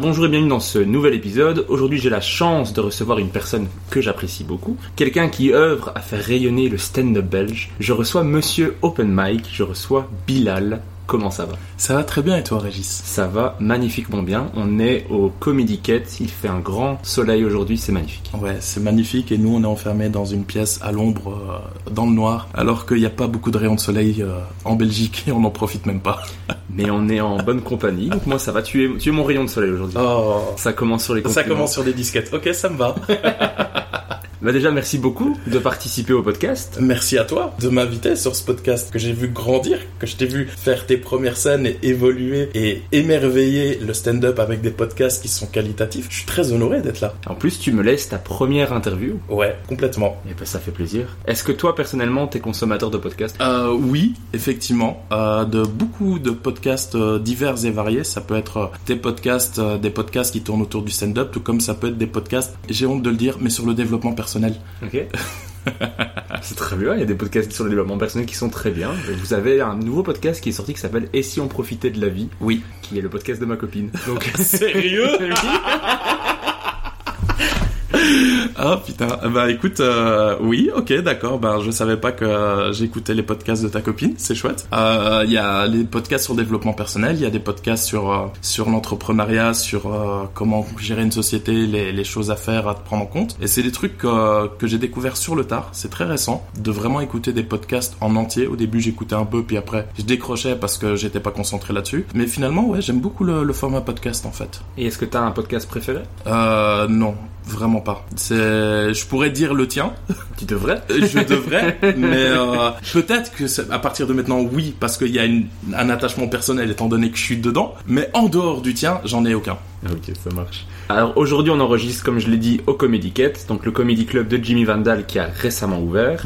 Bonjour et bienvenue dans ce nouvel épisode. Aujourd'hui j'ai la chance de recevoir une personne que j'apprécie beaucoup, quelqu'un qui œuvre à faire rayonner le stand-up belge. Je reçois Monsieur Open Mic, je reçois Bilal. Comment ça va Ça va très bien et toi Régis Ça va magnifiquement bien. On est au Comedy Cat, il fait un grand soleil aujourd'hui, c'est magnifique. Ouais, c'est magnifique et nous on est enfermés dans une pièce à l'ombre, euh, dans le noir, alors qu'il n'y a pas beaucoup de rayons de soleil euh, en Belgique et on n'en profite même pas. Mais on est en bonne compagnie, donc moi ça va, tu es, tu es mon rayon de soleil aujourd'hui. Oh, Ça commence sur les ça commence sur des disquettes. Ok, ça me va. Bah déjà merci beaucoup de participer au podcast. Merci à toi de m'inviter sur ce podcast que j'ai vu grandir, que je t'ai vu faire tes premières scènes et évoluer et émerveiller le stand-up avec des podcasts qui sont qualitatifs. Je suis très honoré d'être là. En plus tu me laisses ta première interview. Ouais, complètement. Et ben ça fait plaisir. Est-ce que toi personnellement t'es consommateur de podcasts? Euh, oui, effectivement, euh, de beaucoup de podcasts euh, divers et variés. Ça peut être euh, des podcasts, euh, des podcasts qui tournent autour du stand-up, tout comme ça peut être des podcasts. J'ai honte de le dire, mais sur le développement personnel. Ok. c'est très bien, il y a des podcasts sur le développement personnel qui sont très bien. Vous avez un nouveau podcast qui est sorti qui s'appelle Et si on profitait de la vie? Oui. qui est le podcast de ma copine. Donc Sérieux? Ah putain, bah écoute, euh, oui, ok, d'accord, bah je savais pas que euh, j'écoutais les podcasts de ta copine, c'est chouette. Euh, Il y a les podcasts sur développement personnel, il y a des podcasts sur euh, sur l'entrepreneuriat, sur comment gérer une société, les, les choses à faire, à prendre en compte. Et c'est des trucs euh, que j'ai découvert sur le tard, c'est très récent, de vraiment écouter des podcasts en entier. Au début j'écoutais un peu, puis après je décrochais parce que j'étais pas concentré là-dessus. Mais finalement, ouais, j'aime beaucoup le, le format podcast en fait. Et est-ce que t'as un podcast préféré? Euh, non, vraiment pas. C'est, je pourrais dire le tien. Tu devrais. Je devrais, mais euh, peut-être que c'est- à partir de maintenant, oui, parce qu'il y a une- un attachement personnel étant donné que je suis dedans. Mais en dehors du tien, j'en ai aucun. Ok, ça marche. Alors aujourd'hui on enregistre comme je l'ai dit au Comedy Cat, donc le comedy club de Jimmy Vandal qui a récemment ouvert.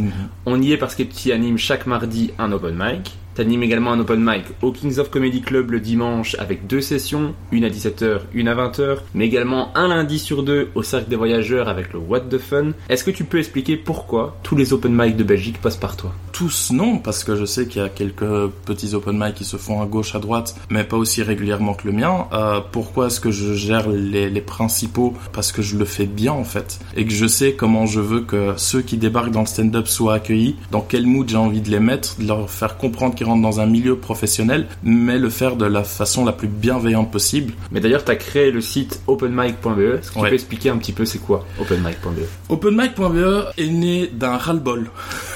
On y est parce que tu y animes chaque mardi un open mic. Tu animes également un open mic au Kings of Comedy Club le dimanche avec deux sessions, une à 17h, une à 20h, mais également un lundi sur deux au Cercle des Voyageurs avec le What the Fun. Est-ce que tu peux expliquer pourquoi tous les open mic de Belgique passent par toi? Tous non, parce que je sais qu'il y a quelques petits open mic qui se font à gauche, à droite, mais pas aussi régulièrement que le mien. Euh, pourquoi est-ce que je gère les, les principaux? Parce que je le fais bien en fait, et que je sais comment je veux que ceux qui débarquent dans le stand-up soient accueillis, dans quel mood j'ai envie de les mettre, de leur faire comprendre qu'ils rentrent dans un milieu professionnel, mais le faire de la façon la plus bienveillante possible. Mais d'ailleurs tu as créé le site openmic.be. Est-ce que tu Ouais. peux expliquer un petit peu c'est quoi openmic.be OpenMic.be est né d'un ras-le-bol.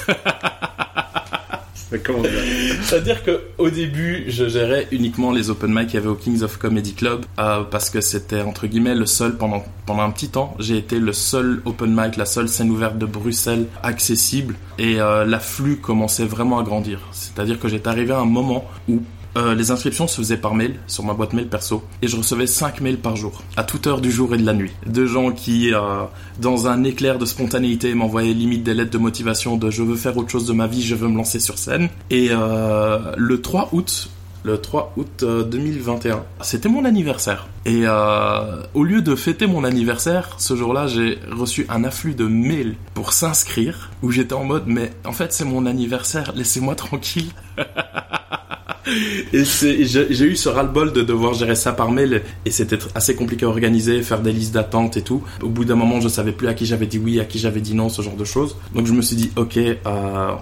C'est-à-dire que au début, je gérais uniquement les open mic qu'il y avait au Kings of Comedy Club euh, parce que c'était entre guillemets le seul pendant pendant un petit temps. J'ai été le seul open mic, la seule scène ouverte de Bruxelles accessible et euh, l'afflux commençait vraiment à grandir. C'est-à-dire que j'étais arrivé à un moment où euh, les inscriptions se faisaient par mail sur ma boîte mail perso et je recevais 5 mails par jour à toute heure du jour et de la nuit de gens qui euh, dans un éclair de spontanéité m'envoyaient limite des lettres de motivation de je veux faire autre chose de ma vie je veux me lancer sur scène et euh, le 3 août le 3 août euh, 2021. C'était mon anniversaire. Et euh, au lieu de fêter mon anniversaire, ce jour-là, j'ai reçu un afflux de mails pour s'inscrire, où j'étais en mode, mais en fait, c'est mon anniversaire, laissez-moi tranquille. Et j'ai eu ce ras-le-bol de devoir gérer ça par mail et c'était assez compliqué à organiser, faire des listes d'attente et tout. Au bout d'un moment, je savais plus à qui j'avais dit oui, à qui j'avais dit non, ce genre de choses. Donc je me suis dit, ok, euh,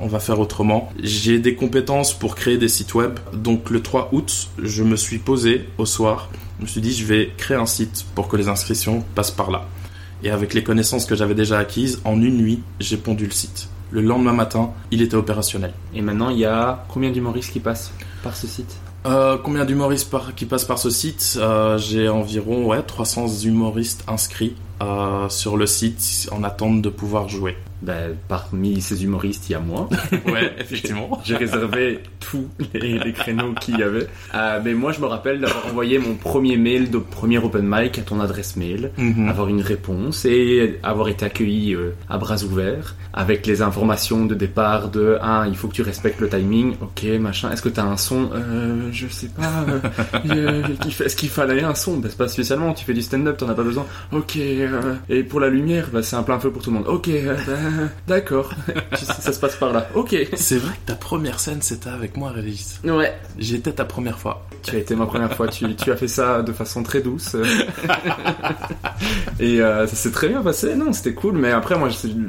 on va faire autrement. J'ai des compétences pour créer des sites web. Donc le 3 août, je me suis posé au soir. Je me suis dit, je vais créer un site pour que les inscriptions passent par là. Et avec les connaissances que j'avais déjà acquises, en une nuit, j'ai pondu le site. Le lendemain matin, il était opérationnel. Et maintenant, il y a combien d'humoristes qui passent par ce site? Euh, combien d'humoristes par- qui passent par ce site? Euh, J'ai environ ouais, 300 humoristes inscrits euh, sur le site en attente de pouvoir jouer. Ben, Parmi ces humoristes, il y a moi. Ouais, effectivement. J'ai réservé tous les, les créneaux qu'il y avait. Euh, mais moi, je me rappelle d'avoir envoyé mon premier mail de premier open mic à ton adresse mail, Mhm. avoir une réponse et avoir été accueilli euh, à bras ouverts avec les informations de départ de ah, il faut que tu respectes le timing. Ok, machin. Est-ce que t'as un son? Euh, Je sais pas. euh, Est-ce qu'il fallait un son? Ben, c'est pas spécialement. Tu fais du stand-up, t'en as pas besoin. Ok. et pour la lumière, ben, c'est un plein feu pour tout le monde. Ok. ben, D'accord. ça se passe par là. Ok. C'est vrai que ta première scène, c'était avec moi, Régis. Ouais. J'étais ta première fois. Tu as été ma première fois. Tu, tu as fait ça de façon très douce. Et euh, ça s'est très bien passé. Non, c'était cool. Mais après, moi,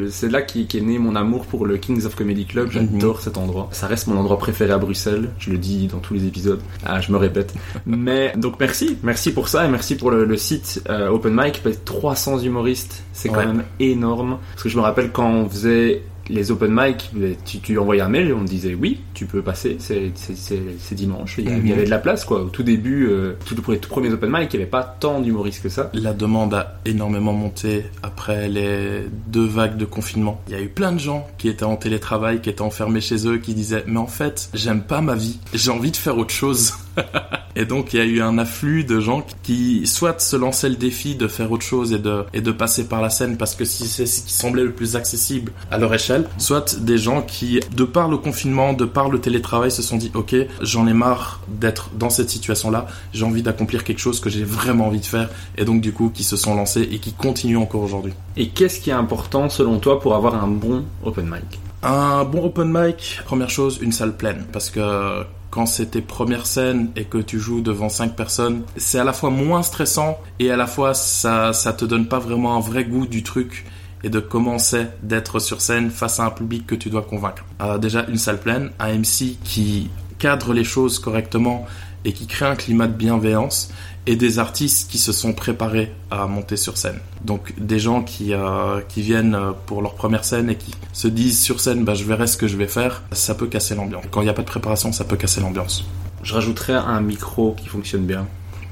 c'est là qui, est né mon amour pour le Kings of Comedy Club. J'adore cet endroit. Ça reste mon endroit préféré à Bruxelles. Je le dis dans tous les épisodes. Ah, je me répète. Mais donc merci, merci pour ça et merci pour le, site euh, Open Mic. 300 humoristes, c'est quand même énorme. Parce que je me rappelle quand on faisait les open mic, tu, tu, envoyais un mail et on te disait oui, tu peux passer, c'est dimanche. Il y, mhm. avait de la place quoi. Au tout début, euh, tout, pour les tout premiers open mic, il n'y avait pas tant d'humoristes que ça. La demande a énormément monté après les deux vagues de confinement. Il y a eu plein de gens qui étaient en télétravail, qui étaient enfermés chez eux, qui disaient mais en fait, j'aime pas ma vie, j'ai envie de faire autre chose. et donc il y a eu un afflux de gens qui soit se lançaient le défi de faire autre chose et de, et de passer par la scène parce que c'est ce qui semblait le plus accessible à leur échelle, soit des gens qui, de par le confinement, de par le télétravail, se sont dit ok, j'en ai marre d'être dans cette situation-là, j'ai envie d'accomplir quelque chose que j'ai vraiment envie de faire et donc du coup qui se sont lancés et qui continuent encore aujourd'hui. Et qu'est-ce qui est important selon toi pour avoir un bon open mic? Un bon open mic, première chose, une salle pleine. Parce que quand c'est tes premières scènes et que tu joues devant cinq personnes, c'est à la fois moins stressant et à la fois ça, ça te donne pas vraiment un vrai goût du truc et de comment c'est d'être sur scène face à un public que tu dois convaincre. Euh, déjà une salle pleine, un MC qui cadre les choses correctement et qui crée un climat de bienveillance et des artistes qui se sont préparés à monter sur scène. Donc des gens qui, euh, qui viennent pour leur première scène et qui se disent sur scène bah, je verrai ce que je vais faire, ça peut casser l'ambiance. Quand il n'y a pas de préparation, ça peut casser l'ambiance. Je rajouterais un micro qui fonctionne bien.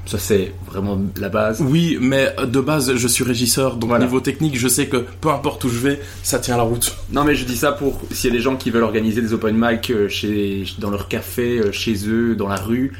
Ça, c'est vraiment la base. Oui, mais de base, je suis régisseur, donc au niveau technique, je sais que peu importe où je vais, ça tient la route. Non, mais je dis ça pour s'il y a des gens qui veulent organiser des open mic euh, chez, dans leur café, euh, chez eux, dans la rue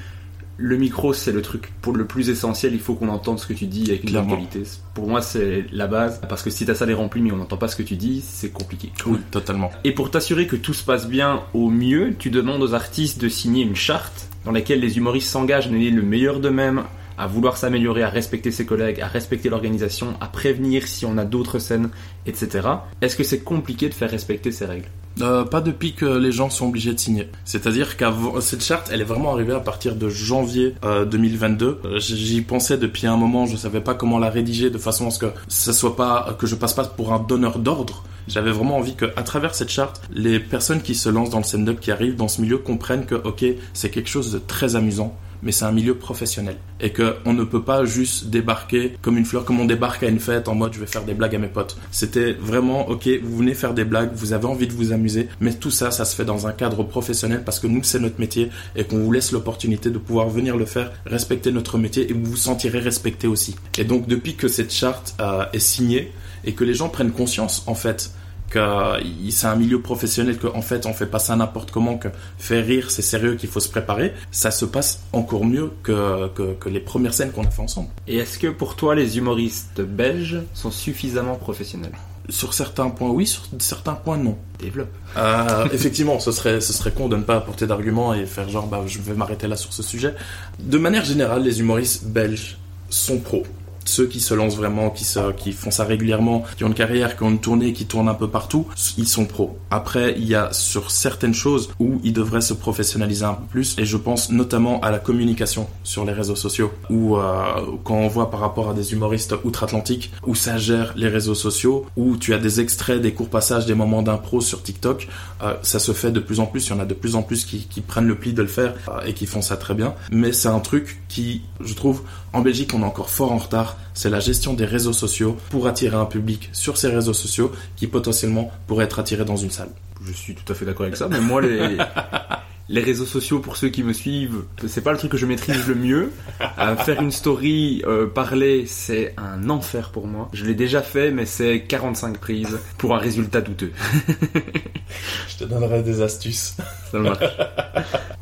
le micro, c'est le truc pour le plus essentiel. Il faut qu'on entende ce que tu dis avec une bonne qualité. Pour moi, c'est la base. Parce que si ta salle est remplie mais on n'entend pas ce que tu dis, c'est compliqué. Oui, totalement. Et pour t'assurer que tout se passe bien au mieux, tu demandes aux artistes de signer une charte dans laquelle les humoristes s'engagent à donner le meilleur d'eux-mêmes, à vouloir s'améliorer, à respecter ses collègues, à respecter l'organisation, à prévenir si on a d'autres scènes, etc. Est-ce que c'est compliqué de faire respecter ces règles? Euh, pas depuis que les gens sont obligés de signer. C'est-à-dire qu'avant cette charte, elle est vraiment arrivée à partir de janvier 2022. Euh, j'y pensais depuis un moment, je savais pas comment la rédiger de façon à ce que ça soit pas que je passe pas pour un donneur d'ordre. J'avais vraiment envie que, à travers cette charte, les personnes qui se lancent dans le stand-up, qui arrivent dans ce milieu, comprennent que, ok, c'est quelque chose de très amusant mais c'est un milieu professionnel. Et qu'on ne peut pas juste débarquer comme une fleur, comme on débarque à une fête en mode je vais faire des blagues à mes potes. C'était vraiment, ok, vous venez faire des blagues, vous avez envie de vous amuser, mais tout ça, ça se fait dans un cadre professionnel parce que nous, c'est notre métier et qu'on vous laisse l'opportunité de pouvoir venir le faire, respecter notre métier et vous vous sentirez respecté aussi. Et donc, depuis que cette charte euh, est signée et que les gens prennent conscience, en fait, c'est un milieu professionnel qu'en fait on fait pas ça n'importe comment, que faire rire c'est sérieux qu'il faut se préparer, ça se passe encore mieux que, que, les premières scènes qu'on a fait ensemble. Et est-ce que pour toi les humoristes belges sont suffisamment professionnels? Sur certains points, oui. Sur certains points, non. Développe. Euh, effectivement, ce serait, ce serait con de ne pas apporter d'arguments et faire genre, bah, je vais m'arrêter là sur ce sujet. De manière générale, les humoristes belges sont pros ceux qui se lancent vraiment, qui, font ça régulièrement, qui ont une carrière, qui ont une tournée, qui tournent un peu partout, ils sont pros. Après, il y a sur certaines choses où ils devraient se professionnaliser un peu plus, et je pense notamment à la communication sur les réseaux sociaux, où euh, quand on voit par rapport à des humoristes outre-Atlantique, où ça gère les réseaux sociaux, où tu as des extraits, des courts passages, des moments d'impro sur TikTok, euh, ça se fait de plus en plus, il y en a de plus en plus qui, qui prennent le pli de le faire euh, et qui font ça très bien, mais c'est un truc qui, je trouve, en Belgique, on est encore fort en retard. C'est la gestion des réseaux sociaux pour attirer un public sur ces réseaux sociaux qui potentiellement pourrait être attiré dans une salle. Je suis tout à fait d'accord avec ça, mais moi, les, les réseaux sociaux, pour ceux qui me suivent, c'est pas le truc que je maîtrise le mieux. Euh, faire une story, euh, parler, c'est un enfer pour moi. Je l'ai déjà fait, mais c'est 45 prises pour un résultat douteux. je te donnerai des astuces. Ça marche.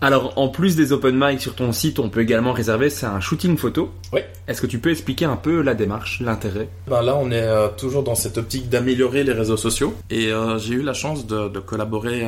Alors, en plus des open mic sur ton site, on peut également réserver, c'est un shooting photo. Oui. Est-ce que tu peux expliquer un peu la démarche, l'intérêt? Ben Là, on est euh, toujours dans cette optique d'améliorer les réseaux sociaux. Et j'ai eu la chance de, de collaborer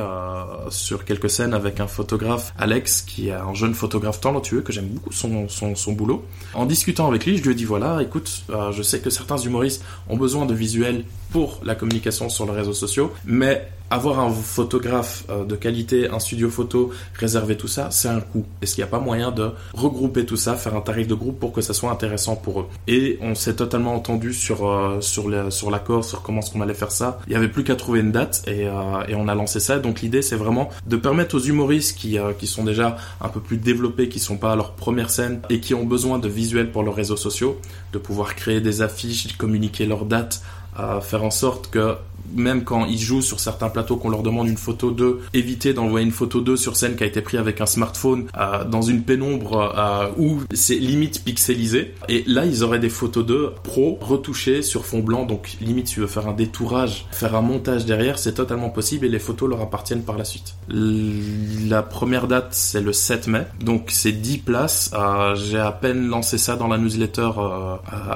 sur quelques scènes avec un photographe photographe Alex, qui est un jeune photographe talentueux, que j'aime beaucoup son, boulot. En discutant avec lui, je lui ai dit voilà, écoute, euh, je sais que certains humoristes ont besoin de visuels pour la communication sur les réseaux sociaux, mais avoir un photographe euh, de qualité, un studio photo, réserver tout ça, c'est un coût. Est-ce qu'il n'y a pas moyen de regrouper tout ça, faire un tarif de groupe pour que ça soit intéressant pour eux? Et on s'est totalement entendu sur euh, sur l'accord, sur comment est-ce qu'on allait faire ça. Il y avait plus qu'à trouver une date et, euh, et on a lancé ça. Donc l'idée c'est vraiment de permettre aux humoristes qui qui sont déjà un peu plus développés, qui sont pas à leur première scène et qui ont besoin de visuels pour leurs réseaux sociaux, de pouvoir créer des affiches, communiquer leurs dates, à faire en sorte que même quand ils jouent sur certains plateaux qu'on leur demande une photo d'eux, éviter d'envoyer une photo d'eux sur scène qui a été prise avec un smartphone euh, dans une pénombre euh, où c'est limite pixelisé. Et là, ils auraient des photos d'eux pro retouchées sur fond blanc. Donc limite, si tu veux faire un détourage, faire un montage derrière, c'est totalement possible et les photos leur appartiennent par la suite. La première date, c'est le 7 mai. Donc c'est 10 places. Euh, j'ai à peine lancé ça dans la newsletter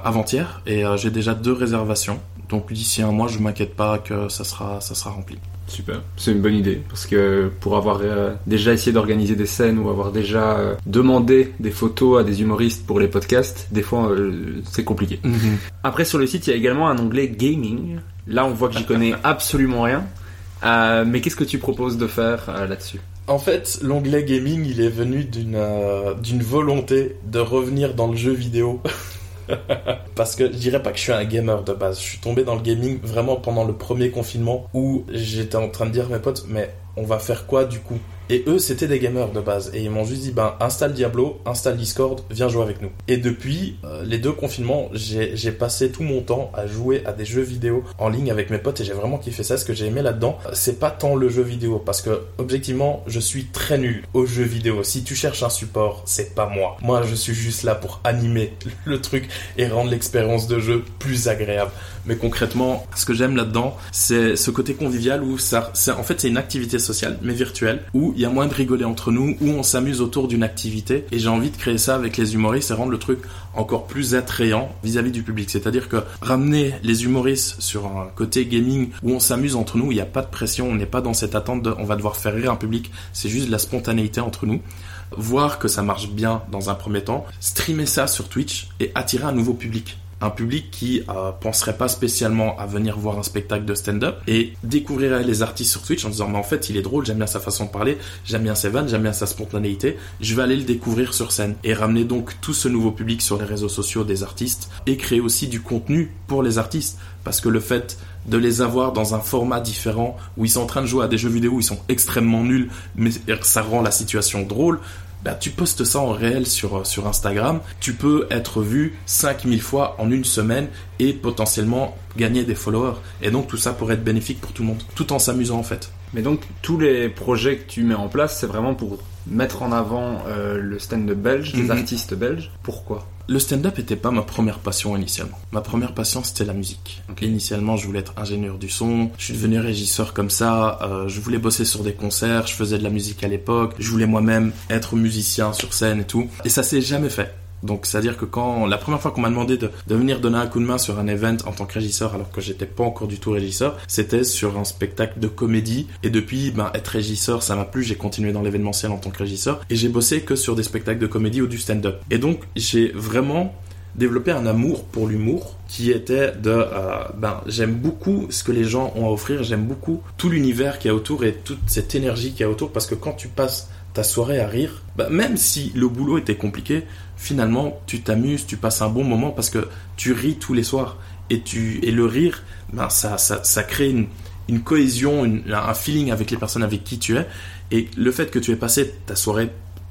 avant-hier et j'ai déjà deux réservations. Donc d'ici un mois, je m'inquiète pas que ça sera, ça sera rempli. Super, c'est une bonne idée parce que pour avoir euh, déjà essayé d'organiser des scènes ou avoir déjà euh, demandé des photos à des humoristes pour les podcasts, des fois euh, c'est compliqué. Mhm. Après sur le site il y a également un onglet gaming. Là on voit que j'y connais absolument rien. mais qu'est-ce que tu proposes de faire là-dessus? En fait, l'onglet gaming, il est venu d'une d'une volonté de revenir dans le jeu vidéo. Parce que je dirais pas que je suis un gamer de base. Je suis tombé dans le gaming vraiment pendant le premier confinement où j'étais en train de dire à mes potes, mais on va faire quoi du coup? Et eux, c'était des gamers de base. Et ils m'ont juste dit, ben, installe Diablo, installe Discord, viens jouer avec nous. Et depuis euh, les deux confinements, j'ai passé tout mon temps à jouer à des jeux vidéo en ligne avec mes potes et j'ai vraiment kiffé ça. Ce que j'ai aimé là-dedans, c'est pas tant le jeu vidéo parce que, objectivement, je suis très nul aux jeux vidéo. Si tu cherches un support, c'est pas moi. Moi, je suis juste là pour animer le truc et rendre l'expérience de jeu plus agréable. Mais concrètement, ce que j'aime là-dedans, c'est ce côté convivial où ça, en fait, c'est une activité sociale, mais virtuelle, où il y a moins de rigoler entre nous, où on s'amuse autour d'une activité. Et j'ai envie de créer ça avec les humoristes et rendre le truc encore plus attrayant vis-à-vis du public. C'est-à-dire que ramener les humoristes sur un côté gaming où on s'amuse entre nous, il n'y a pas de pression, on n'est pas dans cette attente de on va devoir faire rire un public, c'est juste de la spontanéité entre nous voir que ça marche bien dans un premier temps, streamer ça sur Twitch et attirer un nouveau public un public qui euh, penserait pas spécialement à venir voir un spectacle de stand-up et découvrirait les artistes sur Twitch en disant mais en fait il est drôle, j'aime bien sa façon de parler, j'aime bien ses vannes, j'aime bien sa spontanéité, je vais aller le découvrir sur scène et ramener donc tout ce nouveau public sur les réseaux sociaux des artistes et créer aussi du contenu pour les artistes. Parce que le fait de les avoir dans un format différent où ils sont en train de jouer à des jeux vidéo où ils sont extrêmement nuls mais ça rend la situation drôle bah, tu postes ça en réel sur, sur Instagram, tu peux être vu 5000 fois en une semaine et potentiellement gagner des followers. Et donc tout ça pourrait être bénéfique pour tout le monde, tout en s'amusant en fait. Mais donc tous les projets que tu mets en place, c'est vraiment pour mettre en avant euh, le stand-up belge, des mhm. artistes belges. Pourquoi? Le stand-up n'était pas ma première passion initialement. Ma première passion c'était la musique. Initialement, je voulais être ingénieur du son. Je suis devenu régisseur comme ça. Euh, je voulais bosser sur des concerts. Je faisais de la musique à l'époque. Je voulais moi-même être musicien sur scène et tout. Et ça s'est jamais fait. Donc, c'est-à-dire que quand la première fois qu'on m'a demandé de, venir donner un coup de main sur un event en tant que régisseur, alors que j'étais pas encore du tout régisseur, c'était sur un spectacle de comédie. Et depuis, ben, être régisseur, ça m'a plu. J'ai continué dans l'événementiel en tant que régisseur et j'ai bossé que sur des spectacles de comédie ou du stand-up. Et donc, j'ai vraiment développé un amour pour l'humour qui était de euh, ben j'aime beaucoup ce que les gens ont à offrir j'aime beaucoup tout l'univers qui a autour et toute cette énergie qui a autour parce que quand tu passes ta soirée à rire ben, même si le boulot était compliqué finalement, tu t'amuses, tu passes un bon moment parce que tu ris tous les soirs. Et, tu, et le rire, ben, ça, ça, crée une, cohésion, un feeling avec les personnes avec qui tu es. Et le fait que tu aies passé ta soirée,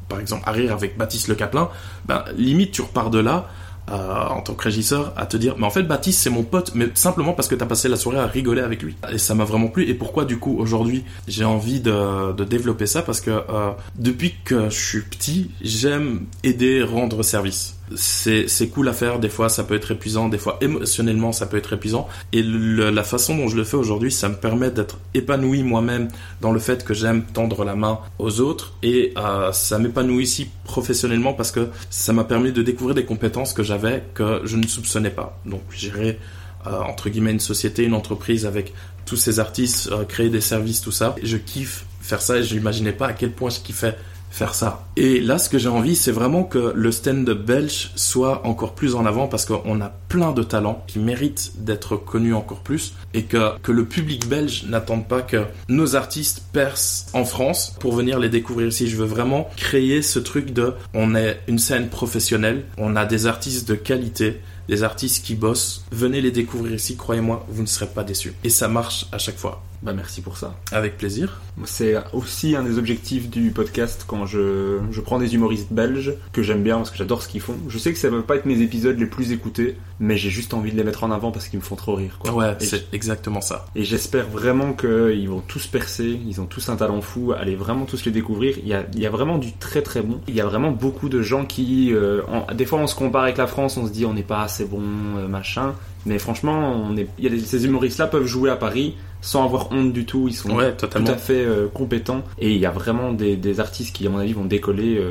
par exemple, à rire avec Baptiste Le Caplin, ben, limite, tu repars de là en tant que régisseur à te dire mais en fait Baptiste c'est mon pote mais simplement parce que tu as passé la soirée à rigoler avec lui. Et ça m'a vraiment plu. Et pourquoi du coup aujourd'hui j'ai envie de, de, développer ça? Parce que euh, depuis que je suis petit j'aime aider rendre service c'est cool à faire, des fois ça peut être épuisant, des fois émotionnellement ça peut être épuisant. Et la façon dont je le fais aujourd'hui, ça me permet d'être épanoui moi-même dans le fait que j'aime tendre la main aux autres. Et euh, ça m'épanouit ici professionnellement parce que ça m'a permis de découvrir des compétences que j'avais que je ne soupçonnais pas. Donc gérer euh, entre guillemets une société, une entreprise avec tous ces artistes, euh, créer des services, tout ça. Je kiffe faire ça et je n'imaginais pas à quel point je kiffais faire ça. Et là, ce que j'ai envie, c'est vraiment que le stand-up belge soit encore plus en avant parce qu'on a plein de talents qui méritent d'être connus encore plus et que, que le public belge n'attende pas que nos artistes percent en France pour venir les découvrir ici. Je veux vraiment créer ce truc de on est une scène professionnelle, on a des artistes de qualité des artistes qui bossent. Venez les découvrir ici, croyez-moi, vous ne serez pas déçus. Et ça marche à chaque fois. Bah merci pour ça. Avec plaisir. C'est aussi un des objectifs du podcast quand je, je prends des humoristes belges que j'aime bien parce que j'adore ce qu'ils font. Je sais que ça va pas être mes épisodes les plus écoutés, mais j'ai juste envie de les mettre en avant parce qu'ils me font trop rire. Quoi. Ouais, c'est exactement ça. Et j'espère vraiment qu'ils vont tous percer, ils ont tous un talent fou, allez vraiment tous les découvrir. Il y a, il y a vraiment du très très bon. Il y a vraiment beaucoup de gens qui, euh, des fois on se compare avec la France, on se dit on n'est pas assez bon, euh, machin. Mais franchement, on est, il y a ces humoristes-là peuvent jouer à Paris sans avoir honte du tout. Ils sont tout à fait euh, compétents. Et il y a vraiment des, artistes qui, à mon avis, vont décoller.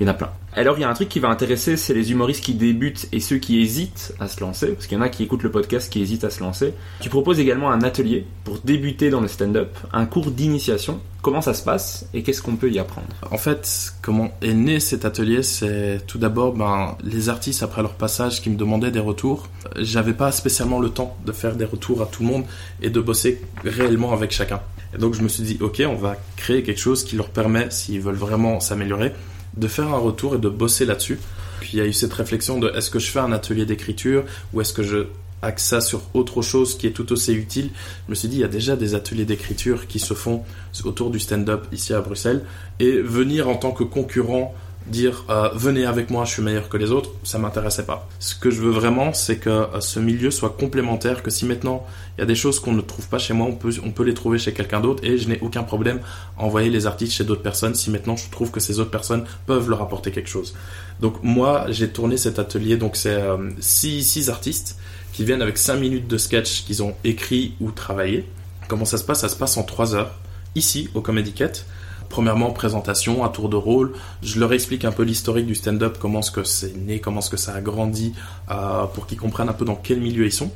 Il y en a plein. Alors il y a un truc qui va intéresser, c'est les humoristes qui débutent et ceux qui hésitent à se lancer, parce qu'il y en a qui écoutent le podcast qui hésitent à se lancer. Tu proposes également un atelier pour débuter dans le stand-up, un cours d'initiation. Comment ça se passe et qu'est-ce qu'on peut y apprendre? En fait, comment est né cet atelier? C'est tout d'abord ben, les artistes après leur passage qui me demandaient des retours. J'avais pas spécialement le temps de faire des retours à tout le monde et de bosser réellement avec chacun. Et donc je me suis dit ok, on va créer quelque chose qui leur permet, s'ils veulent vraiment s'améliorer, de faire un retour et de bosser là-dessus. Puis il y a eu cette réflexion de est-ce que je fais un atelier d'écriture ou est-ce que je axe ça sur autre chose qui est tout aussi utile? Je me suis dit, il y a déjà des ateliers d'écriture qui se font autour du stand-up ici à Bruxelles. Et venir en tant que concurrent dire euh, venez avec moi, je suis meilleur que les autres, ça m'intéressait pas. Ce que je veux vraiment, c'est que euh, ce milieu soit complémentaire, que si maintenant il y a des choses qu'on ne trouve pas chez moi, on peut, on peut les trouver chez quelqu'un d'autre et je n'ai aucun problème à envoyer les artistes chez d'autres personnes si maintenant je trouve que ces autres personnes peuvent leur apporter quelque chose. Donc moi, j'ai tourné cet atelier, donc c'est euh, six, six artistes qui viennent avec 5 minutes de sketch qu'ils ont écrit ou travaillé. Comment ça se passe? Ça se passe en 3 heures, ici, au Comedy Cat. Premièrement, présentation, un tour de rôle. Je leur explique un peu l'historique du stand-up, comment ce que c'est né, comment ce que ça a grandi, euh, pour qu'ils comprennent un peu dans quel milieu ils sont.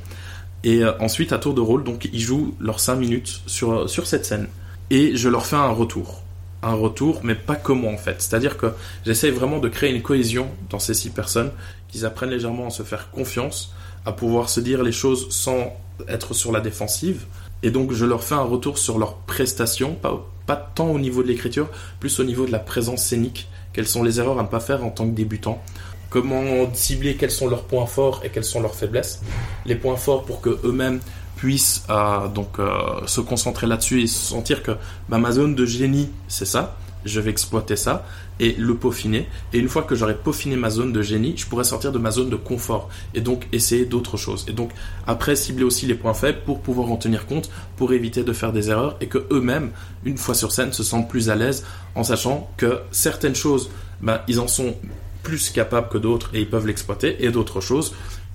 Et euh, ensuite, à tour de rôle, donc ils jouent leurs 5 minutes sur, sur cette scène. Et je leur fais un retour. Un retour, mais pas comment en fait. C'est-à-dire que j'essaye vraiment de créer une cohésion dans ces 6 personnes, qu'ils apprennent légèrement à se faire confiance, à pouvoir se dire les choses sans être sur la défensive. Et donc je leur fais un retour sur leurs prestations, pas, pas tant au niveau de l'écriture, plus au niveau de la présence scénique. Quelles sont les erreurs à ne pas faire en tant que débutant? Comment cibler quels sont leurs points forts et quelles sont leurs faiblesses? Les points forts pour que eux-mêmes puissent euh, donc euh, se concentrer là-dessus et sentir que bah, ma zone de génie c'est ça je vais exploiter ça et le peaufiner. Et une fois que j'aurai peaufiné ma zone de génie, je pourrai sortir de ma zone de confort et donc essayer d'autres choses. Et donc après cibler aussi les points faibles pour pouvoir en tenir compte, pour éviter de faire des erreurs et que eux-mêmes, une fois sur scène, se sentent plus à l'aise en sachant que certaines choses, ben, ils en sont plus capables que d'autres et ils peuvent l'exploiter et d'autres choses,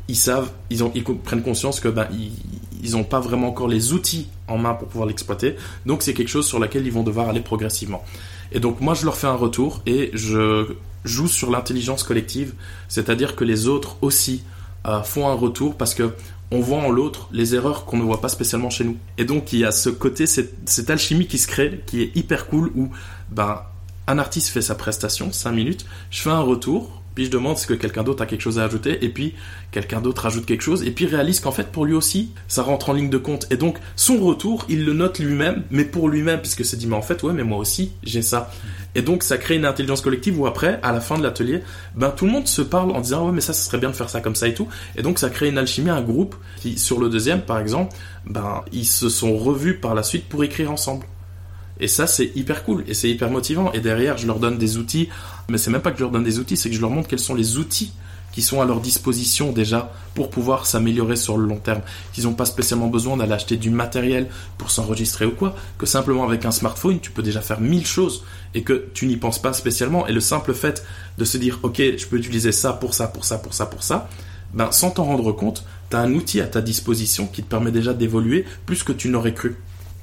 ils savent, ils, prennent conscience que ben, ils n'ont pas vraiment encore les outils en main pour pouvoir l'exploiter. Donc c'est quelque chose sur laquelle ils vont devoir aller progressivement. Et donc moi je leur fais un retour et je joue sur l'intelligence collective, c'est-à-dire que les autres aussi euh, font un retour parce que on voit en l'autre les erreurs qu'on ne voit pas spécialement chez nous. Et donc il y a ce côté, cette, alchimie qui se crée, qui est hyper cool où ben un artiste fait sa prestation, 5 minutes, je fais un retour, puis je demande si que quelqu'un d'autre a quelque chose à ajouter, et puis quelqu'un d'autre ajoute quelque chose, et puis réalise qu'en fait pour lui aussi, ça rentre en ligne de compte. Et donc son retour, il le note lui-même, mais pour lui-même, puisque c'est dit, mais en fait, ouais, mais moi aussi, j'ai ça. Et donc ça crée une intelligence collective où après, à la fin de l'atelier, ben tout le monde se parle en disant, ouais, mais ça, ce serait bien de faire ça comme ça et tout. Et donc ça crée une alchimie, un groupe qui, sur le deuxième, par exemple, ben ils se sont revus par la suite pour écrire ensemble. Et ça, c'est hyper cool et c'est hyper motivant. Et derrière, je leur donne des outils. Mais c'est même pas que je leur donne des outils, c'est que je leur montre quels sont les outils qui sont à leur disposition déjà pour pouvoir s'améliorer sur le long terme. Qu'ils n'ont pas spécialement besoin d'aller acheter du matériel pour s'enregistrer ou quoi. Que simplement avec un smartphone, tu peux déjà faire mille choses et que tu n'y penses pas spécialement. Et le simple fait de se dire, ok, je peux utiliser ça pour ça, pour ça, pour ça, pour ça, ben, sans t'en rendre compte, tu as un outil à ta disposition qui te permet déjà d'évoluer plus que tu n'aurais cru.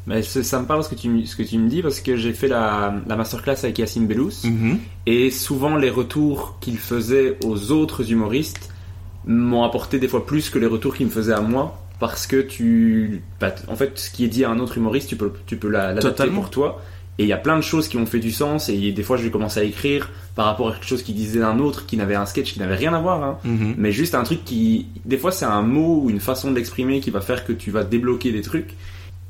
Mais ça me parle ce que tu, ce que tu me dis parce que j'ai fait la, la masterclass avec Yacine Bellous mhm. et souvent les retours qu'il faisait aux autres humoristes m'ont apporté des fois plus que les retours qu'il me faisait à moi parce que tu bah, en fait ce qui est dit à un autre humoriste tu peux tu peux l'adapter pour toi Et il y a plein de choses qui ont fait du sens, et des fois je vais commencer à écrire par rapport à quelque chose qui disait d'un autre, qui n'avait un sketch qui n'avait rien à voir, hein. Mhm. mais juste un truc qui, des fois c'est un mot ou une façon de l'exprimer qui va faire que tu vas débloquer des trucs.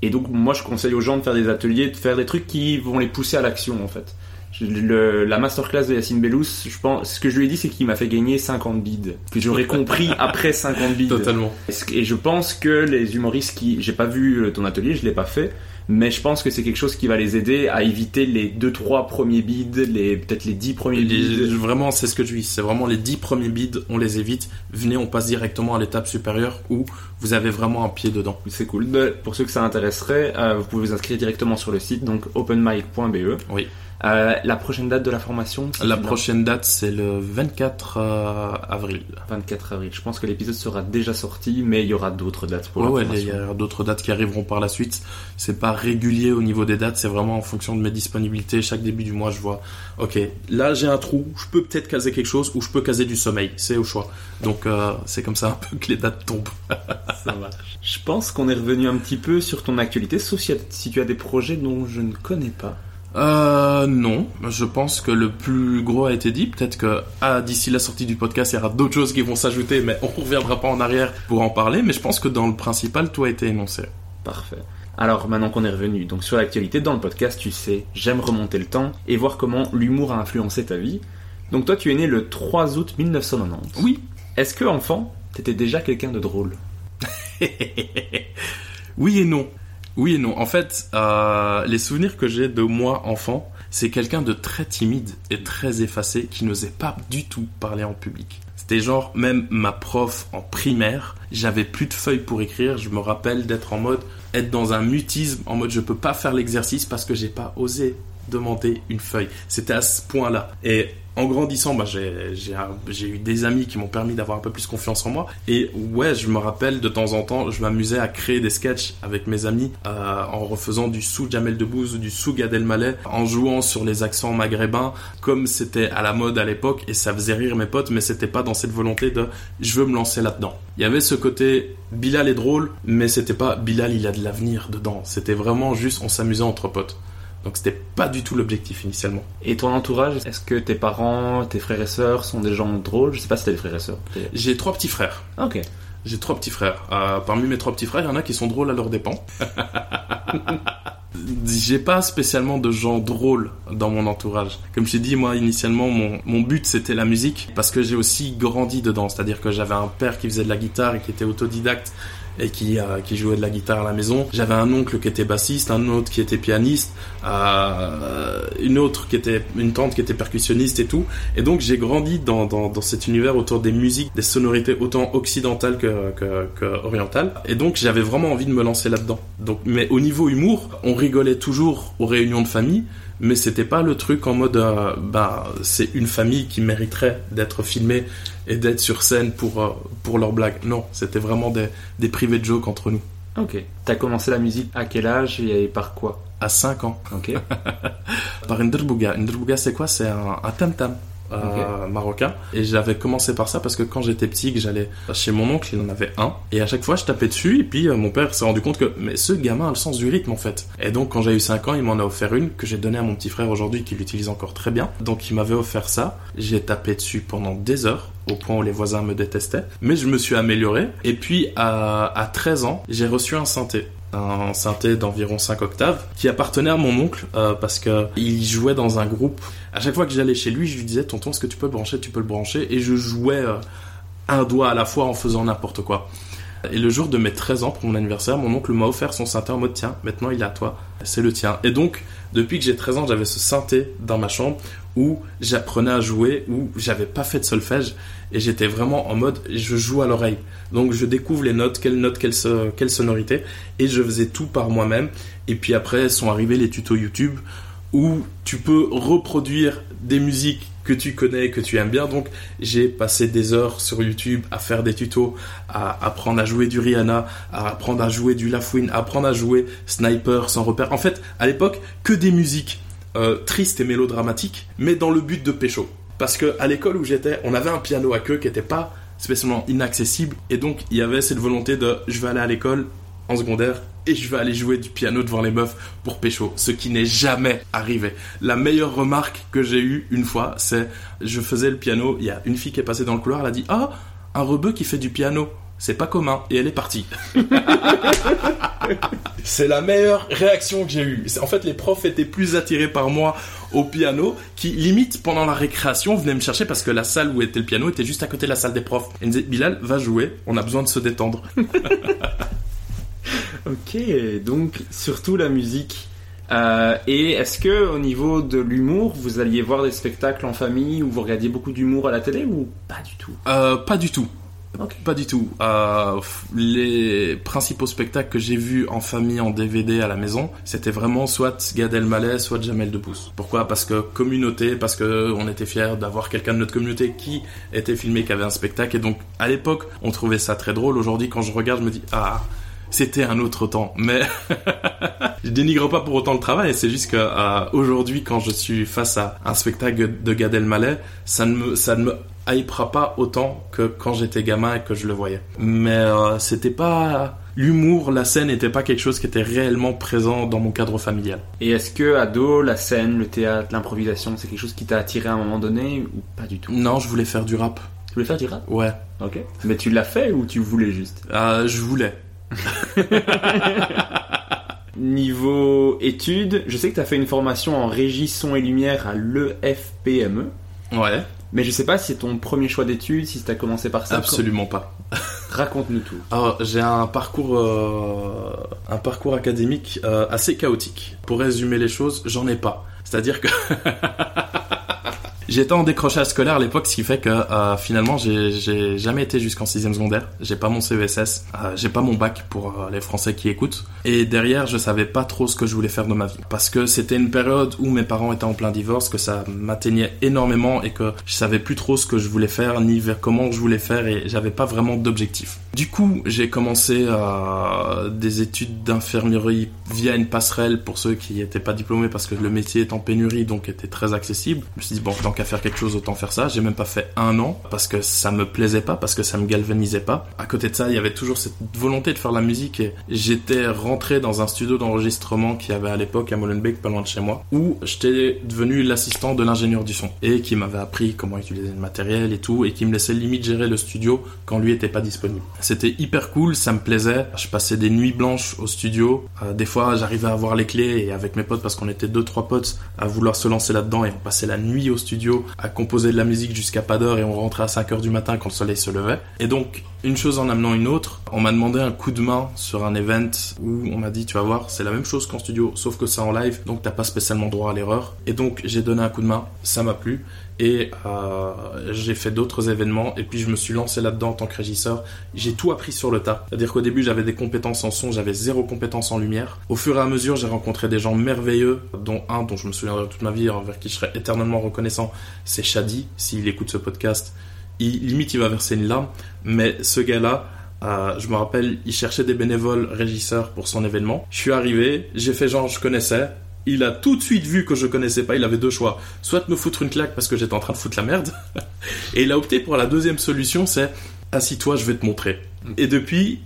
Et donc moi je conseille aux gens de faire des ateliers, de faire des trucs qui vont les pousser à l'action en fait. Le- la masterclass de Yacine Bellous, je pense, ce que je lui ai dit c'est qu'il m'a fait gagner 50 bides, que j'aurais compris après 50 bides. Totalement. Et je pense que les humoristes qui, j'ai pas vu ton atelier, je l'ai pas fait, mais je pense que c'est quelque chose qui va les aider à éviter les 2-3 premiers bides, les peut-être les 10 premiers bides. vraiment, c'est ce que je dis. C'est vraiment les 10 premiers bids, on les évite. Venez, on passe directement à l'étape supérieure où vous avez vraiment un pied dedans. C'est cool. Pour ceux que ça intéresserait, euh, vous pouvez vous inscrire directement sur le site, donc openmic.be. Oui. Euh, la prochaine date de la formation La prochaine date, c'est le 24 euh, avril. 24 avril. Je pense que l'épisode sera déjà sorti, mais il y aura d'autres dates pour Ouais, la ouais, formation. il y a d'autres dates qui arriveront par la suite. C'est pas régulier au niveau des dates, c'est vraiment en fonction de mes disponibilités. Chaque début du mois, je vois, ok, là j'ai un trou, je peux peut-être caser quelque chose ou je peux caser du sommeil. C'est au choix. Donc euh, c'est comme ça un peu que les dates tombent. Ça marche. Je pense qu'on est revenu un petit peu sur ton actualité, sauf si tu as des projets dont je ne connais pas. Euh, non, je pense que le plus gros a été dit. Peut-être que ah, d'ici la sortie du podcast, il y aura d'autres choses qui vont s'ajouter, mais on reviendra pas en arrière pour en parler. Mais je pense que dans le principal, tout a été énoncé. Parfait. Alors maintenant qu'on est revenu donc sur l'actualité dans le podcast, tu sais, j'aime remonter le temps et voir comment l'humour a influencé ta vie. Donc toi tu es né le 3 août 1990. Oui. Est-ce que enfant, t'étais déjà quelqu'un de drôle? Oui et non. Oui et non. En fait, euh, les souvenirs que j'ai de moi enfant, c'est quelqu'un de très timide et très effacé qui n'osait pas du tout parler en public. C'était genre même ma prof en primaire, j'avais plus de feuilles pour écrire. Je me rappelle d'être en mode être dans un mutisme, en mode je peux pas faire l'exercice parce que j'ai pas osé demander une feuille. C'était à ce point-là. Et en grandissant, bah, j'ai eu des amis qui m'ont permis d'avoir un peu plus confiance en moi. Et ouais, je me rappelle de temps en temps, je m'amusais à créer des sketchs avec mes amis euh, en refaisant du sous Jamel Debbouze ou du sous Gad Elmaleh, en jouant sur les accents maghrébins comme c'était à la mode à l'époque et ça faisait rire mes potes, mais c'était pas dans cette volonté de je veux me lancer là-dedans. Il y avait ce côté Bilal est drôle, mais c'était pas Bilal il a de l'avenir dedans. C'était vraiment juste on s'amusait entre potes. Donc c'était pas du tout l'objectif initialement. Et ton entourage, est-ce que tes parents, tes frères et sœurs sont des gens drôles? Je sais pas si t'as des frères et sœurs. J'ai trois petits frères. Ok. J'ai trois petits frères. Euh, parmi mes trois petits frères, il y en a qui sont drôles à leurs dépens. J'ai pas spécialement de gens drôles dans mon entourage. Comme je t'ai dit, moi, initialement, mon, mon but, c'était la musique, parce que j'ai aussi grandi dedans. C'est-à-dire que j'avais un père qui faisait de la guitare et qui était autodidacte et qui, euh, qui jouait de la guitare à la maison. J'avais un oncle qui était bassiste, un autre qui était pianiste, euh, une autre qui était, une tante qui était percussionniste et tout. Et donc j'ai grandi dans, dans, dans cet univers autour des musiques, des sonorités autant occidentales que, que, que orientales. Et donc j'avais vraiment envie de me lancer là-dedans. Donc, mais au niveau humour, on rigolait toujours aux réunions de famille, mais c'était pas le truc en mode, euh, bah c'est une famille qui mériterait d'être filmée et d'être sur scène pour euh, pour leurs blagues. Non, c'était vraiment des des privés de jokes entre nous. Ok. T'as commencé la musique à quel âge et par quoi? À 5 ans. Ok. par. Une derbouga, c'est quoi? C'est un, un tam-tam euh, marocain. Et j'avais commencé par ça parce que quand j'étais petit, que j'allais chez mon oncle, il en avait un. Et à chaque fois, je tapais dessus. Et puis, euh, mon père s'est rendu compte que mais ce gamin a le sens du rythme, en fait. Et donc, quand j'ai eu 5 ans, il m'en a offert une que j'ai donnée à mon petit frère aujourd'hui, qui l'utilise encore très bien. Donc, il m'avait offert ça. J'ai tapé dessus pendant des heures au point où les voisins me détestaient. Mais je me suis amélioré. Et puis, à, à 13 ans, j'ai reçu un synthé un synthé d'environ 5 octaves qui appartenait à mon oncle euh, parce que il jouait dans un groupe. À chaque fois que j'allais chez lui, je lui disais tonton, est-ce que tu peux le brancher? Tu peux le brancher et je jouais euh, un doigt à la fois en faisant n'importe quoi. Et le jour de mes 13 ans, pour mon anniversaire, mon oncle m'a offert son synthé en mode tiens, maintenant il est à toi, c'est le tien. Et donc, depuis que j'ai 13 ans, j'avais ce synthé dans ma chambre où j'apprenais à jouer, où j'avais pas fait de solfège et j'étais vraiment en mode je joue à l'oreille. Donc je découvre les notes, notes, quelle, so quelle sonorité et je faisais tout par moi-même. Et puis après sont arrivés les tutos YouTube où tu peux reproduire des musiques que tu connais, que tu aimes bien. Donc, j'ai passé des heures sur YouTube à faire des tutos, à apprendre à jouer du Rihanna, à apprendre à jouer du Lafouine, à apprendre à jouer Sniper sans repère. En fait, à l'époque, que des musiques euh, tristes et mélodramatiques, mais dans le but de pécho. Parce que à l'école où j'étais, on avait un piano à queue qui n'était pas spécialement inaccessible, et donc il y avait cette volonté de je vais aller à l'école en secondaire et je vais aller jouer du piano devant les meufs pour pécho, ce qui n'est jamais arrivé. La meilleure remarque que j'ai eue une fois, c'est je faisais le piano, il y a une fille qui est passée dans le couloir, elle a dit "Ah, un rebeu qui fait du piano." C'est pas commun et elle est partie. c'est la meilleure réaction que j'ai eue. En fait, les profs étaient plus attirés par moi au piano, qui limite pendant la récréation venaient me chercher parce que la salle où était le piano était juste à côté de la salle des profs. Et ils me disaient Bilal, va jouer, on a besoin de se détendre. Ok, donc surtout la musique. Euh, et est-ce que au niveau de l'humour, vous alliez voir des spectacles en famille ou vous regardiez beaucoup d'humour à la télé ou pas du tout? Euh, pas du tout. Pas du tout. Euh, les principaux spectacles que j'ai vus en famille en DVD à la maison, c'était vraiment soit Gad Elmaleh, soit Jamel Debbouze. Pourquoi? Parce que communauté, parce que on était fiers d'avoir quelqu'un de notre communauté qui était filmé, qui avait un spectacle. Et donc, à l'époque, on trouvait ça très drôle. Aujourd'hui, quand je regarde, je me dis ah. C'était un autre temps, mais je dénigre pas pour autant le travail. C'est juste que euh, aujourd'hui, quand je suis face à un spectacle de Gad Elmaleh, ça ne me, ça ne me hypera pas autant que quand j'étais gamin et que je le voyais. Mais euh, c'était pas l'humour, la scène n'était pas quelque chose qui était réellement présent dans mon cadre familial. Et est-ce que ado, la scène, le théâtre, l'improvisation, c'est quelque chose qui t'a attiré à un moment donné ou pas du tout? Non, je voulais faire du rap. Tu voulais faire du rap? Ouais, Ok. Mais tu l'as fait ou tu voulais juste? Euh, je voulais. Niveau études, je sais que tu as fait une formation en régie son et lumière à l'EFPME. Ouais. Mais je sais pas si c'est ton premier choix d'études, si tu as commencé par ça. absolument pas. Raconte-nous tout. Alors, j'ai un parcours, euh, un parcours académique euh, assez chaotique. Pour résumer les choses, j'en ai pas. C'est-à-dire que j'étais en décrochage scolaire à l'époque, ce qui fait que euh, finalement, j'ai- jamais été jusqu'en sixième secondaire. J'ai pas mon CESS, euh, j'ai pas mon bac pour euh, les Français qui écoutent. Et derrière, je savais pas trop ce que je voulais faire de ma vie, parce que c'était une période où mes parents étaient en plein divorce, que ça m'atteignait énormément et que je savais plus trop ce que je voulais faire ni vers comment je voulais faire et j'avais pas vraiment d'objectif. Du coup, j'ai commencé euh, des études d'infirmerie via une passerelle pour ceux qui n'étaient pas diplômés parce que le métier est en pénurie donc était très accessible. Je me suis dit bon, tant qu'à faire quelque chose, autant faire ça. J'ai même pas fait un an parce que ça me plaisait pas, parce que ça me galvanisait pas. À côté de ça, il y avait toujours cette volonté de faire la musique et j'étais rentré dans un studio d'enregistrement qui avait à l'époque à Molenbeek, pas loin de chez moi, où j'étais devenu l'assistant de l'ingénieur du son et qui m'avait appris comment utiliser le matériel et tout et qui me laissait limite gérer le studio quand lui était pas disponible. C'était hyper cool, ça me plaisait. Je passais des nuits blanches au studio. Euh, des fois, j'arrivais à avoir les clés et avec mes potes, parce qu'on était deux trois potes à vouloir se lancer là-dedans et on passait la nuit au studio à composer de la musique jusqu'à pas d'heure et on rentrait à 5 heures du matin quand le soleil se levait. Et donc, une chose en amenant une autre, on m'a demandé un coup de main sur un event où on m'a dit, tu vas voir, c'est la même chose qu'en studio, sauf que c'est en live, donc t'as pas spécialement droit à l'erreur. Et donc, j'ai donné un coup de main, ça m'a plu. Et euh, j'ai fait d'autres événements et puis je me suis lancé là-dedans en tant que régisseur. J'ai tout appris sur le tas. C'est-à-dire qu'au début j'avais des compétences en son, j'avais zéro compétence en lumière. Au fur et à mesure j'ai rencontré des gens merveilleux, dont un dont je me souviendrai toute ma vie, envers qui je serai éternellement reconnaissant, c'est Shadi. S'il écoute ce podcast, il, limite il va verser une larme. Mais ce gars-là, euh, je me rappelle, il cherchait des bénévoles régisseurs pour son événement. Je suis arrivé, j'ai fait genre je connaissais. Il a tout de suite vu que je connaissais pas. Il avait deux choix. Soit me foutre une claque parce que j'étais en train de foutre la merde. Et il a opté pour la deuxième solution, c'est assis-toi, je vais te montrer. Et depuis,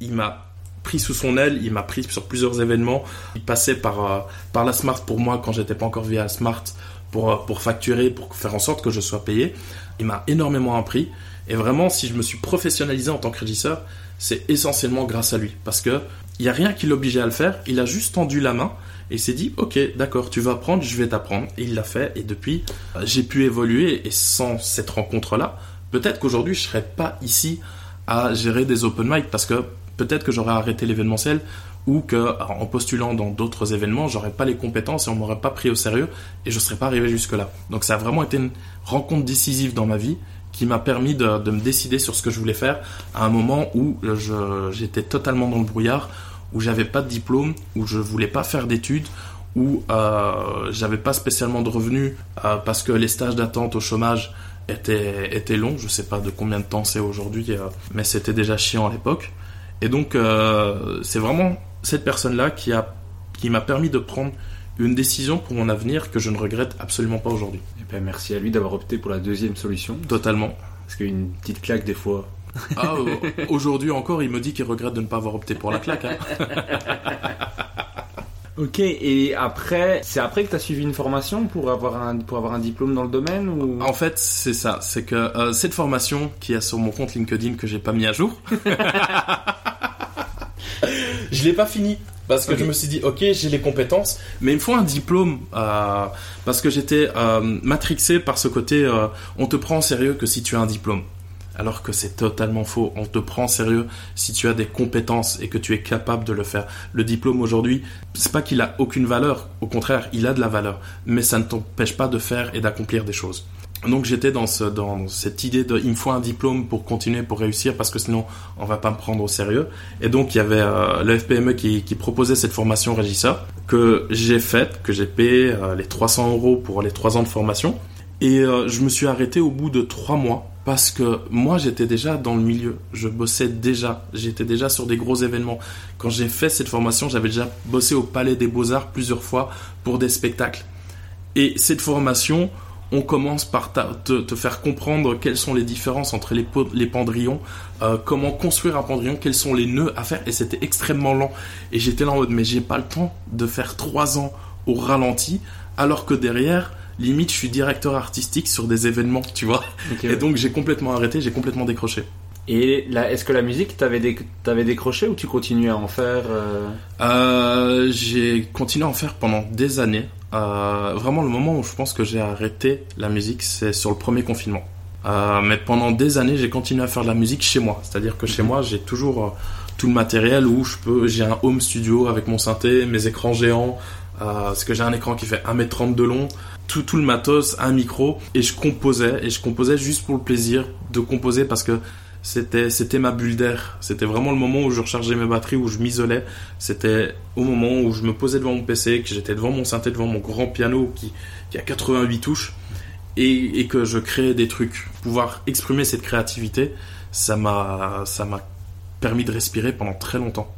il m'a pris sous son aile, il m'a pris sur plusieurs événements. Il passait par, euh, par la Smart pour moi quand j'étais pas encore via Smart pour, euh, pour facturer, pour faire en sorte que je sois payé. Il m'a énormément appris. Et vraiment, si je me suis professionnalisé en tant que régisseur, c'est essentiellement grâce à lui. Parce que il n'y a rien qui l'obligeait à le faire. Il a juste tendu la main et il s'est dit, ok, d'accord, tu vas apprendre, je vais t'apprendre. Et il l'a fait. Et depuis, euh, j'ai pu évoluer. Et sans cette rencontre-là, peut-être qu'aujourd'hui, je serais pas ici à gérer des open mic parce que peut-être que j'aurais arrêté l'événementiel ou que en postulant dans d'autres événements, j'aurais pas les compétences et on m'aurait pas pris au sérieux et je serais pas arrivé jusque là. Donc ça a vraiment été une rencontre décisive dans ma vie qui m'a permis de, me décider sur ce que je voulais faire à un moment où je- j'étais totalement dans le brouillard, où j'avais pas de diplôme, où je voulais pas faire d'études, où euh, j'avais pas spécialement de revenus euh, parce que les stages d'attente au chômage étaient, étaient longs. Je sais pas de combien de temps c'est aujourd'hui, euh, mais c'était déjà chiant à l'époque. Et donc euh, c'est vraiment cette personne-là qui a qui m'a permis de prendre une décision pour mon avenir que je ne regrette absolument pas aujourd'hui. Eh ben, merci à lui d'avoir opté pour la deuxième solution. Totalement. Parce qu'une petite claque, des fois, Ah, aujourd'hui encore, il me dit qu'il regrette de ne pas avoir opté pour la claque. Hein. Ok, et après, c'est après que tu as suivi une formation pour avoir un, pour avoir un diplôme dans le domaine ou... En fait, c'est ça. C'est que euh, cette formation qui est sur mon compte LinkedIn que j'ai pas mis à jour, je l'ai pas fini. Parce que je me suis dit, ok, j'ai les compétences, mais il me faut un diplôme. Euh, parce que j'étais euh, matrixé par ce côté, on te prend en sérieux que si tu as un diplôme alors que c'est totalement faux. On te prend sérieux si tu as des compétences et que tu es capable de le faire. Le diplôme aujourd'hui, c'est pas qu'il a aucune valeur, au contraire, il a de la valeur, mais ça ne t'empêche pas de faire et d'accomplir des choses. Donc j'étais dans, cette idée de il me faut un diplôme pour continuer, pour réussir, parce que sinon on va pas me prendre au sérieux. Et donc il y avait euh, le FPME qui, proposait cette formation régisseur que j'ai faite, que j'ai payé euh, les 300 euros pour les 3 ans de formation. Et euh, je me suis arrêté au bout de 3 mois parce que moi j'étais déjà dans le milieu, je bossais déjà, j'étais déjà sur des gros événements. Quand j'ai fait cette formation, j'avais déjà bossé au Palais des Beaux-Arts plusieurs fois pour des spectacles. Et cette formation, on commence par te, faire comprendre quelles sont les différences entre les, les pendrillons, euh, comment construire un pendrillon, quels sont les nœuds à faire, et c'était extrêmement lent. Et j'étais là en mode, mais j'ai pas le temps de faire trois ans au ralenti, alors que derrière, limite je suis directeur artistique sur des événements, tu vois. et donc j'ai complètement arrêté, j'ai complètement décroché. Et est-ce que la musique, t'avais, décroché ou tu continues à en faire euh euh, J'ai continué à en faire pendant des années. Euh, vraiment, le moment où je pense que j'ai arrêté la musique, c'est sur le premier confinement. mais pendant des années, j'ai continué à faire de la musique chez moi. C'est-à-dire que chez moi, j'ai toujours tout le matériel où je peux, j'ai un home studio avec mon synthé, mes écrans géants, parce que j'ai un écran qui fait 1m30 de long, tout, tout le matos, un micro, et je composais, et je composais juste pour le plaisir de composer parce que c'était c'était ma bulle d'air. C'était vraiment le moment où je rechargeais mes batteries, où je m'isolais. C'était au moment où je me posais devant mon PC, que j'étais devant mon synthé, devant mon grand piano qui, qui a 88 touches, et, et que je créais des trucs. Pouvoir exprimer cette créativité, ça m'a ça m'a permis de respirer pendant très longtemps.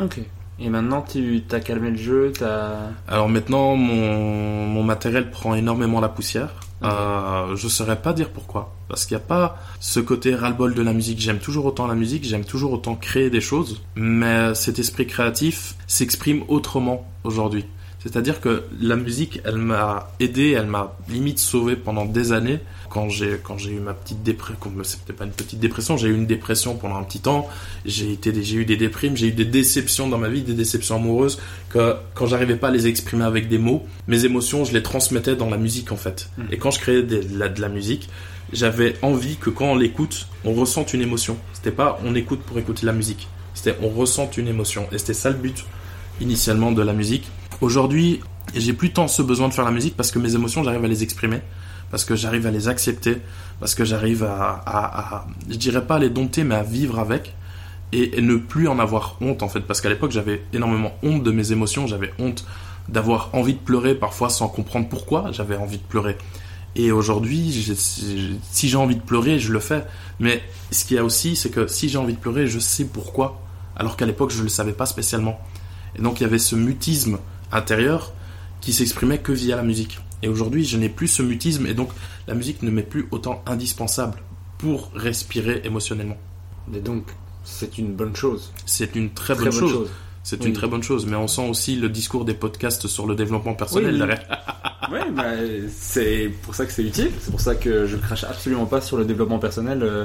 Ok. Et maintenant, tu as calmé le jeu as... Alors maintenant, mon, mon, matériel prend énormément la poussière. Euh, je saurais pas dire pourquoi. Parce qu'il n'y a pas ce côté ras-le-bol de la musique. J'aime toujours autant la musique, j'aime toujours autant créer des choses. Mais cet esprit créatif s'exprime autrement aujourd'hui. C'est-à-dire que la musique, elle m'a aidé, elle m'a limite sauvé pendant des années. Quand j'ai quand j'ai eu ma petite dépression, c'était pas une petite dépression, j'ai eu une dépression pendant un petit temps. J'ai été j'ai eu des déprimes, j'ai eu des déceptions dans ma vie, des déceptions amoureuses que quand j'arrivais pas à les exprimer avec des mots, mes émotions, je les transmettais dans la musique en fait. Hmm. Et quand je créais de la, de la musique, j'avais envie que quand on l'écoute, on ressente une émotion. C'était pas on écoute pour écouter la musique. C'était on ressente une émotion. Et c'était ça le but initialement de la musique. Aujourd'hui, j'ai plus tant ce besoin de faire la musique parce que mes émotions, j'arrive à les exprimer, parce que j'arrive à les accepter, parce que j'arrive à, je dirais pas à les dompter, mais à vivre avec et, ne plus en avoir honte en fait. Parce qu'à l'époque, j'avais énormément honte de mes émotions, j'avais honte d'avoir envie de pleurer parfois sans comprendre pourquoi j'avais envie de pleurer. Et aujourd'hui, si j'ai envie de pleurer, je le fais. Mais ce qu'il y a aussi, c'est que si j'ai envie de pleurer, je sais pourquoi. Alors qu'à l'époque, je ne le savais pas spécialement. Et donc, il y avait ce mutisme intérieur qui s'exprimait que via la musique. Et aujourd'hui, je n'ai plus ce mutisme et donc la musique ne m'est plus autant indispensable pour respirer émotionnellement. Et donc, c'est une bonne chose. C'est une très, bonne, chose. C'est une très bonne chose, mais on sent aussi le discours des podcasts sur le développement personnel derrière. oui, bah, c'est pour ça que c'est utile. C'est pour ça que je crache absolument pas sur le développement personnel. Euh,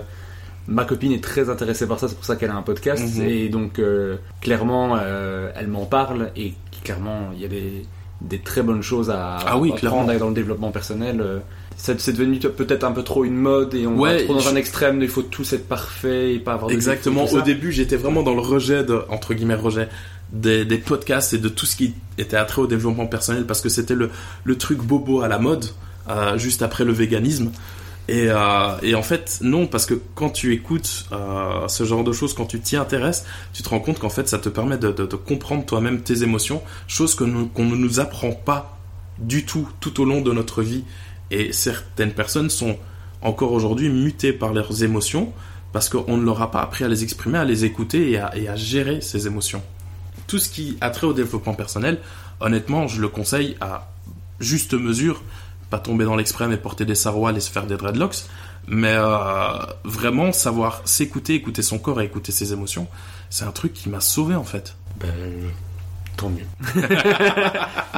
ma copine est très intéressée par ça, c'est pour ça qu'elle a un podcast. Mhm. Et donc, euh, clairement, euh, elle m'en parle et clairement, il y a des, des très bonnes choses à ah oui, apprendre dans le développement personnel. Euh, c'est devenu peut-être un peu trop une mode et on ouais, va trop dans un extrême, il faut tout être parfait et pas avoir de Exactement. Au début, j'étais vraiment dans le rejet de, entre guillemets, rejet des, des, podcasts et de tout ce qui était attrait au développement personnel parce que c'était le, le truc bobo à la mode, euh, juste après le véganisme. Et, euh, et, en fait, non, parce que quand tu écoutes euh, ce genre de choses, quand tu t'y intéresses, tu te rends compte qu'en fait, ça te permet de, comprendre toi-même tes émotions, chose qu'on ne nous apprend pas du tout tout au long de notre vie. Et certaines personnes sont encore aujourd'hui mutées par leurs émotions parce qu'on ne leur a pas appris à les exprimer, à les écouter et à, et à gérer ces émotions. Tout ce qui a trait au développement personnel, honnêtement, je le conseille à juste mesure pas tomber dans l'extrême et porter des sarouals et se faire des dreadlocks. Mais euh, vraiment savoir s'écouter, écouter son corps et écouter ses émotions, c'est un truc qui m'a sauvé en fait. Ben, tant mieux.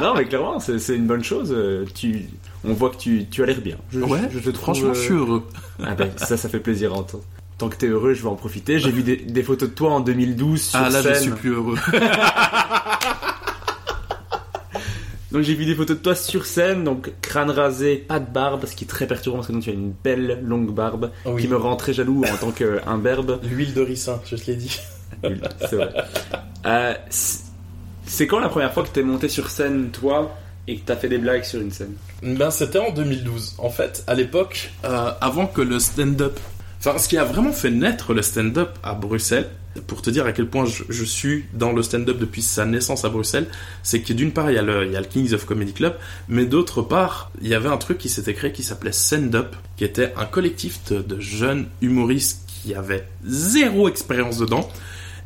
non, mais clairement, c'est une bonne chose. Euh, tu, on voit que tu, tu as l'air bien. ouais, je, te franchement, je suis heureux. Ah ben, ça, ça fait plaisir à entendre. Tant que t'es heureux, je vais en profiter. J'ai vu des, des, photos de toi en 2012 sur Ah là, scène. je suis plus heureux. Donc j'ai vu des photos de toi sur scène, donc crâne rasé, pas de barbe, ce qui est très perturbant parce que donc tu as une belle longue barbe Oui. qui me rend très jaloux en tant qu'imberbe. L'huile de ricin, je te l'ai dit. C'est vrai. Euh, c'est c'est quand la première fois que t'es monté sur scène, toi, et que t'as fait des blagues sur une scène? Ben, c'était en 2012. En fait, à l'époque, euh, avant que le stand-up. Enfin, ce qui a vraiment fait naître le stand-up à Bruxelles, pour te dire à quel point je, suis dans le stand-up depuis sa naissance à Bruxelles, c'est que d'une part, il y, a le, Kings of Comedy Club, mais d'autre part, il y avait un truc qui s'était créé qui s'appelait Stand Up, qui était un collectif de, de jeunes humoristes qui avaient zéro expérience dedans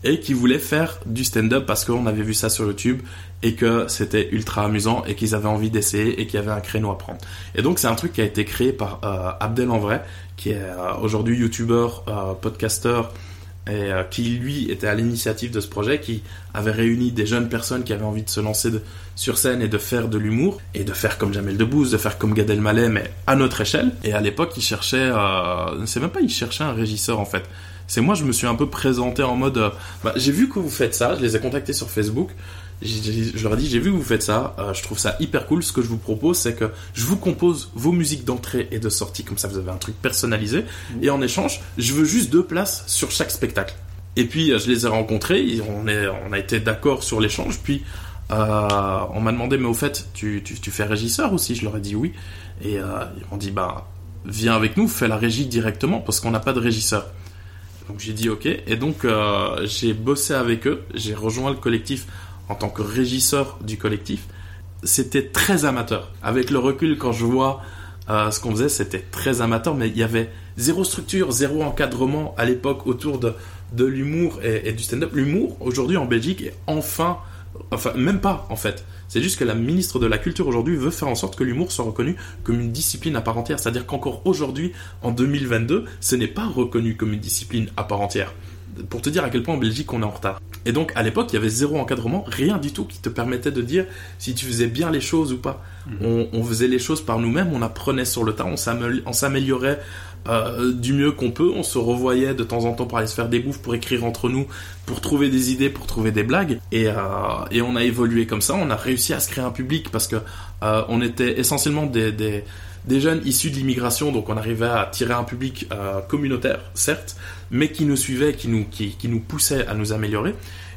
et qui voulaient faire du stand-up parce qu'on avait vu ça sur YouTube et que c'était ultra amusant et qu'ils avaient envie d'essayer et qu'il y avait un créneau à prendre. Et donc c'est un truc qui a été créé par euh, Abdel en vrai, qui est euh, aujourd'hui youtubeur, euh, podcasteur et euh, qui lui était à l'initiative de ce projet, qui avait réuni des jeunes personnes qui avaient envie de se lancer sur scène et de faire de l'humour et de faire comme Jamel Debbouze, de faire comme Gad Elmaleh mais à notre échelle. Et à l'époque, il cherchait, euh, c'est même pas il cherchait un régisseur en fait. C'est moi, je me suis un peu présenté en mode, bah, j'ai vu que vous faites ça, je les ai contactés sur Facebook. Je leur ai dit, j'ai vu que vous faites ça, euh, je trouve ça hyper cool. Ce que je vous propose, c'est que je vous compose vos musiques d'entrée et de sortie, comme ça vous avez un truc personnalisé. Et en échange, je veux juste deux places sur chaque spectacle. Et puis euh, je les ai rencontrés, on, a été d'accord sur l'échange. Puis euh, on m'a demandé, mais au fait, tu, fais régisseur aussi? Je leur ai dit oui. Et euh, ils m'ont dit, bah viens avec nous, fais la régie directement, parce qu'on n'a pas de régisseur. Donc j'ai dit ok, et donc j'ai bossé avec eux, j'ai rejoint le collectif en tant que régisseur du collectif. C'était très amateur. Avec le recul, quand je vois euh, ce qu'on faisait, c'était très amateur, mais il y avait zéro structure, zéro encadrement à l'époque autour de, de l'humour et, et du stand-up. L'humour, aujourd'hui en Belgique, est enfin, enfin même pas en fait. C'est juste que la ministre de la Culture aujourd'hui veut faire en sorte que l'humour soit reconnu comme une discipline à part entière. C'est-à-dire qu'encore aujourd'hui, en 2022, ce n'est pas reconnu comme une discipline à part entière. Pour te dire à quel point en Belgique on est en retard. Et donc à l'époque, il y avait zéro encadrement, rien du tout qui te permettait de dire si tu faisais bien les choses ou pas. On, on faisait les choses par nous-mêmes, on apprenait sur le tas, on s'amé- on s'améliorait euh, du mieux qu'on peut, on se revoyait de temps en temps pour aller se faire des bouffes, pour écrire entre nous, pour trouver des idées, pour trouver des blagues. Et, euh, et on a évolué comme ça, on a réussi à se créer un public parce que euh, on était essentiellement des, des, des jeunes issus de l'immigration, donc on arrivait à tirer un public euh, communautaire, certes, mais qui nous suivait, qui nous, qui, qui nous poussait à nous améliorer.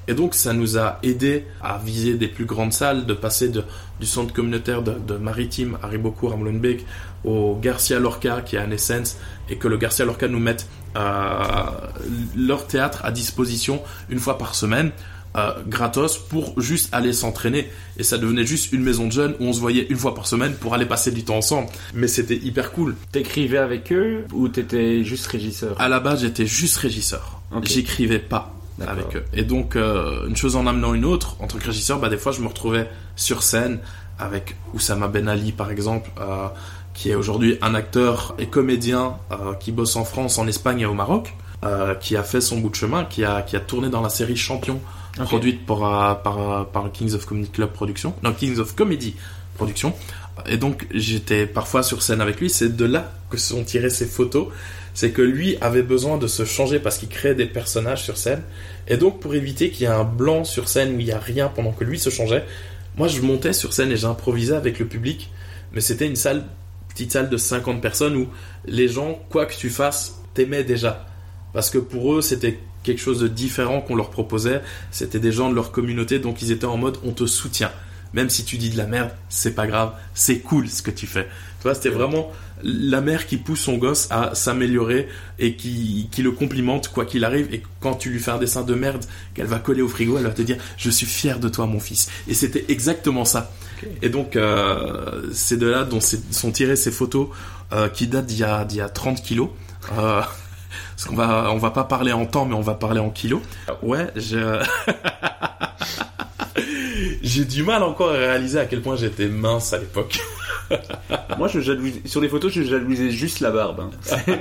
Et donc ça nous a aidé à viser des plus grandes salles, de passer de, du centre communautaire de, Maritime à Ribocourt, à Molenbeek, au Garcia Lorca qui est à Essence, et que le Garcia Lorca nous mette euh, leur théâtre à disposition une fois par semaine. Euh, gratos pour juste aller s'entraîner. Et ça devenait juste une maison de jeunes où on se voyait une fois par semaine pour aller passer du temps ensemble. Mais c'était hyper cool. T'écrivais avec eux ou t'étais juste régisseur? À la base j'étais juste régisseur. J'écrivais pas avec eux. Et donc, euh, une chose en amenant une autre, en tant que régisseur, bah, des fois, je me retrouvais sur scène avec Oussama Ben Ali, par exemple, euh, qui est aujourd'hui un acteur et comédien euh, qui bosse en France, en Espagne et au Maroc, qui a fait son bout de chemin, qui a, qui a tourné dans la série Champion, Produite par, euh, euh, par Kings of Comedy Club Production, non, Kings of Comedy Production. Et donc, j'étais parfois sur scène avec lui. C'est de là que sont tirées ces photos. C'est que lui avait besoin de se changer parce qu'il créait des personnages sur scène. Et donc, pour éviter qu'il y ait un blanc sur scène où il n'y a rien pendant que lui se changeait, moi, je montais sur scène et j'improvisais avec le public. Mais c'était une salle, petite salle de 50 personnes où les gens, quoi que tu fasses, t'aimaient déjà. Parce que pour eux, c'était quelque chose de différent qu'on leur proposait. C'était des gens de leur communauté, donc ils étaient en mode on te soutient. Même si tu dis de la merde, c'est pas grave, c'est cool ce que tu fais. Tu vois, c'était vraiment la mère qui pousse son gosse à s'améliorer et qui, qui le complimente quoi qu'il arrive. Et quand tu lui fais un dessin de merde qu'elle va coller au frigo, elle va te dire Je suis fier de toi, mon fils. Et c'était exactement ça. Et donc, euh, c'est de là dont sont tirées ces photos euh, qui datent d'il y, y a 30 kilos. Euh, parce qu'on va, on va pas parler en temps, mais on va parler en kilos. Ouais, je... j'ai du mal encore à réaliser à quel point j'étais mince à l'époque. Moi, je jalouse... sur les photos, je jalousais juste la barbe. hein.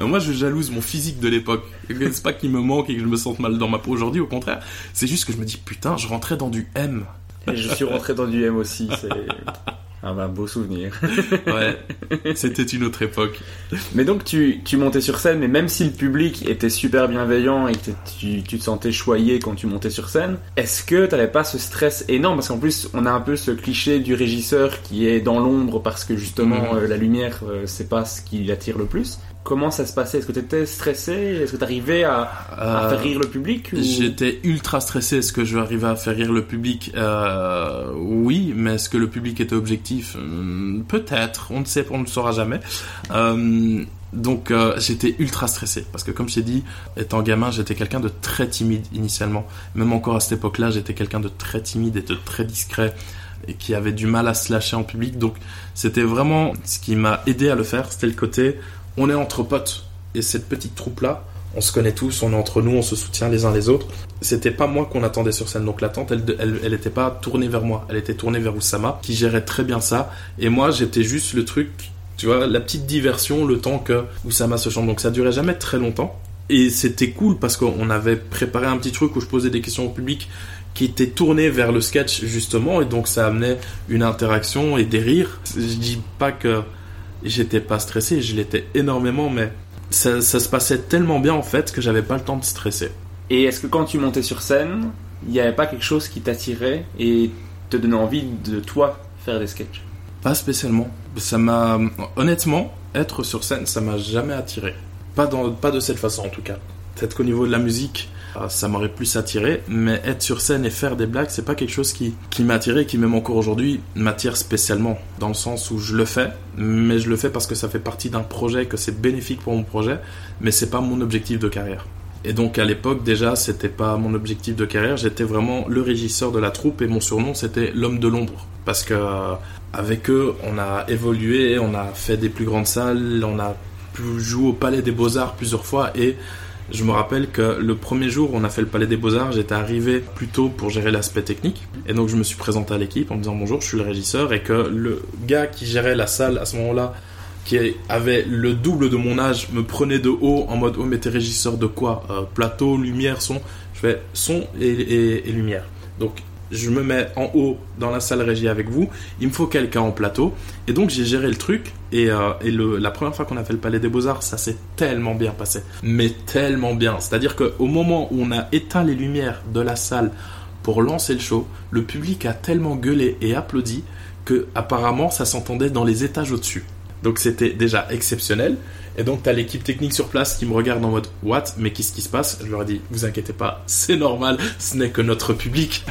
Moi, je jalouse mon physique de l'époque. C'est pas qu'il me manque et que je me sente mal dans ma peau aujourd'hui, au contraire. C'est juste que je me dis, putain, je rentrais dans du M. Et je suis rentré dans du M aussi. C'est un bah, beau souvenir. Ouais, c'était une autre époque. Mais donc tu, tu montais sur scène, mais même si le public était super bienveillant et que tu, tu te sentais choyé quand tu montais sur scène, est-ce que t'avais pas ce stress énorme? Parce qu'en plus, on a un peu ce cliché du régisseur qui est dans l'ombre parce que justement Mhm. euh, la lumière, euh, c'est pas ce qui l'attire le plus. Comment ça se passait? Est-ce que t'étais stressé? Est-ce que t'arrivais à, à Euh, faire rire le public ou- J'étais ultra stressé. Est-ce que je vais arriver à faire rire le public? Euh, Oui, mais est-ce que le public était objectif? Hum, Peut-être. On ne sait, on ne le saura jamais. Euh, donc j'étais ultra stressé parce que comme je t'ai dit, étant gamin, j'étais quelqu'un de très timide initialement. Même encore à cette époque-là, j'étais quelqu'un de très timide et de très discret et qui avait du mal à se lâcher en public. Donc c'était vraiment ce qui m'a aidé à le faire. C'était le côté, on est entre potes et cette petite troupe-là, on se connaît tous, on est entre nous, on se soutient les uns les autres. C'était pas moi qu'on attendait sur scène, donc l'attente, elle, elle, elle était pas tournée vers moi, elle était tournée vers Oussama, qui gérait très bien ça. Et moi, j'étais juste le truc, tu vois, la petite diversion, le temps que Oussama se chante. Donc ça durait jamais très longtemps. Et c'était cool parce qu'on avait préparé un petit truc où je posais des questions au public qui était tourné vers le sketch justement, et donc ça amenait une interaction et des rires. Je dis pas que j'étais pas stressé, je l'étais énormément, mais ça, ça se passait tellement bien en fait que j'avais pas le temps de stresser. Et est-ce que quand tu montais sur scène, il n'y avait pas quelque chose qui t'attirait et te donnait envie de toi faire des sketchs? Pas spécialement. Ça m'a honnêtement être sur scène, ça m'a jamais attiré. Pas dans pas de cette façon en tout cas. Peut-être qu'au niveau de la musique, ça m'aurait plus attiré, mais être sur scène et faire des blagues, c'est pas quelque chose qui, qui m'a attiré, qui même encore aujourd'hui m'attire spécialement, dans le sens où je le fais, mais je le fais parce que ça fait partie d'un projet, que c'est bénéfique pour mon projet, mais c'est pas mon objectif de carrière. Et donc à l'époque déjà, c'était pas mon objectif de carrière, j'étais vraiment le régisseur de la troupe et mon surnom c'était l'homme de l'ombre, parce que euh, avec eux, on a évolué, on a fait des plus grandes salles, on a pu jouer au Palais des Beaux-Arts plusieurs fois et je me rappelle que le premier jour où on a fait le Palais des Beaux-Arts, j'étais arrivé plus tôt pour gérer l'aspect technique. Et donc je me suis présenté à l'équipe en me disant bonjour, je suis le régisseur. Et que le gars qui gérait la salle à ce moment-là, qui avait le double de mon âge, me prenait de haut en mode oh mais t'es régisseur de quoi? Euh, Plateau, lumière, son. Je fais son et, et- et lumière. Donc je me mets en haut dans la salle régie avec vous. Il me faut quelqu'un en plateau. Et donc j'ai géré le truc. Et, euh, la première fois qu'on a fait le Palais des Beaux-Arts, ça s'est tellement bien passé. Mais tellement bien. C'est-à-dire qu'au moment où on a éteint les lumières de la salle pour lancer le show, le public a tellement gueulé et applaudi que apparemment ça s'entendait dans les étages au-dessus. Donc c'était déjà exceptionnel. Et donc t'as l'équipe technique sur place qui me regarde en mode What? Mais qu'est-ce qui se passe? Je leur ai dit Vous inquiétez pas, c'est normal, ce n'est que notre public.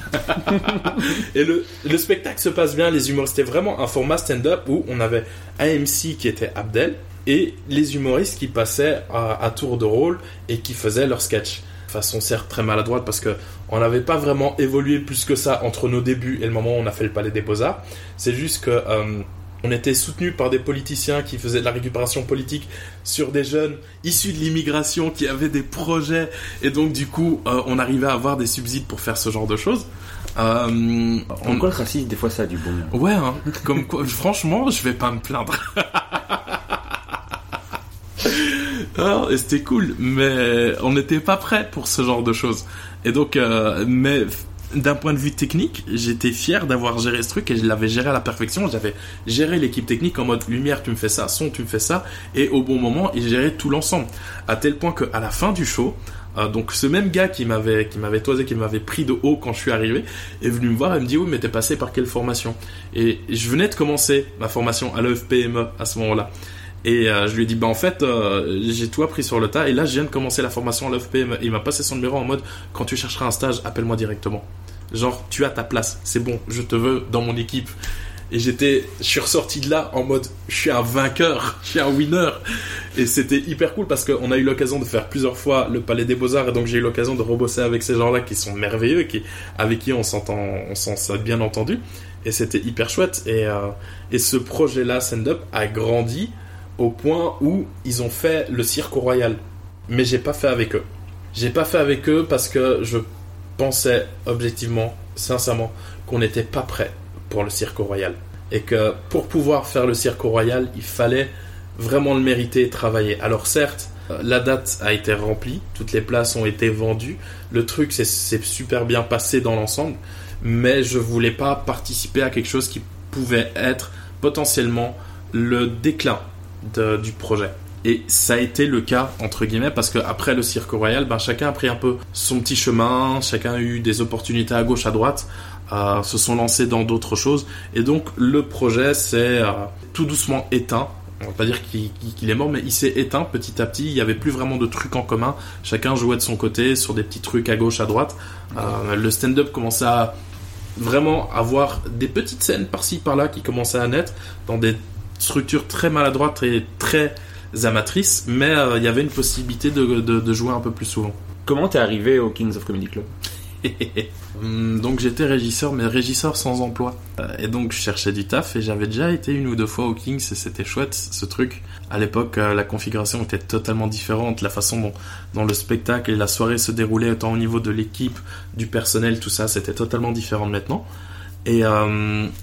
et le, le spectacle se passe bien, les humoristes, c'était vraiment un format stand-up où on avait un MC qui était Abdel et les humoristes qui passaient à, tour de rôle et qui faisaient leur sketch. Façon certes très maladroite parce que on n'avait pas vraiment évolué plus que ça entre nos débuts et le moment où on a fait le Palais des Beaux-Arts. C'est juste que euh, on était soutenu par des politiciens qui faisaient de la récupération politique sur des jeunes issus de l'immigration qui avaient des projets et donc du coup euh, on arrivait à avoir des subsides pour faire ce genre de choses. Euh, on- Pourquoi le racisme, des fois, ça a du bon Ouais, hein, comme quoi, franchement, je vais pas me plaindre. Ah, et c'était cool, mais on n'était pas prêt pour ce genre de choses. Et donc, euh, mais d'un point de vue technique, j'étais fier d'avoir géré ce truc et je l'avais géré à la perfection. J'avais géré l'équipe technique en mode lumière, tu me fais ça, son, tu me fais ça, et au bon moment, et gérer tout l'ensemble. À tel point qu'à la fin du show, euh, donc ce même gars qui m'avait qui m'avait toisé, qui m'avait pris de haut quand je suis arrivé, est venu me voir et me dit oui mais t'es passé par quelle formation? Et je venais de commencer ma formation à l'EFPME à ce moment-là. Et euh, je lui ai dit bah en fait euh, j'ai tout appris sur le tas et là je viens de commencer la formation à. Et il m'a passé son numéro en mode quand tu chercheras un stage appelle-moi directement. Genre tu as ta place, c'est bon, je te veux dans mon équipe. Et j'étais, je suis ressorti de là en mode, je suis un vainqueur, je suis un winner. Et c'était hyper cool parce qu'on a eu l'occasion de faire plusieurs fois le Palais des Beaux-Arts et donc j'ai eu l'occasion de rebosser avec ces gens-là qui sont merveilleux, qui, avec qui on s'entend, on s'en bien entendu. Et c'était hyper chouette. Et, euh, et ce projet-là, Stand Up, a grandi au point où ils ont fait le Cirque Royal. Mais j'ai pas fait avec eux. J'ai pas fait avec eux parce que je pensais objectivement, sincèrement, qu'on n'était pas prêt pour le Cirque Royal. et que pour pouvoir faire le cirque royal, il fallait vraiment le mériter et travailler. Alors certes, la date a été remplie, toutes les places ont été vendues, le truc s'est super bien passé dans l'ensemble, mais je voulais pas participer à quelque chose qui pouvait être potentiellement le déclin du projet. Et ça a été le cas, entre guillemets, parce qu'après le Cirque Royal, ben, chacun a pris un peu son petit chemin, chacun a eu des opportunités à gauche, à droite, euh, se sont lancés dans d'autres choses. Et donc, le projet s'est euh, tout doucement éteint. On va pas dire qu'il est mort, mais il s'est éteint petit à petit. Il n'y avait plus vraiment de trucs en commun. Chacun jouait de son côté sur des petits trucs à gauche, à droite. Euh, le stand-up commençait à vraiment avoir des petites scènes par-ci, par-là qui commençaient à naître dans des structures très maladroites et très amatrices, mais euh, il y avait une possibilité de, jouer un peu plus souvent. Comment t'es arrivé au Kings of Comedy Club? Hum, donc j'étais régisseur, mais régisseur sans emploi. Euh, et donc je cherchais du taf et j'avais déjà été une ou deux fois au Kings et c'était chouette ce truc. À l'époque, euh, la configuration était totalement différente. La façon dont, le spectacle et la soirée se déroulaient, tant au niveau de l'équipe, du personnel, tout ça, c'était totalement différent de maintenant. Et,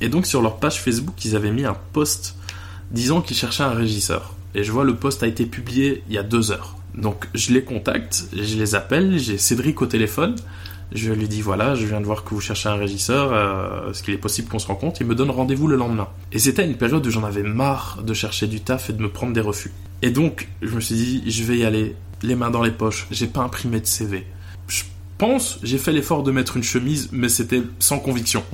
et donc sur leur page Facebook, ils avaient mis un post disant qu'ils cherchaient un régisseur et je vois le poste a été publié il y a deux heures. Donc je les contacte, je les appelle, j'ai Cédric au téléphone, je lui dis voilà, je viens de voir que vous cherchez un régisseur, euh, est-ce qu'il est possible qu'on se rencontre? Il me donne rendez-vous le lendemain. Et c'était une période où j'en avais marre de chercher du taf et de me prendre des refus. Et donc je me suis dit je vais y aller, les mains dans les poches, j'ai pas imprimé de CV. Je pense, j'ai fait l'effort de mettre une chemise, mais c'était sans conviction.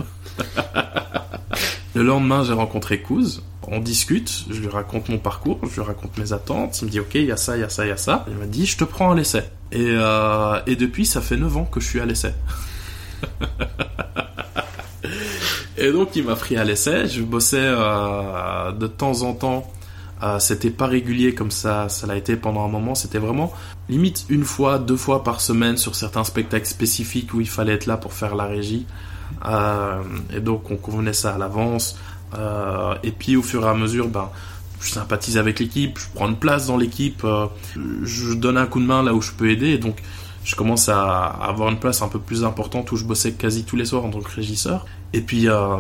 le lendemain j'ai rencontré Kouz, on discute, je lui raconte mon parcours, je lui raconte mes attentes, il me dit ok, il y a ça, il y a ça, il y a ça. Il m'a dit je te prends à l'essai. Et, euh, depuis, ça fait 9 ans que je suis à l'essai. et donc il m'a pris à l'essai, je bossais euh, de temps en temps. Euh, c'était pas régulier comme ça, ça l'a été pendant un moment. C'était vraiment limite une fois, deux fois par semaine sur certains spectacles spécifiques où il fallait être là pour faire la régie. Et donc on convenait ça à l'avance. Euh, et puis au fur et à mesure, ben, je sympathise avec l'équipe, je prends une place dans l'équipe, euh, je donne un coup de main là où je peux aider, et donc je commence à avoir une place un peu plus importante où je bossais quasi tous les soirs en tant que régisseur. Et puis euh,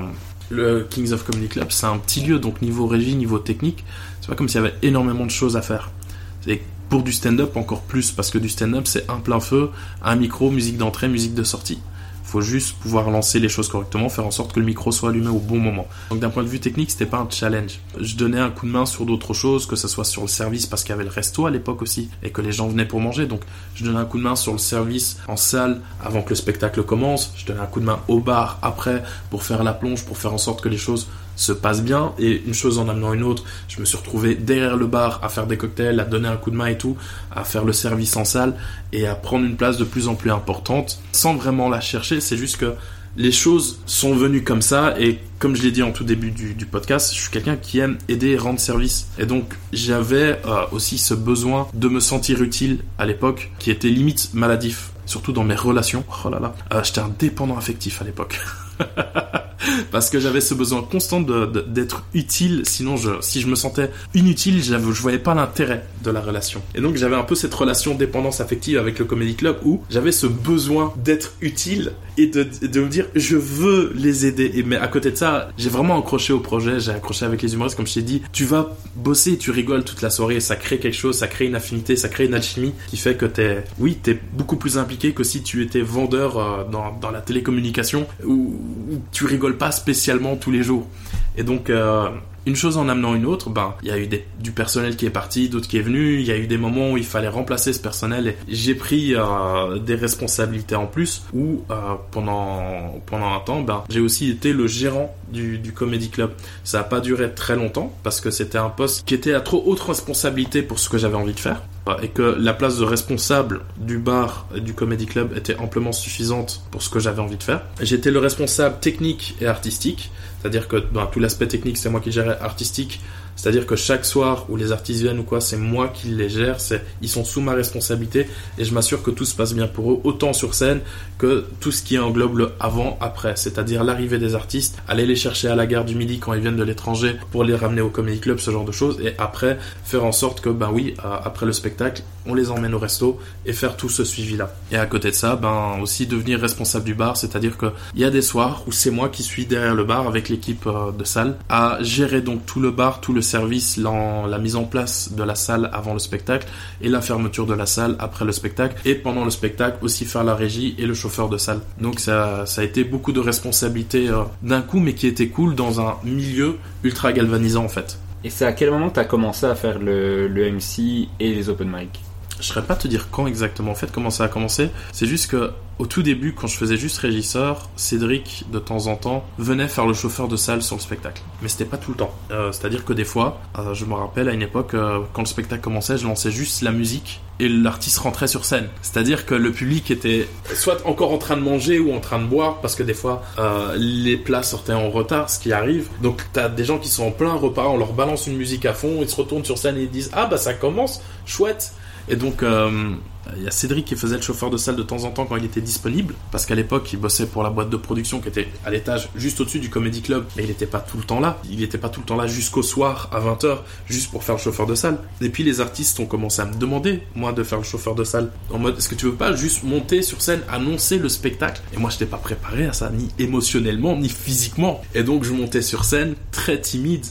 le Kings of Comedy Club, c'est un petit lieu, donc niveau régie, niveau technique, c'est pas comme s'il y avait énormément de choses à faire. Et pour du stand-up encore plus, parce que du stand-up c'est un plein feu, un micro, musique d'entrée, musique de sortie faut juste pouvoir lancer les choses correctement, faire en sorte que le micro soit allumé au bon moment. Donc d'un point de vue technique, c'était pas un challenge. Je donnais un coup de main sur d'autres choses, que ce soit sur le service parce qu'il y avait le resto à l'époque aussi et que les gens venaient pour manger. Donc je donnais un coup de main sur le service en salle avant que le spectacle commence. Je donnais un coup de main au bar après pour faire la plonge, pour faire en sorte que les choses se passe bien et une chose en amenant une autre, je me suis retrouvé derrière le bar à faire des cocktails, à donner un coup de main et tout, à faire le service en salle et à prendre une place de plus en plus importante sans vraiment la chercher, c'est juste que les choses sont venues comme ça et comme je l'ai dit en tout début du, podcast, je suis quelqu'un qui aime aider et rendre service. Et donc j'avais euh, aussi ce besoin de me sentir utile à l'époque qui était limite maladif, surtout dans mes relations. Oh là là, euh, j'étais un dépendant affectif à l'époque. parce que j'avais ce besoin constant d'être utile. Sinon, je, si je me sentais inutile, je voyais pas l'intérêt de la relation. Et donc, j'avais un peu cette relation dépendance affective avec le Comedy Club où j'avais ce besoin d'être utile et de, me dire je veux les aider. Et, mais à côté de ça, j'ai vraiment accroché au projet, j'ai accroché avec les humoristes, comme je t'ai dit. Tu vas bosser tu rigoles toute la soirée, ça crée quelque chose, ça crée une affinité, ça crée une alchimie qui fait que t'es, oui, t'es beaucoup plus impliqué que si tu étais vendeur euh, dans, dans la télécommunication où tu rigoles pas spécialement tous les jours. Et donc, euh, une chose en amenant une autre, ben, il y a eu du personnel qui est parti, d'autres qui est venu, il y a eu des moments où il fallait remplacer ce personnel et j'ai pris euh, des responsabilités en plus où euh, pendant, pendant un temps, ben, j'ai aussi été le gérant du, Comedy Club. Ça n'a pas duré très longtemps parce que c'était un poste qui était à trop haute responsabilité pour ce que j'avais envie de faire et que la place de responsable du bar et du comedy club était amplement suffisante pour ce que j'avais envie de faire. J'étais le responsable technique et artistique, c'est-à-dire que ben, tout l'aspect technique c'est moi qui gérais, artistique C'est-à-dire que chaque soir où les artistes viennent ou quoi, c'est moi qui les gère, c'est ils sont sous ma responsabilité et je m'assure que tout se passe bien pour eux, autant sur scène que tout ce qui englobe le avant après, c'est-à-dire l'arrivée des artistes, aller les chercher à la gare du midi quand ils viennent de l'étranger pour les ramener au comedy club, ce genre de choses et après faire en sorte que ben oui, euh, après le spectacle, on les emmène au resto et faire tout ce suivi là. Et à côté de ça, ben aussi devenir responsable du bar, c'est-à-dire que il y a des soirs où c'est moi qui suis derrière le bar avec l'équipe euh, de salle à gérer donc tout le bar, tout le service, la, mise en place de la salle avant le spectacle et la fermeture de la salle après le spectacle et pendant le spectacle aussi faire la régie et le chauffeur de salle. Donc ça, ça a été beaucoup de responsabilités euh, d'un coup mais qui était cool dans un milieu ultra galvanisant en fait. Et c'est à quel moment tu as commencé à faire le MC et les open mic? Je saurais pas te dire quand exactement en fait comment ça a commencé. C'est juste que au tout début, quand je faisais juste régisseur, Cédric, de temps en temps, venait faire le chauffeur de salle sur le spectacle. Mais c'était pas tout le temps. Euh, c'est-à-dire que des fois, euh, je me rappelle à une époque, euh, quand le spectacle commençait, je lançais juste la musique et l'artiste rentrait sur scène. C'est-à-dire que le public était soit encore en train de manger ou en train de boire, parce que des fois, les plats sortaient en retard, ce qui arrive. Donc t'as des gens qui sont en plein repas, on leur balance une musique à fond, ils se retournent sur scène et ils disent « Ah bah ça commence, chouette !» Et donc, euh, il y a Cédric qui faisait le chauffeur de salle de temps en temps quand il était disponible, parce qu'à l'époque, il bossait pour la boîte de production qui était à l'étage juste au-dessus du Comedy Club, mais il n'était pas tout le temps là. Il n'était pas tout le temps là jusqu'au soir à 20h, juste pour faire le chauffeur de salle. Et puis les artistes ont commencé à me demander, moi, de faire le chauffeur de salle. En mode, est-ce que tu veux pas juste monter sur scène, annoncer le spectacle? Et moi, je n'étais pas préparé à ça, ni émotionnellement, ni physiquement. Et donc, je montais sur scène, très timide,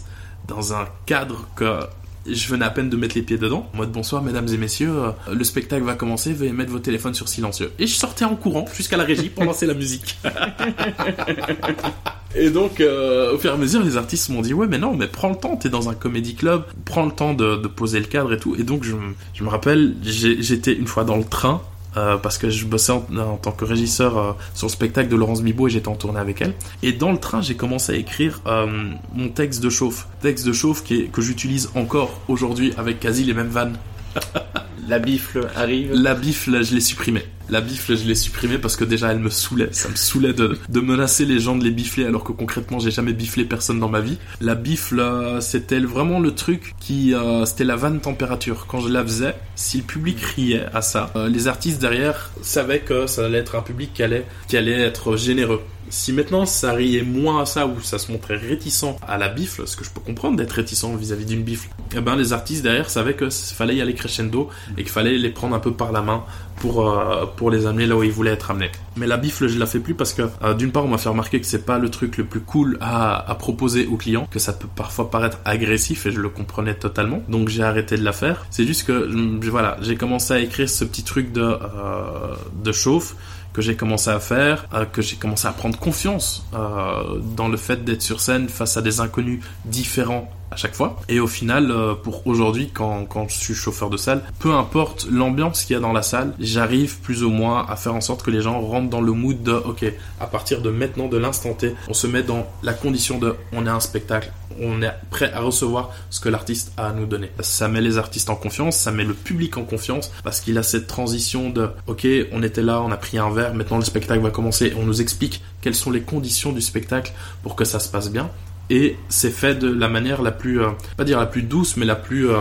dans un cadre que je venais à peine de mettre les pieds dedans, en mode bonsoir mesdames et messieurs, euh, le spectacle va commencer, veuillez mettre vos téléphones sur silencieux. Et je sortais en courant jusqu'à la régie pour lancer la musique. et donc, euh, au fur et à mesure, les artistes m'ont dit ouais mais non, mais prends le temps, t'es dans un comédie club, prends le temps de, poser le cadre et tout. Et donc je, je me rappelle, j'étais une fois dans le train euh, parce que je bossais en, tant que régisseur euh, sur le spectacle de Laurence Bibot et j'étais en tournée avec elle. Et dans le train, j'ai commencé à écrire euh, mon texte de chauffe. Texte de chauffe qui que j'utilise encore aujourd'hui avec quasi les mêmes vannes. La bifle arrive La bifle, je l'ai supprimée. La bifle, je l'ai supprimée parce que déjà elle me saoulait. Ça me saoulait de, menacer les gens de les bifler alors que concrètement j'ai jamais biflé personne dans ma vie. La bifle, euh, c'était vraiment le truc qui, euh, c'était la vanne température. Quand je la faisais, si le public riait à ça, euh, les artistes derrière savaient que ça allait être un public qui allait, qui allait être généreux. Si maintenant ça riait moins à ça ou ça se montrait réticent à la bifle, ce que je peux comprendre d'être réticent vis-à-vis d'une bifle, eh ben les artistes derrière savaient que fallait y aller crescendo et qu'il fallait les prendre un peu par la main pour euh, les amener là où ils voulaient être amenés. Mais la bifle, je la fais plus parce que euh, d'une part, on m'a fait remarquer que c'est pas le truc le plus cool à, proposer aux clients, que ça peut parfois paraître agressif et je le comprenais totalement. Donc j'ai arrêté de la faire. C'est juste que voilà, j'ai commencé à écrire ce petit truc de euh, de chauffe que j'ai commencé à faire, euh, que j'ai commencé à prendre confiance euh, dans le fait d'être sur scène face à des inconnus différents chaque fois. Et au final, euh, pour aujourd'hui, quand, quand je suis chauffeur de salle, peu importe l'ambiance qu'il y a dans la salle, j'arrive plus ou moins à faire en sorte que les gens rentrent dans le mood de ok, à partir de maintenant, de l'instant T, on se met dans la condition de on est un spectacle, on est prêt à recevoir ce que l'artiste a à nous donner. Ça met les artistes en confiance, ça met le public en confiance parce qu'il a cette transition de ok, on était là, on a pris un verre, maintenant le spectacle va commencer, on nous explique quelles sont les conditions du spectacle pour que ça se passe bien et c'est fait de la manière la plus, euh, pas dire la plus douce, mais la plus, euh,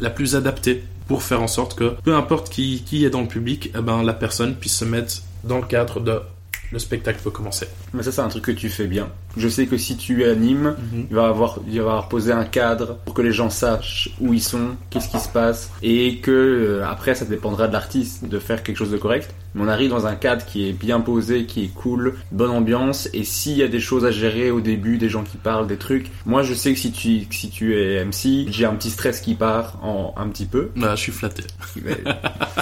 la plus adaptée pour faire en sorte que peu importe qui, qui est dans le public, eh ben, la personne puisse se mettre dans le cadre de le spectacle peut commencer. Mais ça, c'est un truc que tu fais bien. Je sais que si tu animes, mhm. il, va avoir, il va avoir posé un cadre pour que les gens sachent où ils sont, qu'est-ce qui se passe, et que euh, après, ça dépendra de l'artiste de faire quelque chose de correct on arrive dans un cadre qui est bien posé, qui est cool, bonne ambiance, et s'il y a des choses à gérer au début, des gens qui parlent, des trucs, moi je sais que si tu, si tu es MC, j'ai un petit stress qui part en un petit peu. Bah, je suis flatté.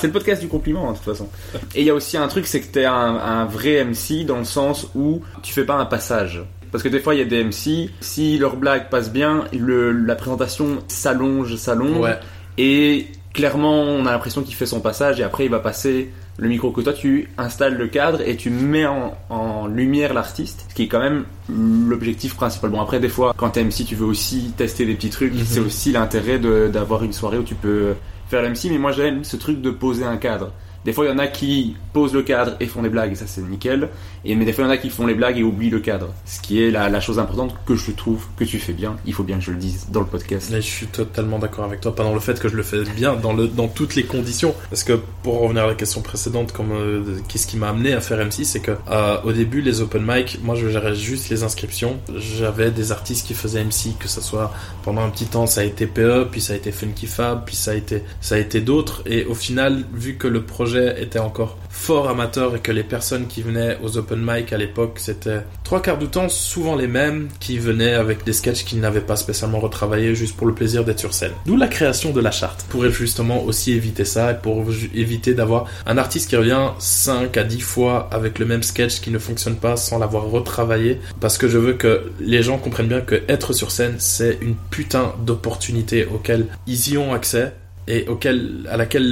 c'est le podcast du compliment, hein, de toute façon. Et il y a aussi un truc, c'est que t'es un, un vrai MC dans le sens où tu fais pas un passage. Parce que des fois, il y a des MC, si leur blague passe bien, le, la présentation s'allonge, s'allonge. Ouais. Et clairement, on a l'impression qu'il fait son passage et après, il va passer le micro que toi tu installes le cadre et tu mets en, lumière l'artiste, ce qui est quand même l'objectif principal. Bon après des fois quand t'es MC tu veux aussi tester des petits trucs, mhm. c'est aussi l'intérêt d'avoir une soirée où tu peux faire l'MC, mais moi j'aime ce truc de poser un cadre. Des fois, il y en a qui posent le cadre et font des blagues, et ça c'est nickel. Et, mais des fois, il y en a qui font les blagues et oublient le cadre. Ce qui est la, chose importante que je trouve que tu fais bien. Il faut bien que je le dise dans le podcast. Mais je suis totalement d'accord avec toi, pas dans le fait que je le fais bien, dans, toutes les conditions. Parce que pour revenir à la question précédente, euh, qu'est-ce qui m'a amené à faire MC, c'est que euh, au début, les open mic, moi je gérais juste les inscriptions. J'avais des artistes qui faisaient MC, que ce soit pendant un petit temps, ça a été PE, puis ça a été Funky Fab, puis ça a été, ça a été d'autres. Et au final, vu que le projet était encore fort amateur et que les personnes qui venaient aux open mic à l'époque, c'était trois quarts du temps souvent les mêmes qui venaient avec des sketchs qu'ils n'avaient pas spécialement retravaillés juste pour le plaisir d'être sur scène. D'où la création de la charte pour justement aussi éviter ça et pour éviter d'avoir un artiste qui revient 5 à 10 fois avec le même sketch qui ne fonctionne pas sans l'avoir retravaillé parce que je veux que les gens comprennent bien que être sur scène c'est une putain d'opportunité auquel ils y ont accès et auquel, à laquelle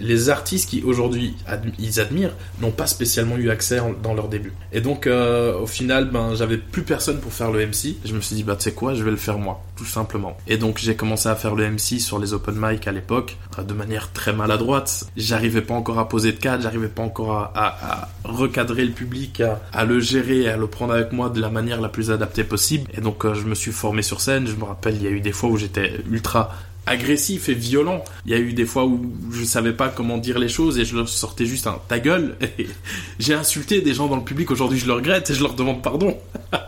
les, artistes qui aujourd'hui ils admirent n'ont pas spécialement eu accès dans leur début. Et donc euh, au final, ben j'avais plus personne pour faire le MC. Je me suis dit bah tu sais quoi, je vais le faire moi, tout simplement. Et donc j'ai commencé à faire le MC sur les open mic à l'époque euh, de manière très maladroite. J'arrivais pas encore à poser de cadre, j'arrivais pas encore à, recadrer le public, à, à, le gérer, à le prendre avec moi de la manière la plus adaptée possible. Et donc euh, je me suis formé sur scène. Je me rappelle, il y a eu des fois où j'étais ultra agressif et violent. Il y a eu des fois où je savais pas comment dire les choses et je leur sortais juste un ta gueule. J'ai insulté des gens dans le public. Aujourd'hui, je le regrette et je leur demande pardon.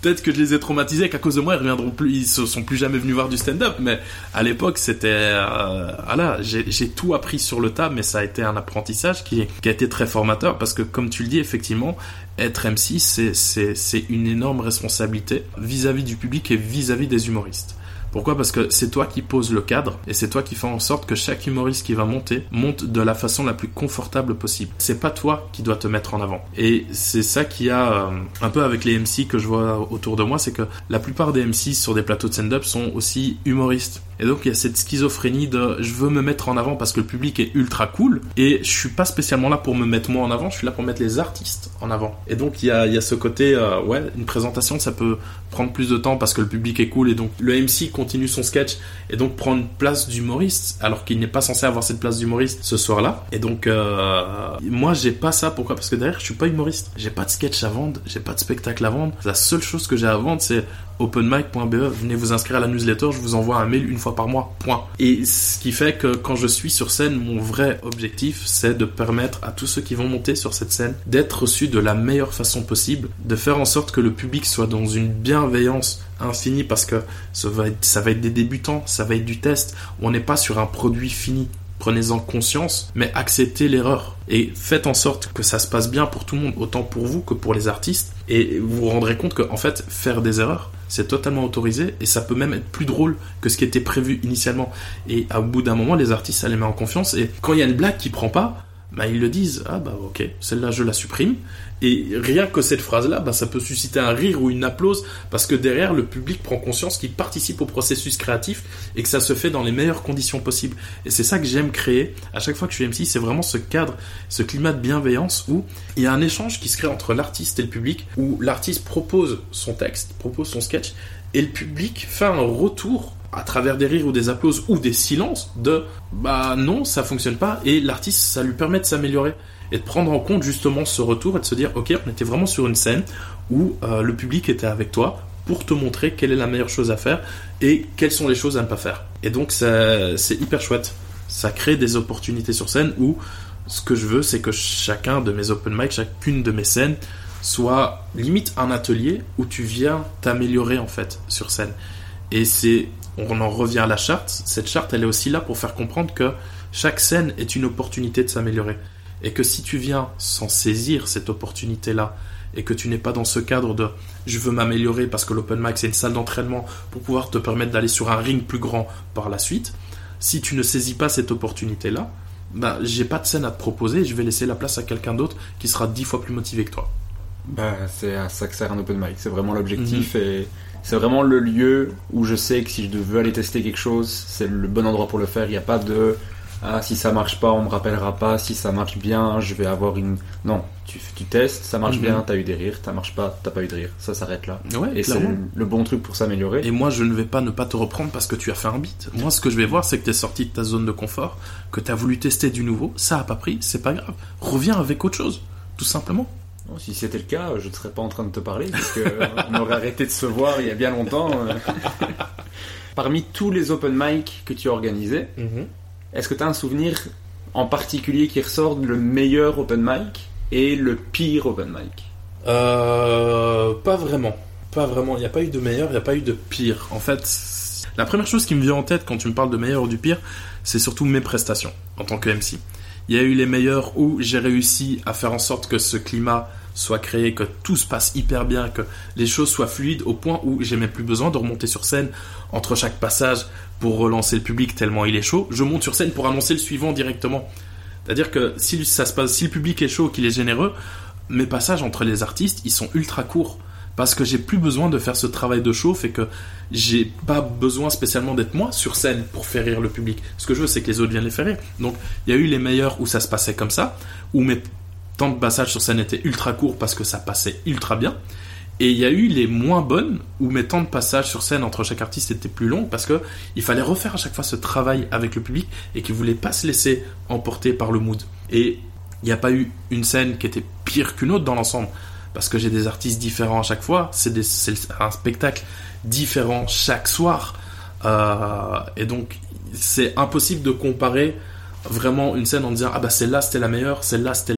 Peut-être que je les ai traumatisés qu'à cause de moi, ils reviendront plus, ils se sont plus jamais venus voir du stand-up. Mais à l'époque, c'était, euh, voilà, j'ai tout appris sur le tas, mais ça a été un apprentissage qui, qui a été très formateur parce que, comme tu le dis, effectivement, être MC, c'est une énorme responsabilité vis-à-vis -vis du public et vis à -vis des humoristes. Pourquoi? Parce que c'est toi qui poses le cadre et c'est toi qui fais en sorte que chaque humoriste qui va monter monte de la façon la plus confortable possible. C'est pas toi qui dois te mettre en avant. Et c'est ça qui a euh, un peu avec les MC que je vois autour de moi, c'est que la plupart des MC sur des plateaux de stand-up sont aussi humoristes. Et donc il y a cette schizophrénie de je veux me mettre en avant parce que le public est ultra cool et je suis pas spécialement là pour me mettre moi en avant, je suis là pour mettre les artistes en avant. Et donc il y a, il y a ce côté, euh, ouais, une présentation ça peut prendre plus de temps parce que le public est cool et donc le MC continue son sketch et donc prend une place d'humoriste alors qu'il n'est pas censé avoir cette place d'humoriste ce soir-là. Et donc euh, moi j'ai pas ça, pourquoi? Parce que derrière je suis pas humoriste, j'ai pas de sketch à vendre, j'ai pas de spectacle à vendre. La seule chose que j'ai à vendre c'est openmic.be, venez vous inscrire à la newsletter, je vous envoie un mail une fois par mois, point. Et ce qui fait que quand je suis sur scène, mon vrai objectif, c'est de permettre à tous ceux qui vont monter sur cette scène d'être reçus de la meilleure façon possible, de faire en sorte que le public soit dans une bienveillance infinie parce que ça va être, ça va être des débutants, ça va être du test, on n'est pas sur un produit fini. Prenez-en conscience, mais acceptez l'erreur et faites en sorte que ça se passe bien pour tout le monde, autant pour vous que pour les artistes. Et vous vous rendrez compte qu'en fait, faire des erreurs, c'est totalement autorisé et ça peut même être plus drôle que ce qui était prévu initialement. Et à bout d'un moment, les artistes, ça les met en confiance et quand il y a une blague qui prend pas, bah, ils le disent, ah bah ok, celle-là je la supprime. Et rien que cette phrase-là, bah, ça peut susciter un rire ou une applause parce que derrière, le public prend conscience qu'il participe au processus créatif et que ça se fait dans les meilleures conditions possibles. Et c'est ça que j'aime créer à chaque fois que je suis MC, c'est vraiment ce cadre, ce climat de bienveillance où il y a un échange qui se crée entre l'artiste et le public, où l'artiste propose son texte, propose son sketch, et le public fait un retour à travers des rires ou des applauses ou des silences de bah non ça fonctionne pas et l'artiste ça lui permet de s'améliorer et de prendre en compte justement ce retour et de se dire ok on était vraiment sur une scène où euh, le public était avec toi pour te montrer quelle est la meilleure chose à faire et quelles sont les choses à ne pas faire. Et donc c'est hyper chouette. Ça crée des opportunités sur scène où ce que je veux c'est que chacun de mes open mic chacune de mes scènes soit limite un atelier où tu viens t'améliorer en fait sur scène. Et c'est on en revient à la charte. Cette charte, elle est aussi là pour faire comprendre que chaque scène est une opportunité de s'améliorer. Et que si tu viens sans saisir cette opportunité-là, et que tu n'es pas dans ce cadre de je veux m'améliorer parce que l'open mic c'est une salle d'entraînement pour pouvoir te permettre d'aller sur un ring plus grand par la suite, si tu ne saisis pas cette opportunité-là, bah, j'ai pas de scène à te proposer, je vais laisser la place à quelqu'un d'autre qui sera dix fois plus motivé que toi. Bah, c'est à ça que sert un open mic, c'est vraiment l'objectif mhm. et c'est vraiment le lieu où je sais que si je veux aller tester quelque chose, c'est le bon endroit pour le faire. Il n'y a pas de ah si ça marche pas, on me rappellera pas. Si ça marche bien, je vais avoir une. Non, tu, tu testes, ça marche Mhm. bien, t'as eu des rires. Ça marche pas, t'as pas eu de rire. Ça s'arrête là. Ouais, Et c'est le, bon truc pour s'améliorer. Et moi, je ne vais pas ne pas te reprendre parce que tu as fait un beat. Moi, ce que je vais voir, c'est que tu es sorti de ta zone de confort, que tu as voulu tester du nouveau, ça a pas pris, c'est pas grave. Reviens avec autre chose, tout simplement. Non, si c'était le cas, je ne serais pas en train de te parler, parce que euh, aurait arrêté de se voir il y a bien longtemps. euh. Parmi tous les open mic que tu as organisés, est-ce que tu as un souvenir en particulier qui ressort le meilleur open mic et le pire open mic? Euh, pas vraiment. Pas vraiment. Il n'y a pas eu de meilleur, il n'y a pas eu de pire. En fait, la première chose qui me vient en tête quand tu me parles de meilleur ou du pire, c'est surtout mes prestations en tant que MC. Il y a eu les meilleurs où j'ai réussi à faire en sorte que ce climat soit créé, que tout se passe hyper bien, que les choses soient fluides au point où j'ai même plus besoin de remonter sur scène entre chaque passage pour relancer le public tellement il est chaud. Je monte sur scène pour annoncer le suivant directement. C'est-à-dire que si ça se passe, si le public est chaud, qu'il est généreux, mes passages entre les artistes, ils sont ultra courts parce que j'ai plus besoin de faire ce travail de chauffe et que j'ai pas besoin spécialement d'être moi sur scène pour faire rire le public. Ce que je veux, c'est que les autres viennent les faire rire. Donc, il y a eu les meilleurs où ça se passait comme ça, où mes temps de passage sur scène étaient ultra courts parce que ça passait ultra bien. Et il y a eu les moins bonnes où mes temps de passage sur scène entre chaque artiste étaient plus longs parce que il fallait refaire à chaque fois ce travail avec le public et qui voulait pas se laisser emporter par le mood. Et il n'y a pas eu une scène qui était pire qu'une autre dans l'ensemble parce que j'ai des artistes différents à chaque fois. C'est un spectacle différent chaque soir. Euh, et donc, c'est impossible de comparer vraiment une scène en disant Ah bah celle-là c'était la meilleure, celle-là c'était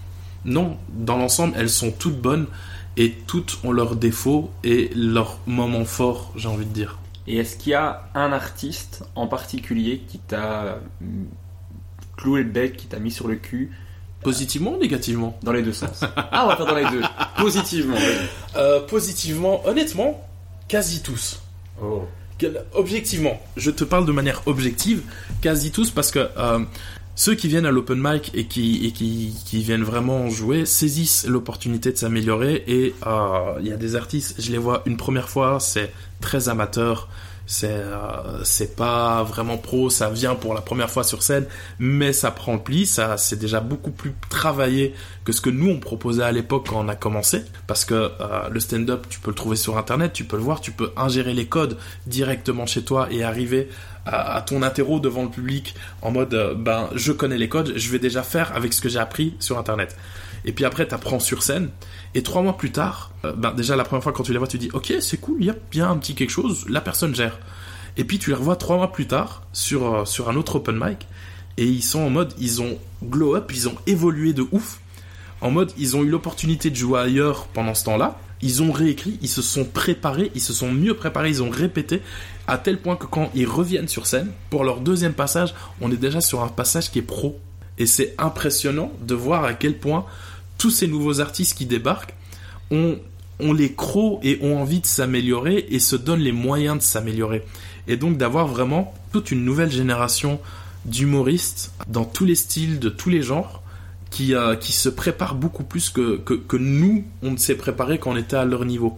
Non, dans l'ensemble, elles sont toutes bonnes et toutes ont leurs défauts et leurs moments forts, j'ai envie de dire. Et est-ce qu'il y a un artiste en particulier qui t'a mm, cloué le bec, qui t'a mis sur le cul Positivement ou négativement? dans les deux sens? Ah, on va faire dans les deux. Positivement. Euh, Positivement, honnêtement, quasi tous. Oh. Objectivement, je te parle de manière objective, quasi tous, parce que euh, ceux qui viennent à l'open mic et qui, et qui, qui viennent vraiment jouer saisissent l'opportunité de s'améliorer. Et euh, il y a des artistes, je les vois une première fois, c'est très amateur, c'est euh, c'est pas vraiment pro, ça vient pour la première fois sur scène, mais ça prend le pli, ça c'est déjà beaucoup plus travaillé que ce que nous on proposait à l'époque quand on a commencé, parce que euh, le stand-up tu peux le trouver sur internet, tu peux le voir, tu peux ingérer les codes directement chez toi et arriver à, ton interro devant le public en mode euh, ben je connais les codes, je vais déjà faire avec ce que j'ai appris sur internet. Et puis après, t'apprends sur scène. Et trois mois plus tard, euh, ben déjà la première fois quand tu les vois, tu dis ok c'est cool, il y a bien un petit quelque chose, la personne gère. Et puis tu les revois trois mois plus tard sur euh, sur un autre open mic et ils sont en mode ils ont glow up, ils ont évolué de ouf. En mode ils ont eu l'opportunité de jouer ailleurs pendant ce temps-là. Ils ont réécrit, ils se sont préparés, ils se sont mieux préparés, ils ont répété à tel point que quand ils reviennent sur scène pour leur deuxième passage, on est déjà sur un passage qui est pro. Et c'est impressionnant de voir à quel point tous ces nouveaux artistes qui débarquent ont, les crocs et ont envie de s'améliorer et se donnent les moyens de s'améliorer. Et donc d'avoir vraiment toute une nouvelle génération d'humoristes dans tous les styles, de tous les genres, qui, euh, se préparent beaucoup plus que, que, nous, on s'est préparé quand on était à leur niveau.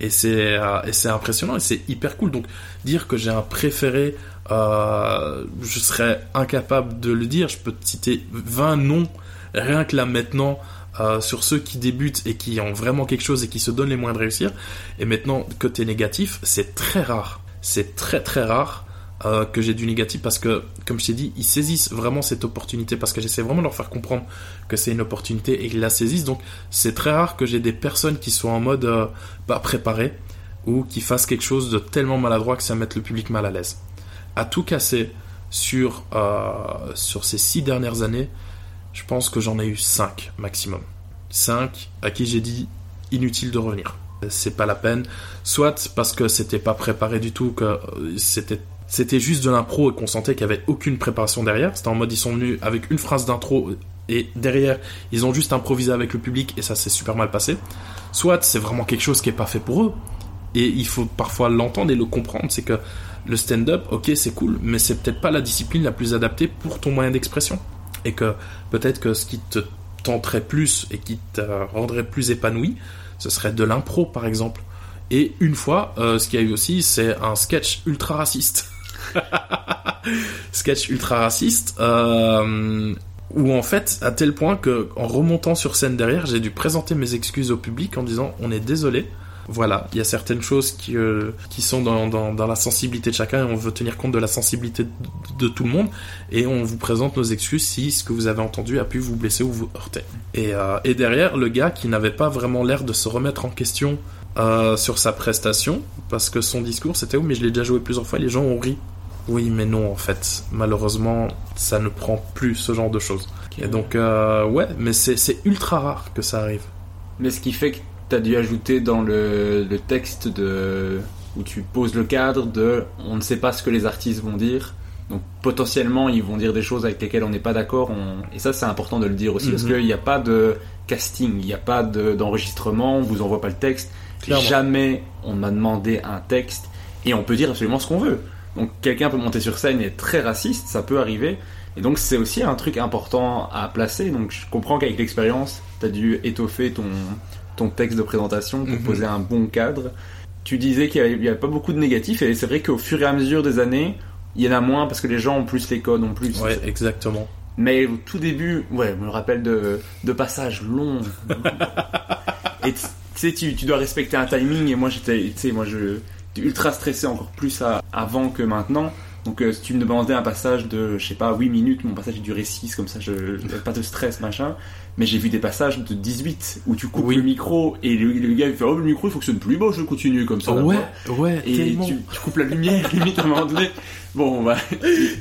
Et c'est euh, et c'est impressionnant et c'est hyper cool. Donc dire que j'ai un préféré, euh, je serais incapable de le dire. Je peux te citer 20 noms rien que là maintenant euh, sur ceux qui débutent et qui ont vraiment quelque chose et qui se donnent les moyens de réussir. Et maintenant, côté négatif, c'est très rare. C'est très très rare euh, que j'ai du négatif parce que, comme je t'ai dit, ils saisissent vraiment cette opportunité parce que j'essaie vraiment de leur faire comprendre que c'est une opportunité et qu'ils la saisissent. Donc, c'est très rare que j'ai des personnes qui soient en mode euh, pas préparé ou qui fassent quelque chose de tellement maladroit que ça mette le public mal à l'aise. À tout casser sur, euh, sur ces six dernières années, je pense que j'en ai eu cinq maximum. Cinq à qui j'ai dit inutile de revenir. C'est pas la peine. Soit parce que c'était pas préparé du tout, que c'était c'était juste de l'impro et qu'on sentait qu'il n'y avait aucune préparation derrière. C'était en mode ils sont venus avec une phrase d'intro et derrière ils ont juste improvisé avec le public et ça s'est super mal passé. Soit c'est vraiment quelque chose qui est pas fait pour eux et il faut parfois l'entendre et le comprendre. C'est que le stand-up, ok c'est cool, mais c'est peut-être pas la discipline la plus adaptée pour ton moyen d'expression et que peut-être que ce qui te tenterait plus et qui te rendrait plus épanoui, ce serait de l'impro par exemple. Et une fois, euh, ce qu'il y a eu aussi, c'est un sketch ultra raciste. sketch ultra raciste euh, où en fait à tel point que en remontant sur scène derrière j'ai dû présenter mes excuses au public en disant on est désolé. Voilà il y a certaines choses qui, euh, qui sont dans, dans, la sensibilité de chacun et on veut tenir compte de la sensibilité de, de, tout le monde. Et on vous présente nos excuses si ce que vous avez entendu a pu vous blesser ou vous heurter. Et, euh, et derrière le gars qui n'avait pas vraiment l'air de se remettre en question euh, sur sa prestation parce que son discours c'était oh mais je l'ai déjà joué plusieurs fois les gens ont ri oui, mais non, en fait. Malheureusement, ça ne prend plus ce genre de choses. Okay. Et donc, euh, ouais, mais c'est ultra rare que ça arrive. Mais ce qui fait que tu as dû ajouter dans le, le, texte de où tu poses le cadre de on ne sait pas ce que les artistes vont dire. Donc potentiellement, ils vont dire des choses avec lesquelles on n'est pas d'accord. On... Et ça, c'est important de le dire aussi, mm -hmm. parce qu'il n'y a pas de casting, il n'y a pas d'enregistrement, on vous envoie pas le texte. Clairement. Jamais on m'a demandé un texte et on peut dire absolument ce qu'on veut. Donc quelqu'un peut monter sur scène et être très raciste, ça peut arriver. Et donc c'est aussi un truc important à placer. Donc je comprends qu'avec l'expérience, tu as dû étoffer ton, ton texte de présentation pour -hmm. poser un bon cadre. Tu disais qu'il n'y avait, avait, pas beaucoup de négatifs et c'est vrai qu'au fur et à mesure des années, il y en a moins parce que les gens ont plus les codes, ont plus. Ouais, exactement. Mais au tout début, ouais, je me rappelle de, de passages longs. et sais, tu, tu dois respecter un timing et moi j'étais, tu sais, moi je ultra stressé encore plus à, avant que maintenant. Donc euh, si tu me demandais un passage de, je sais pas, 8 minutes, mon passage est duré 6, comme ça, je pas de stress, machin. Mais j'ai vu des passages de 18 où tu coupes oui. le micro et le, le, gars il fait oh le micro il fonctionne plus, bon je continue comme ça. Ouais, ouais, et tu, tu, coupes la lumière limite à un moment donné. Bon, bah.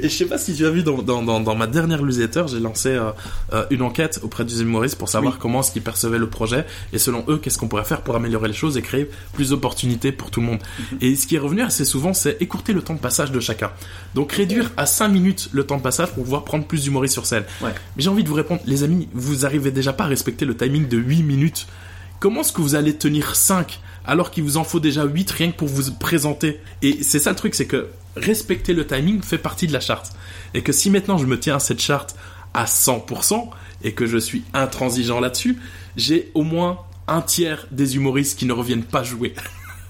Et je sais pas si tu as vu dans, dans, dans, dans ma dernière newsletter, j'ai lancé euh, euh, une enquête auprès des humoristes pour savoir oui. comment est-ce qu'ils percevaient le projet et selon eux, qu'est-ce qu'on pourrait faire pour améliorer les choses et créer plus d'opportunités pour tout le monde. Mm -hmm. Et ce qui est revenu assez souvent, c'est écourter le temps de passage de chacun. Donc réduire à 5 minutes le temps de passage pour pouvoir prendre plus d'humoristes sur scène. Ouais. Mais j'ai envie de vous répondre, les amis, vous arrivez déjà pas à respecter le timing de 8 minutes. Comment est-ce que vous allez tenir 5 alors qu'il vous en faut déjà 8 rien que pour vous présenter? Et c'est ça le truc, c'est que respecter le timing fait partie de la charte. Et que si maintenant je me tiens à cette charte à 100% et que je suis intransigeant là-dessus, j'ai au moins un tiers des humoristes qui ne reviennent pas jouer.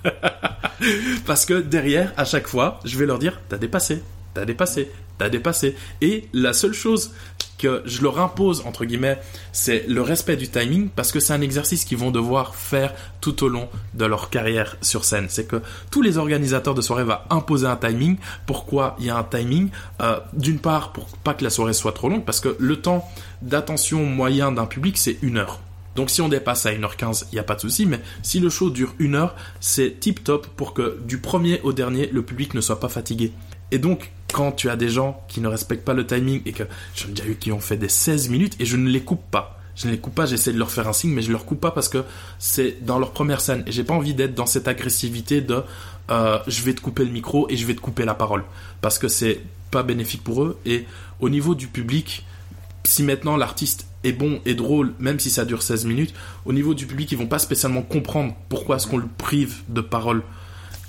Parce que derrière, à chaque fois, je vais leur dire, t'as dépassé, t'as dépassé, t'as dépassé. Et la seule chose que je leur impose, entre guillemets, c'est le respect du timing parce que c'est un exercice qu'ils vont devoir faire tout au long de leur carrière sur scène. C'est que tous les organisateurs de soirée vont imposer un timing. Pourquoi il y a un timing? Euh, D'une part, pour pas que la soirée soit trop longue parce que le temps d'attention moyen d'un public, c'est une heure. Donc si on dépasse à 1h15, il n'y a pas de souci, mais si le show dure une heure, c'est tip top pour que du premier au dernier, le public ne soit pas fatigué. Et donc, quand tu as des gens qui ne respectent pas le timing et que j'en ai déjà eu qui ont fait des 16 minutes et je ne les coupe pas. Je ne les coupe pas, j'essaie de leur faire un signe, mais je leur coupe pas parce que c'est dans leur première scène. Et j'ai pas envie d'être dans cette agressivité de euh, je vais te couper le micro et je vais te couper la parole. Parce que c'est pas bénéfique pour eux. Et au niveau du public, si maintenant l'artiste est bon et drôle, même si ça dure 16 minutes, au niveau du public, ils vont pas spécialement comprendre pourquoi est-ce qu'on le prive de parole.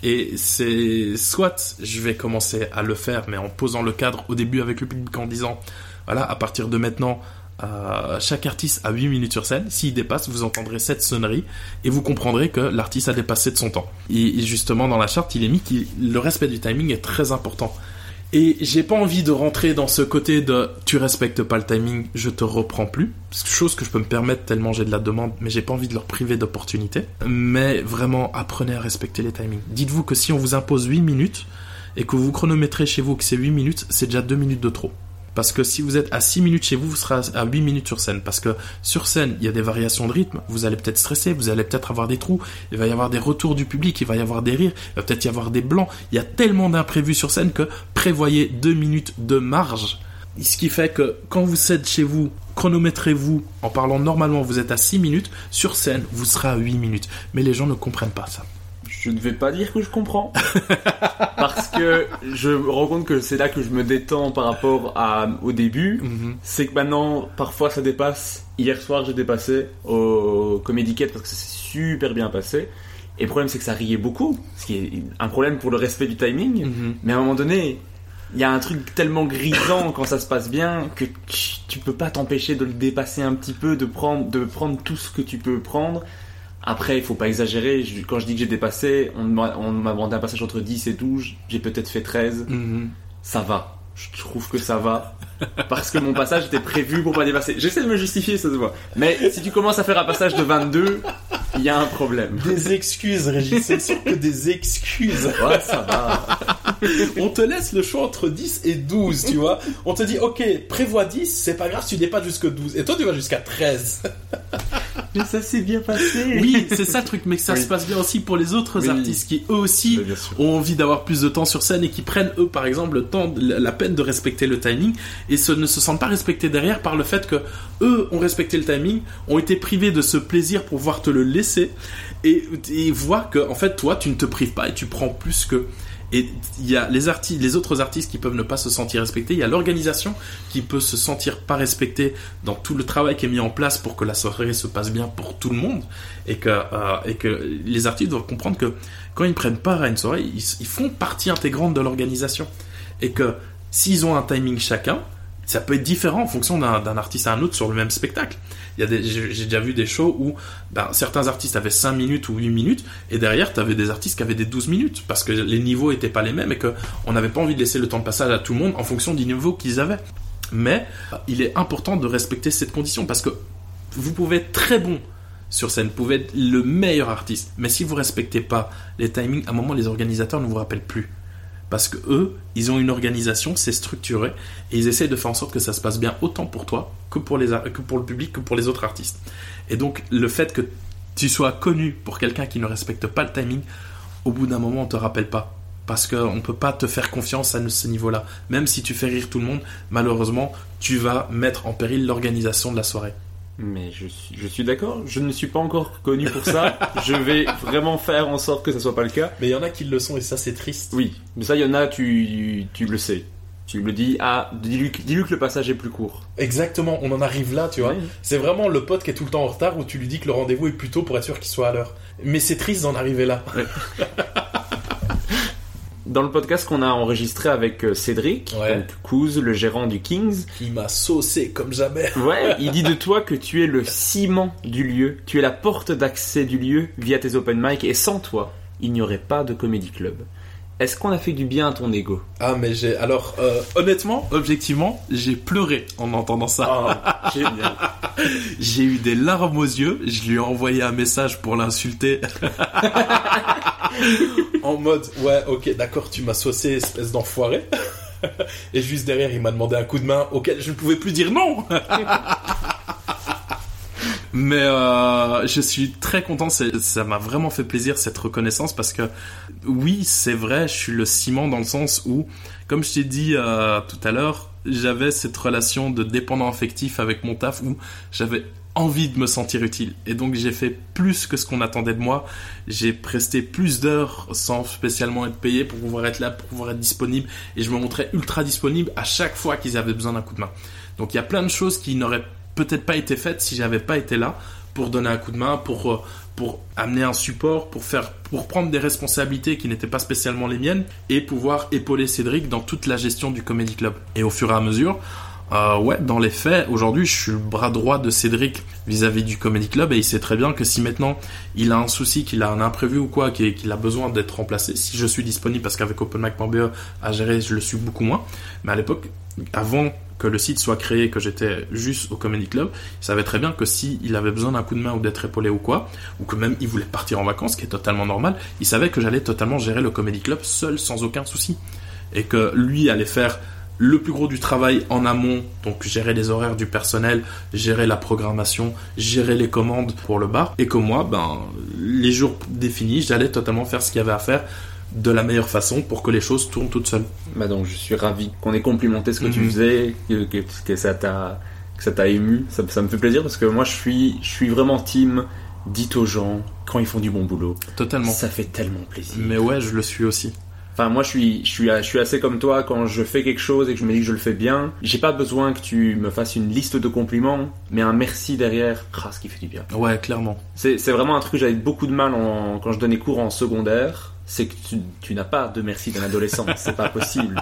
Et c'est soit je vais commencer à le faire, mais en posant le cadre au début avec le public en disant, voilà, à partir de maintenant, euh, chaque artiste a 8 minutes sur scène. S'il dépasse, vous entendrez cette sonnerie et vous comprendrez que l'artiste a dépassé de son temps. Et, justement, dans la charte, il est mis que le respect du timing est très important. Et j'ai pas envie de rentrer dans ce côté de tu respectes pas le timing, je te reprends plus. Chose que je peux me permettre tellement j'ai de la demande, mais j'ai pas envie de leur priver d'opportunités. Mais vraiment, apprenez à respecter les timings. Dites-vous que si on vous impose 8 minutes et que vous chronométrez chez vous que c'est 8 minutes, c'est déjà 2 minutes de trop. Parce que si vous êtes à 6 minutes chez vous, vous serez à 8 minutes sur scène. Parce que sur scène, il y a des variations de rythme. Vous allez peut-être stresser, vous allez peut-être avoir des trous. Il va y avoir des retours du public, il va y avoir des rires, il va peut-être y avoir des blancs. Il y a tellement d'imprévus sur scène que prévoyez 2 minutes de marge. Ce qui fait que quand vous êtes chez vous, chronométrez-vous en parlant normalement, vous êtes à 6 minutes. Sur scène, vous serez à 8 minutes. Mais les gens ne comprennent pas ça je ne vais pas dire que je comprends. parce que je me rends compte que c'est là que je me détends par rapport à, au début. Mhm. C'est que maintenant, parfois ça dépasse. Hier soir, j'ai dépassé au Comedy parce que ça s'est super bien passé. Et le problème, c'est que ça riait beaucoup. Ce qui est un problème pour le respect du timing. Mhm. Mais à un moment donné, il y a un truc tellement grisant quand ça se passe bien que tu, tu peux pas t'empêcher de le dépasser un petit peu, de prendre, de prendre tout ce que tu peux prendre après, il faut pas exagérer. quand je dis que j'ai dépassé, on m'a demandé un passage entre 10 et 12. J'ai peut-être fait 13. Mhm. Ça va. Je trouve que ça va. Parce que mon passage était prévu pour pas dépasser. J'essaie de me justifier, ça se voit. Mais si tu commences à faire un passage de 22, il y a un problème. Des excuses, Régis. Ce sont que des excuses. Ouais, ça va. On te laisse le choix entre 10 et 12, tu vois. On te dit, ok, prévois 10, c'est pas grave, tu dépasses jusqu'à 12. Et toi, tu vas jusqu'à 13. Mais ça s'est bien passé. Oui, c'est ça le truc, mais que ça se passe bien aussi pour les autres artistes qui eux aussi ont envie d'avoir plus de temps sur scène et qui prennent eux par exemple le temps, la peine de respecter le timing et ne se sentent pas respectés derrière par le fait que eux ont respecté le timing, ont été privés de ce plaisir pour pouvoir te le laisser et, et voient que en fait toi tu ne te prives pas et tu prends plus que et il y a les artistes, les autres artistes qui peuvent ne pas se sentir respectés. Il y a l'organisation qui peut se sentir pas respectée dans tout le travail qui est mis en place pour que la soirée se passe bien pour tout le monde. Et que, euh, et que les artistes doivent comprendre que quand ils prennent part à une soirée, ils, ils font partie intégrante de l'organisation. Et que s'ils ont un timing chacun, ça peut être différent en fonction d'un artiste à un autre sur le même spectacle. J'ai déjà vu des shows où ben, certains artistes avaient 5 minutes ou 8 minutes et derrière tu avais des artistes qui avaient des 12 minutes parce que les niveaux étaient pas les mêmes et qu'on n'avait pas envie de laisser le temps de passage à tout le monde en fonction du niveau qu'ils avaient. Mais il est important de respecter cette condition parce que vous pouvez être très bon sur scène, vous pouvez être le meilleur artiste, mais si vous respectez pas les timings, à un moment les organisateurs ne vous rappellent plus parce que eux, ils ont une organisation, c'est structuré, et ils essayent de faire en sorte que ça se passe bien autant pour toi que pour, les, que pour le public, que pour les autres artistes. Et donc, le fait que tu sois connu pour quelqu'un qui ne respecte pas le timing, au bout d'un moment, on te rappelle pas. Parce qu'on ne peut pas te faire confiance à ce niveau-là. Même si tu fais rire tout le monde, malheureusement, tu vas mettre en péril l'organisation de la soirée. Mais je suis, je suis d'accord, je ne suis pas encore connu pour ça. je vais vraiment faire en sorte que ça soit pas le cas. Mais il y en a qui le sont et ça c'est triste. Oui, mais ça il y en a, tu, tu le sais. Tu me dis, ah, dis-lui dis que le passage est plus court. Exactement, on en arrive là, tu vois. C'est vraiment le pote qui est tout le temps en retard où tu lui dis que le rendez-vous est plus tôt pour être sûr qu'il soit à l'heure. Mais c'est triste d'en arriver là. dans le podcast qu'on a enregistré avec euh, Cédric, donc le gérant du Kings. Il m'a saucé comme jamais. ouais, il dit de toi que tu es le ciment du lieu, tu es la porte d'accès du lieu via tes open mic et sans toi, il n'y aurait pas de comedy club. Est-ce qu'on a fait du bien à ton ego Ah mais j'ai alors euh, honnêtement, objectivement, j'ai pleuré en entendant ça. Oh, génial. j'ai eu des larmes aux yeux. Je lui ai envoyé un message pour l'insulter. en mode ouais ok d'accord tu m'as saucé espèce d'enfoiré. Et juste derrière il m'a demandé un coup de main auquel je ne pouvais plus dire non. Mais euh, je suis très content, ça m'a vraiment fait plaisir cette reconnaissance parce que oui, c'est vrai, je suis le ciment dans le sens où, comme je t'ai dit euh, tout à l'heure, j'avais cette relation de dépendant affectif avec mon taf où j'avais envie de me sentir utile. Et donc j'ai fait plus que ce qu'on attendait de moi. J'ai presté plus d'heures sans spécialement être payé pour pouvoir être là, pour pouvoir être disponible. Et je me montrais ultra disponible à chaque fois qu'ils avaient besoin d'un coup de main. Donc il y a plein de choses qui n'auraient peut-être pas été faite si j'avais pas été là pour donner un coup de main, pour, euh, pour amener un support, pour faire, pour prendre des responsabilités qui n'étaient pas spécialement les miennes et pouvoir épauler Cédric dans toute la gestion du Comedy Club. Et au fur et à mesure, Euh, ouais, dans les faits, aujourd'hui, je suis le bras droit de Cédric vis-à-vis du Comedy Club et il sait très bien que si maintenant il a un souci, qu'il a un imprévu ou quoi, qu'il a besoin d'être remplacé, si je suis disponible, parce qu'avec OpenMic.be à gérer, je le suis beaucoup moins. Mais à l'époque, avant que le site soit créé, que j'étais juste au Comedy Club, il savait très bien que s'il avait besoin d'un coup de main ou d'être épaulé ou quoi, ou que même il voulait partir en vacances, ce qui est totalement normal, il savait que j'allais totalement gérer le Comedy Club seul, sans aucun souci. Et que lui allait faire le plus gros du travail en amont, donc gérer les horaires du personnel, gérer la programmation, gérer les commandes pour le bar, et que moi, ben, les jours définis, j'allais totalement faire ce qu'il y avait à faire de la meilleure façon pour que les choses tournent toutes seules. Bah donc je suis ravi qu'on ait complimenté ce que tu mhm. faisais, que, que, ça t'a que ça t'a ému, ça, ça, me fait plaisir parce que moi je suis je suis vraiment team dites aux gens quand ils font du bon boulot. Totalement. Ça fait tellement plaisir. Mais ouais, je le suis aussi. Enfin, moi, je suis, je suis, je suis assez comme toi quand je fais quelque chose et que je me dis que je le fais bien. J'ai pas besoin que tu me fasses une liste de compliments, mais un merci derrière. Ah, ce qui fait du bien. Ouais, clairement. C'est, c'est vraiment un truc que j'avais beaucoup de mal en, quand je donnais cours en secondaire c'est que tu, n'as pas de merci d'un adolescent, c'est pas possible.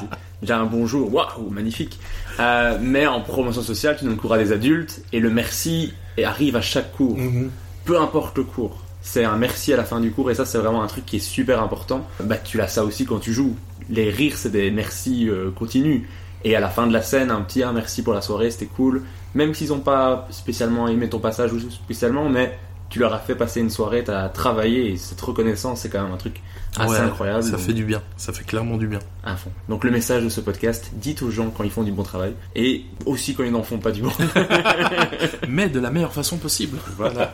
J'ai un bonjour, waouh, magnifique. Euh, mais en promotion sociale, tu donnes cours à des adultes et le merci arrive à chaque cours, mhm. peu importe le cours. C'est un merci à la fin du cours et ça c'est vraiment un truc qui est super important. Bah tu as ça aussi quand tu joues. Les rires c'est des merci euh, continus et à la fin de la scène un petit merci pour la soirée, c'était cool. Même s'ils n'ont pas spécialement aimé ton passage ou spécialement, mais tu leur as fait passer une soirée, tu as travaillé et cette reconnaissance c'est quand même un truc assez incroyable. Ça fait du bien, ça fait clairement du bien. À fond. Donc le message de ce podcast, dites aux gens quand ils font du bon travail et aussi quand ils n'en font pas du bon. Mais de la meilleure façon possible. Voilà.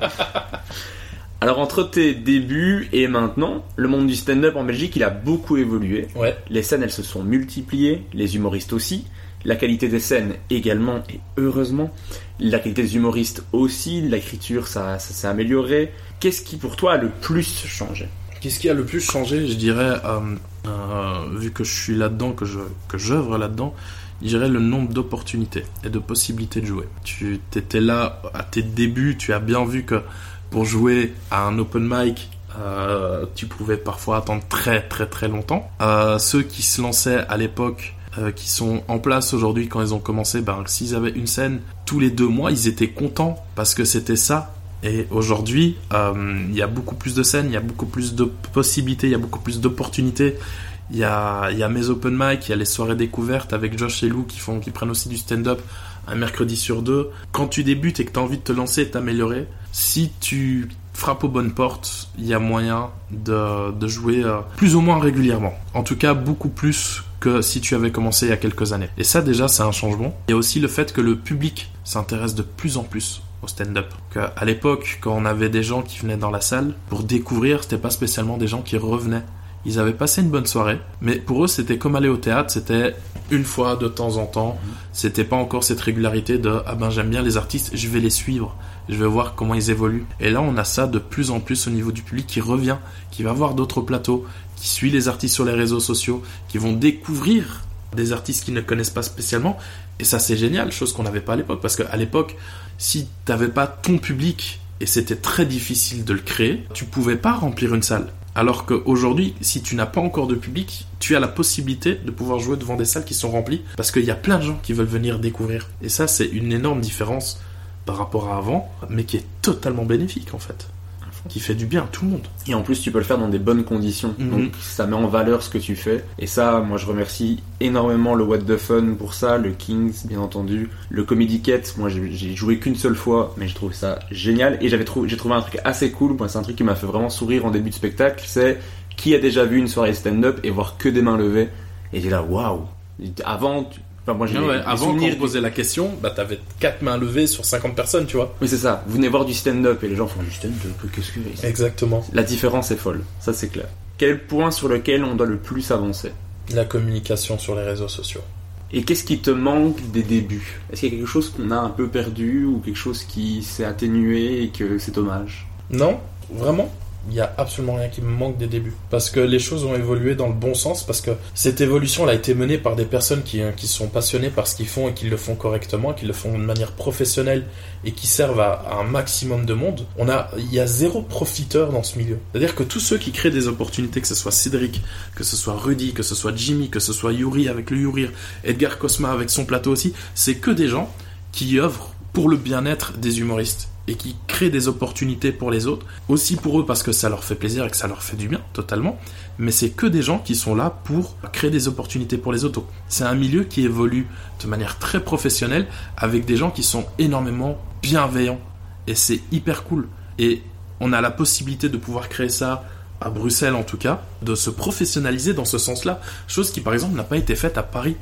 Alors entre tes débuts et maintenant, le monde du stand-up en Belgique, il a beaucoup évolué. Ouais. Les scènes, elles se sont multipliées, les humoristes aussi. La qualité des scènes également, et heureusement. La qualité des humoristes aussi, l'écriture, ça, ça s'est amélioré. Qu'est-ce qui pour toi a le plus changé? Qu'est-ce qui a le plus changé? Je dirais, euh, euh, vu que je suis là-dedans, que je que j'œuvre là-dedans, je dirais le nombre d'opportunités et de possibilités de jouer. Tu étais là à tes débuts, tu as bien vu que pour jouer à un open mic, euh, tu pouvais parfois attendre très très très longtemps. ceux qui se lançaient à l'époque, qui sont en place aujourd'hui quand ils ont commencé, ben, s'ils avaient une scène tous les deux mois, ils étaient contents parce que c'était ça et aujourd'hui, euh, il y a beaucoup plus de scènes, il y a beaucoup plus de possibilités, il y a beaucoup plus d'opportunités. Il y a, y a mes open mic, il y a les soirées découvertes avec Josh et Lou qui, font, qui prennent aussi du stand-up un mercredi sur deux. Quand tu débutes et que tu as envie de te lancer et t'améliorer, si tu frappes aux bonnes portes, il y a moyen de, de jouer euh, plus ou moins régulièrement. En tout cas, beaucoup plus que si tu avais commencé il y a quelques années. Et ça déjà, c'est un changement. Il y a aussi le fait que le public s'intéresse de plus en plus stand-up. À l'époque, quand on avait des gens qui venaient dans la salle, pour découvrir, c'était pas spécialement des gens qui revenaient. Ils avaient passé une bonne soirée, mais pour eux, c'était comme aller au théâtre, c'était une fois de temps en temps. C'était pas encore cette régularité de ah ben j'aime bien les artistes, je vais les suivre, je vais voir comment ils évoluent. Et là, on a ça de plus en plus au niveau du public qui revient, qui va voir d'autres plateaux, qui suit les artistes sur les réseaux sociaux, qui vont découvrir des artistes qu'ils ne connaissent pas spécialement. Et ça, c'est génial, chose qu'on n'avait pas à l'époque. Parce qu'à l'époque, si tu n'avais pas ton public et c'était très difficile de le créer, tu pouvais pas remplir une salle. Alors qu'aujourd'hui, si tu n'as pas encore de public, tu as la possibilité de pouvoir jouer devant des salles qui sont remplies parce qu'il y a plein de gens qui veulent venir découvrir. Et ça, c'est une énorme différence par rapport à avant, mais qui est totalement bénéfique en fait qui fait du bien à tout le monde. Et en plus, tu peux le faire dans des bonnes conditions. Mhm. Donc, ça met en valeur ce que tu fais. Et ça, moi, je remercie énormément le What the Fun pour ça, le Kings, bien entendu, le Comedy Cat. Moi, j'ai joué qu'une seule fois, mais je trouve ça génial. Et j'avais trouvé, j'ai trouvé un truc assez cool. Moi, c'est un truc qui m'a fait vraiment sourire en début de spectacle. C'est qui a déjà vu une soirée stand-up et voir que des mains levées. Et j'ai là, waouh. Avant, moi, Avant qu'on posait la question, bah, t'avais 4 mains levées sur 50 personnes, tu vois. Oui, c'est ça. Vous venez voir du stand-up et les gens font du stand-up, qu'est-ce que c'est? Exactement. La différence est folle, ça c'est clair. Quel point sur lequel on doit le plus avancer? La communication sur les réseaux sociaux. Et qu'est-ce qui te manque des débuts? Est-ce qu'il y a quelque chose qu'on a un peu perdu ou quelque chose qui s'est atténué et que c'est dommage? Non, vraiment. Il y a absolument rien qui me manque des débuts. Parce que les choses ont évolué dans le bon sens, parce que cette évolution a été menée par des personnes qui, euh, qui sont passionnées par ce qu'ils font et qui le font correctement, qui le font de manière professionnelle et qui servent à, un maximum de monde. On a, il y a zéro profiteur dans ce milieu. C'est-à-dire que tous ceux qui créent des opportunités, que ce soit Cédric, que ce soit Rudy, que ce soit Jimmy, que ce soit Yuri avec le Yurir, Edgar Cosma avec son plateau aussi, c'est que des gens qui œuvrent pour le bien-être des humoristes et qui créent des opportunités pour les autres, aussi pour eux parce que ça leur fait plaisir et que ça leur fait du bien totalement, mais c'est que des gens qui sont là pour créer des opportunités pour les autres. C'est un milieu qui évolue de manière très professionnelle avec des gens qui sont énormément bienveillants et c'est hyper cool. Et on a la possibilité de pouvoir créer ça à Bruxelles en tout cas, de se professionnaliser dans ce sens-là, chose qui par exemple n'a pas été faite à Paris.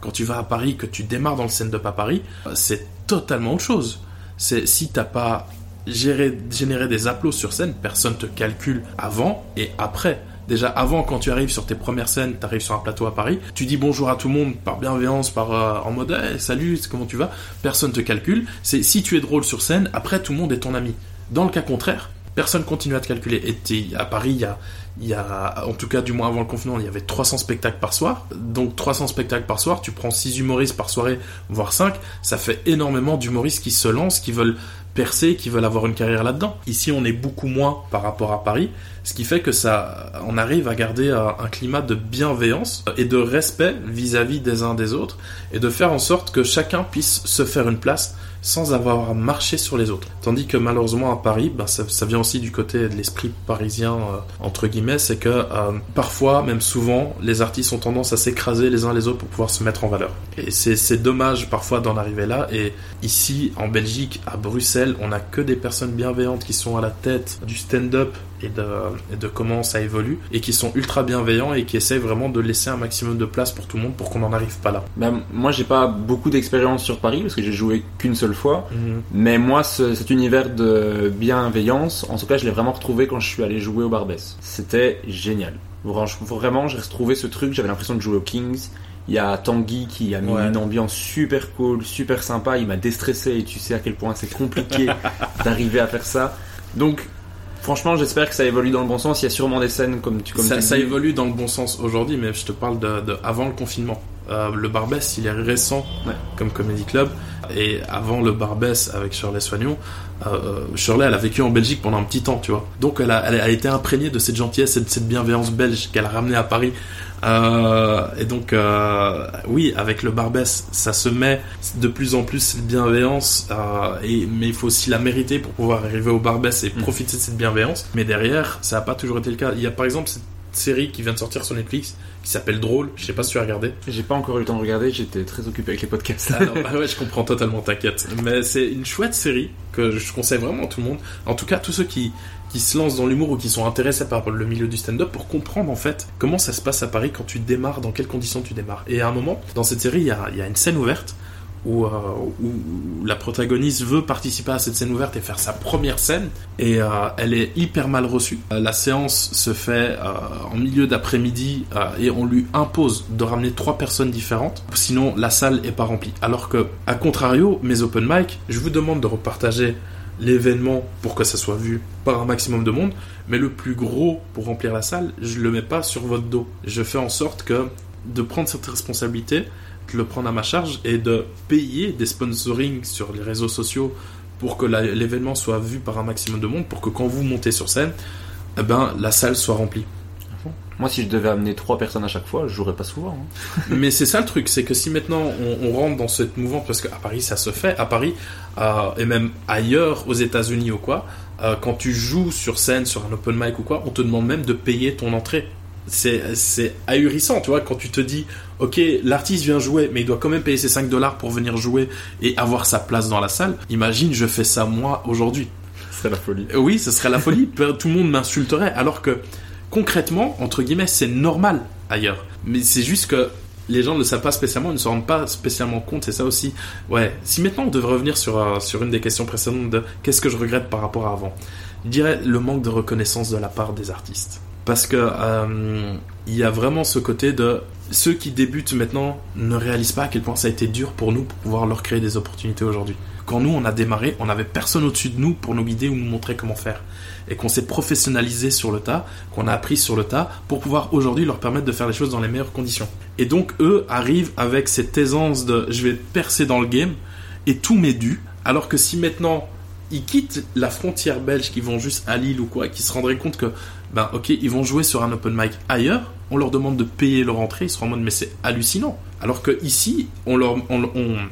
Quand tu vas à Paris, que tu démarres dans le stand-up à Paris, c'est totalement autre chose c'est si t'as pas généré des applaudissements sur scène, personne te calcule avant et après. Déjà avant, quand tu arrives sur tes premières scènes, tu arrives sur un plateau à Paris, tu dis bonjour à tout le monde par bienveillance, par euh, en mode salut, comment tu vas? Personne te calcule. C'est si tu es drôle sur scène, après tout le monde est ton ami. Dans le cas contraire, personne continue à te calculer. Et à Paris, il y a, il y a, en tout cas du moins avant le confinement, il y avait 300 spectacles par soir. Donc 300 spectacles par soir, tu prends 6 humoristes par soirée, voire 5, ça fait énormément d'humoristes qui se lancent, qui veulent percer, qui veulent avoir une carrière là-dedans. Ici, on est beaucoup moins par rapport à Paris, ce qui fait que ça, on arrive à garder un, climat de bienveillance et de respect vis-à-vis des uns des autres, et de faire en sorte que chacun puisse se faire une place sans avoir marché sur les autres. Tandis que malheureusement à Paris, ben, ça, vient aussi du côté de l'esprit parisien, euh, entre guillemets, c'est que euh, parfois, même souvent, les artistes ont tendance à s'écraser les uns les autres pour pouvoir se mettre en valeur. Et c'est dommage parfois d'en arriver là. Et ici, en Belgique, à Bruxelles, on n'a que des personnes bienveillantes qui sont à la tête du stand-up et de, de, comment ça évolue et qui sont ultra bienveillants et qui essayent vraiment de laisser un maximum de place pour tout le monde pour qu'on n'en arrive pas là. Ben, moi j'ai pas beaucoup d'expérience sur Paris parce que j'ai joué qu'une seule fois mhm. mais moi cet univers de bienveillance en tout cas je l'ai vraiment retrouvé quand je suis allé jouer au Barbès. C'était génial. Vraiment j'ai retrouvé ce truc, j'avais l'impression de jouer aux Kings. Il y a Tanguy qui a mis une ambiance super cool, super sympa. Il m'a déstressé et tu sais à quel point c'est compliqué d'arriver à faire ça. Donc Franchement, j'espère que ça évolue dans le bon sens. Il y a sûrement des scènes comme tu comme ça, ça évolue dans le bon sens aujourd'hui, mais je te parle de, avant le confinement. Euh, le Barbès, il est récent comme comédie club. Et avant le Barbès avec Shirley Soignon, euh, Shirley, elle a vécu en Belgique pendant un petit temps, tu vois. Donc elle a, elle a été imprégnée de cette gentillesse et de cette bienveillance belge qu'elle a ramenée à Paris. Euh, et donc, euh, oui, avec le Barbès, ça se met de plus en plus cette bienveillance, euh, et, mais il faut aussi la mériter pour pouvoir arriver au Barbès et mm. profiter de cette bienveillance. Mais derrière, ça n'a pas toujours été le cas. Il y a par exemple cette série qui vient de sortir sur Netflix qui s'appelle Drôle. Je sais pas si tu as regardé. J'ai pas encore eu le temps de regarder, j'étais très occupé avec les podcasts. Ah bah ouais, je comprends totalement, t'inquiète. Mais c'est une chouette série que je conseille vraiment à tout le monde. En tout cas, tous ceux qui, qui se lancent dans l'humour ou qui sont intéressés par le milieu du stand-up pour comprendre en fait comment ça se passe à Paris quand tu démarres, dans quelles conditions tu démarres. Et à un moment, dans cette série, il y a, il y a une scène ouverte où, euh, où, la protagoniste veut participer à cette scène ouverte et faire sa première scène et euh, elle est hyper mal reçue. Euh, la séance se fait en milieu d'après-midi et on lui impose de ramener trois personnes différentes, sinon la salle est pas remplie. Alors que, à contrario, mes open mic, je vous demande de repartager l'événement pour que ça soit vu par un maximum de monde, mais le plus gros pour remplir la salle, je le mets pas sur votre dos. Je fais en sorte que de prendre cette responsabilité, de le prendre à ma charge et de payer des sponsorings sur les réseaux sociaux pour que l'événement soit vu par un maximum de monde, pour que quand vous montez sur scène, eh ben, la salle soit remplie. Moi, si je devais amener trois personnes à chaque fois, je jouerais pas souvent. Hein. Mais c'est ça le truc, c'est que si maintenant on, rentre dans cette mouvement, parce qu'à Paris ça se fait, à Paris euh, et même ailleurs, aux États-Unis ou quoi, euh, quand tu joues sur scène, sur un open mic ou quoi, on te demande même de payer ton entrée. C'est ahurissant, tu vois, quand tu te dis, ok, l'artiste vient jouer, mais il doit quand même payer ses 5 dollars pour venir jouer et avoir sa place dans la salle. Imagine, je fais ça moi aujourd'hui. Ce serait la folie. Oui, ce serait la folie. Tout le monde m'insulterait. Alors que concrètement, entre guillemets, c'est normal ailleurs. Mais c'est juste que les gens ne le savent pas spécialement, ils ne se rendent pas spécialement compte, c'est ça aussi. Ouais, si maintenant on devrait revenir sur, euh, sur une des questions précédentes de qu'est-ce que je regrette par rapport à avant, je dirais le manque de reconnaissance de la part des artistes. Parce que euh, il y a vraiment ce côté de ceux qui débutent maintenant ne réalisent pas à quel point ça a été dur pour nous pour pouvoir leur créer des opportunités aujourd'hui quand nous on a démarré, on n'avait personne au-dessus de nous pour nous guider ou nous montrer comment faire. Et qu'on s'est professionnalisé sur le tas, qu'on a appris sur le tas, pour pouvoir aujourd'hui leur permettre de faire les choses dans les meilleures conditions. Et donc eux arrivent avec cette aisance de je vais percer dans le game et tout m'est dû. Alors que si maintenant ils quittent la frontière belge, qui vont juste à Lille ou quoi, qui se rendraient compte que, ben ok, ils vont jouer sur un open mic ailleurs, on leur demande de payer leur entrée, ils seront en mode mais c'est hallucinant. Alors que ici, on leur, on,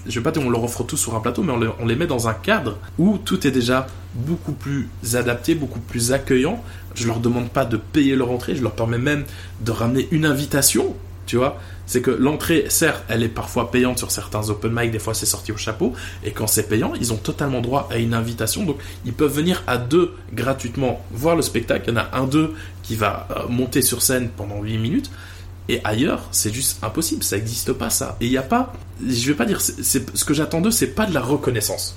je vais pas dire on leur offre tout sur un plateau, mais on, les met dans un cadre où tout est déjà beaucoup plus adapté, beaucoup plus accueillant. Je leur demande pas de payer leur entrée, je leur permets même de ramener une invitation, tu vois c'est que l'entrée, certes, elle est parfois payante sur certains open mic, des fois c'est sorti au chapeau, et quand c'est payant, ils ont totalement droit à une invitation, donc ils peuvent venir à deux gratuitement voir le spectacle, il y en a un d'eux qui va euh, monter sur scène pendant 8 minutes, et ailleurs, c'est juste impossible, ça n'existe pas ça. Et il n'y a pas, je vais pas dire, ce que j'attends d'eux, c'est pas de la reconnaissance.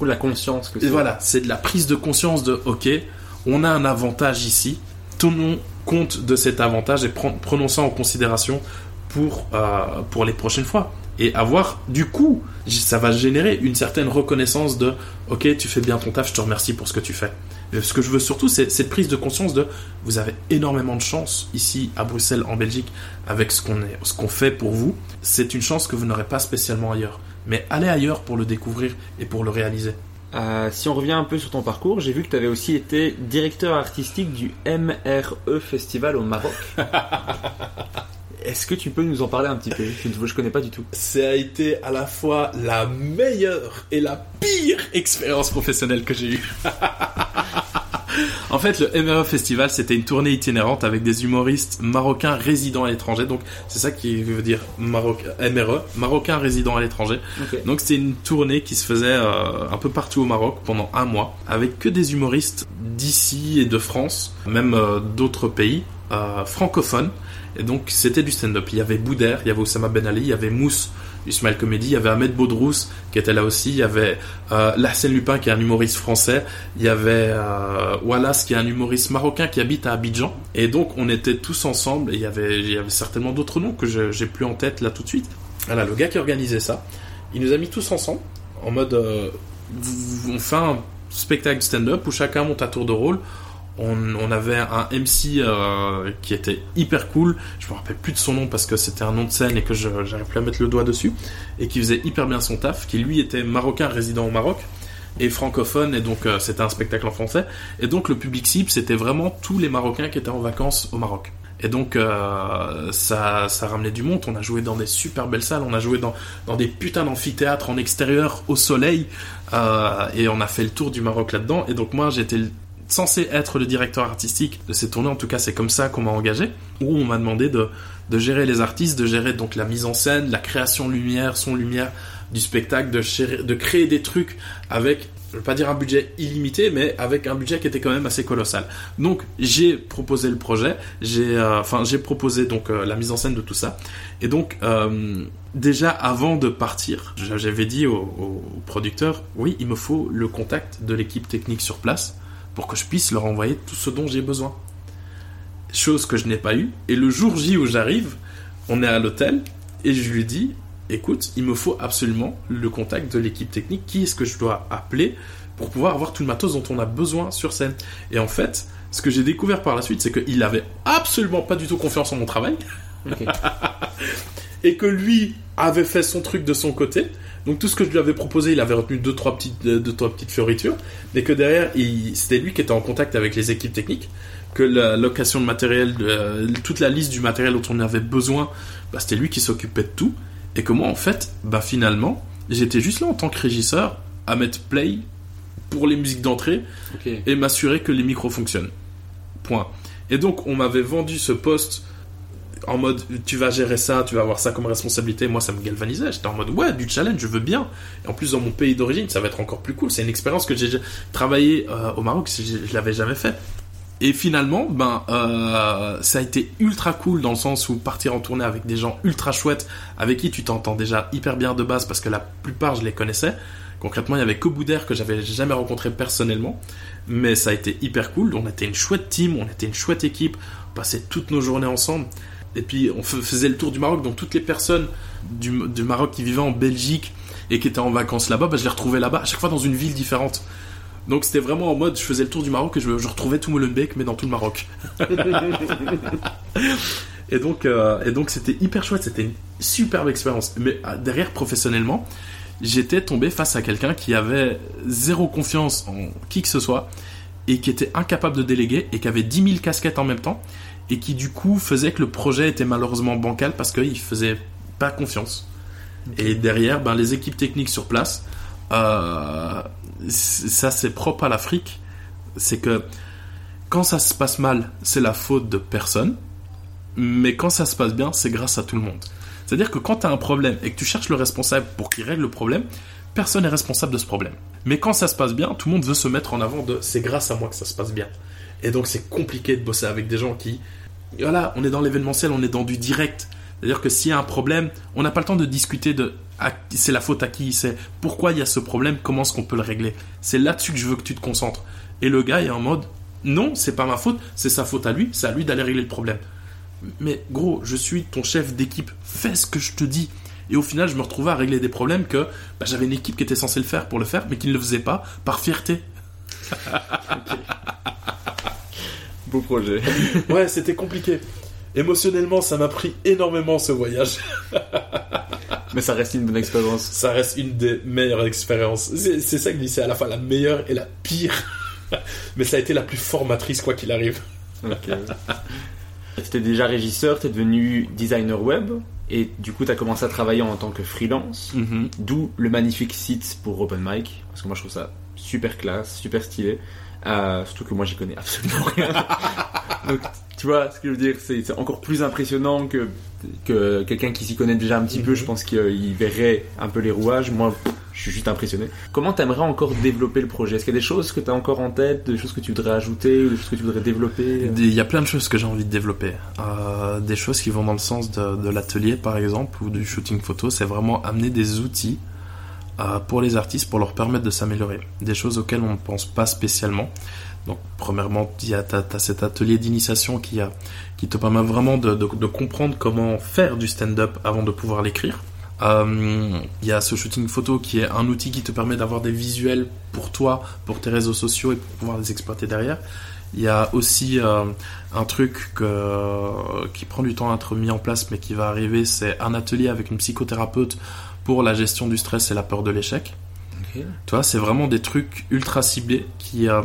La conscience que c'est. Voilà, c'est de la prise de conscience de, ok, on a un avantage ici, tenons compte de cet avantage et prenons ça en considération pour, euh, pour les prochaines fois. Et avoir, du coup, ça va générer une certaine reconnaissance de Ok, tu fais bien ton taf, je te remercie pour ce que tu fais. ce que je veux surtout, c'est cette prise de conscience de Vous avez énormément de chance ici à Bruxelles, en Belgique, avec ce qu'on qu'on fait pour vous. C'est une chance que vous n'aurez pas spécialement ailleurs. Mais allez ailleurs pour le découvrir et pour le réaliser. Euh, si on revient un peu sur ton parcours, j'ai vu que tu avais aussi été directeur artistique du MRE Festival au Maroc. Est-ce que tu peux nous en parler un petit peu? Je ne connais pas du tout. Ça a été à la fois la meilleure et la pire expérience professionnelle que j'ai eue. en fait, le MRE Festival, c'était une tournée itinérante avec des humoristes marocains résidant à l'étranger. Donc, c'est ça qui veut dire Maroc MRE, marocains résidant à l'étranger. Donc, c'était une tournée qui se faisait euh, un peu partout au Maroc pendant un mois, avec que des humoristes d'ici et de France, même euh, d'autres pays euh, francophones. Et donc c'était du stand-up. Il y avait Boudère, il y avait Oussama Ben Ali, il y avait Mousse Smile Comedy, il y avait Ahmed Baudrousse qui était là aussi, il y avait euh, Lupin qui est un humoriste français, il y avait euh, Wallace qui est un humoriste marocain qui habite à Abidjan. Et donc on était tous ensemble et il y avait, il y avait certainement d'autres noms que j'ai plus en tête là tout de suite. Voilà, le gars qui organisait ça, il nous a mis tous ensemble en mode euh, on fait un spectacle stand-up où chacun monte à tour de rôle on, avait un MC euh, qui était hyper cool. Je me rappelle plus de son nom parce que c'était un nom de scène et que j'arrive plus à mettre le doigt dessus. Et qui faisait hyper bien son taf. Qui lui était marocain résident au Maroc et francophone et donc euh, c'était un spectacle en français. Et donc le public cible c'était vraiment tous les Marocains qui étaient en vacances au Maroc. Et donc euh, ça, ça ramenait du monde. On a joué dans des super belles salles, on a joué dans, dans des putains d'amphithéâtres en extérieur au soleil et on a fait le tour du Maroc là-dedans. Et donc moi j'étais censé être le directeur artistique de ces tournées, en tout cas c'est comme ça qu'on m'a engagé, où on m'a demandé de, de, gérer les artistes, de gérer donc la mise en scène, la création lumière, son lumière du spectacle, de, de créer des trucs avec, je veux pas dire un budget illimité, mais avec un budget qui était quand même assez colossal. Donc j'ai proposé le projet, j'ai euh, j'ai proposé donc euh, la mise en scène de tout ça, et donc euh, déjà avant de partir, j'avais dit au producteur, oui il me faut le contact de l'équipe technique sur place pour que je puisse leur envoyer tout ce dont j'ai besoin. Chose que je n'ai pas eu. Et le jour J où j'arrive, on est à l'hôtel et je lui dis écoute, il me faut absolument le contact de l'équipe technique. Qui est-ce que je dois appeler pour pouvoir avoir tout le matos dont on a besoin sur scène Et en fait, ce que j'ai découvert par la suite, c'est qu'il avait absolument pas du tout confiance en mon travail. et que lui avait fait son truc de son côté. Donc tout ce que je lui avais proposé, il avait retenu deux trois petites euh, deux trois petites fioritures, mais que derrière, c'était lui qui était en contact avec les équipes techniques, que la location de matériel, euh, toute la liste du matériel dont on avait besoin, bah, c'était lui qui s'occupait de tout, et que moi en fait, bah finalement, j'étais juste là en tant que régisseur à mettre play pour les musiques d'entrée et m'assurer que les micros fonctionnent. Point. Et donc on m'avait vendu ce poste en mode tu vas gérer ça, tu vas avoir ça comme responsabilité. Moi, ça me galvanisait. J'étais en mode ouais, du challenge, je veux bien. Et en plus, dans mon pays d'origine, ça va être encore plus cool. C'est une expérience que j'ai travaillé euh, au Maroc, je, je l'avais jamais fait. Et finalement, ben, euh, ça a été ultra cool dans le sens où partir en tournée avec des gens ultra chouettes, avec qui tu t'entends déjà hyper bien de base parce que la plupart je les connaissais. Concrètement, il y avait que Boudère que j'avais jamais rencontré personnellement, mais ça a été hyper cool. On était une chouette team, on était une chouette équipe, on passait toutes nos journées ensemble. Et puis on faisait le tour du Maroc, donc toutes les personnes du, Maroc qui vivaient en Belgique et qui était en vacances là-bas, bah, je les retrouvais là-bas, à chaque fois dans une ville différente. Donc c'était vraiment en mode, je faisais le tour du Maroc et je, je retrouvais tout Molenbeek, mais dans tout le Maroc. et donc, euh, et donc c'était hyper chouette, c'était une superbe expérience. Mais euh, derrière, professionnellement, j'étais tombé face à quelqu'un qui avait zéro confiance en qui que ce soit et qui était incapable de déléguer et qui avait 10 000 casquettes en même temps et qui du coup faisait que le projet était malheureusement bancal parce qu'il faisait pas confiance. Et derrière, ben, les équipes techniques sur place, euh, ça c'est propre à l'Afrique, c'est que quand ça se passe mal, c'est la faute de personne, mais quand ça se passe bien, c'est grâce à tout le monde. C'est-à-dire que quand tu as un problème et que tu cherches le responsable pour qu'il règle le problème, personne n'est responsable de ce problème. Mais quand ça se passe bien, tout le monde veut se mettre en avant de c'est grâce à moi que ça se passe bien. Et donc c'est compliqué de bosser avec des gens qui... Voilà, on est dans l'événementiel, on est dans du direct. C'est-à-dire que s'il y a un problème, on n'a pas le temps de discuter de c'est la faute à qui, c'est pourquoi il y a ce problème, comment est-ce qu'on peut le régler. C'est là-dessus que je veux que tu te concentres. Et le gars est en mode non, c'est pas ma faute, c'est sa faute à lui, c'est à lui d'aller régler le problème. Mais gros, je suis ton chef d'équipe, fais ce que je te dis. Et au final, je me retrouvais à régler des problèmes que bah, j'avais une équipe qui était censée le faire pour le faire, mais qui ne le faisait pas par fierté. Beau projet. ouais, c'était compliqué. Émotionnellement, ça m'a pris énormément ce voyage. mais ça reste une bonne expérience. Ça reste une des meilleures expériences. C'est ça que je dis, c'est à la fois la meilleure et la pire. mais ça a été la plus formatrice, quoi qu'il arrive. Ok. Tu étais déjà régisseur, tu es devenu designer web. Et du coup, tu as commencé à travailler en tant que freelance, Mhm. d'où le magnifique site pour Open Mic, parce que moi je trouve ça super classe, super stylé. Euh, surtout que moi j'y connais absolument rien. Donc, tu vois, ce que je veux dire, c'est encore plus impressionnant que, que quelqu'un qui s'y connaît déjà un petit peu. Je pense qu'il verrait un peu les rouages. Moi, je suis juste impressionné. Comment t'aimerais encore développer le projet? Est-ce qu'il y a des choses que tu as encore en tête, des choses que tu voudrais ajouter, ou des choses que tu voudrais développer? Il y a plein de choses que j'ai envie de développer. Euh, des choses qui vont dans le sens de, de l'atelier, par exemple, ou du shooting photo. C'est vraiment amener des outils pour les artistes pour leur permettre de s'améliorer. Des choses auxquelles on ne pense pas spécialement. Donc, premièrement, il y a t'as- t'as cet atelier d'initiation qui, te permet vraiment de, comprendre comment faire du stand-up avant de pouvoir l'écrire. Euh, Il y a ce shooting photo qui est un outil qui te permet d'avoir des visuels pour toi, pour tes réseaux sociaux et pour pouvoir les exploiter derrière. Il y a aussi euh, un truc qui prend du temps à être mis en place mais qui va arriver, c'est un atelier avec une psychothérapeute pour la gestion du stress et la peur de l'échec. Ok. Tu vois, c'est vraiment des trucs ultra ciblés qui, euh,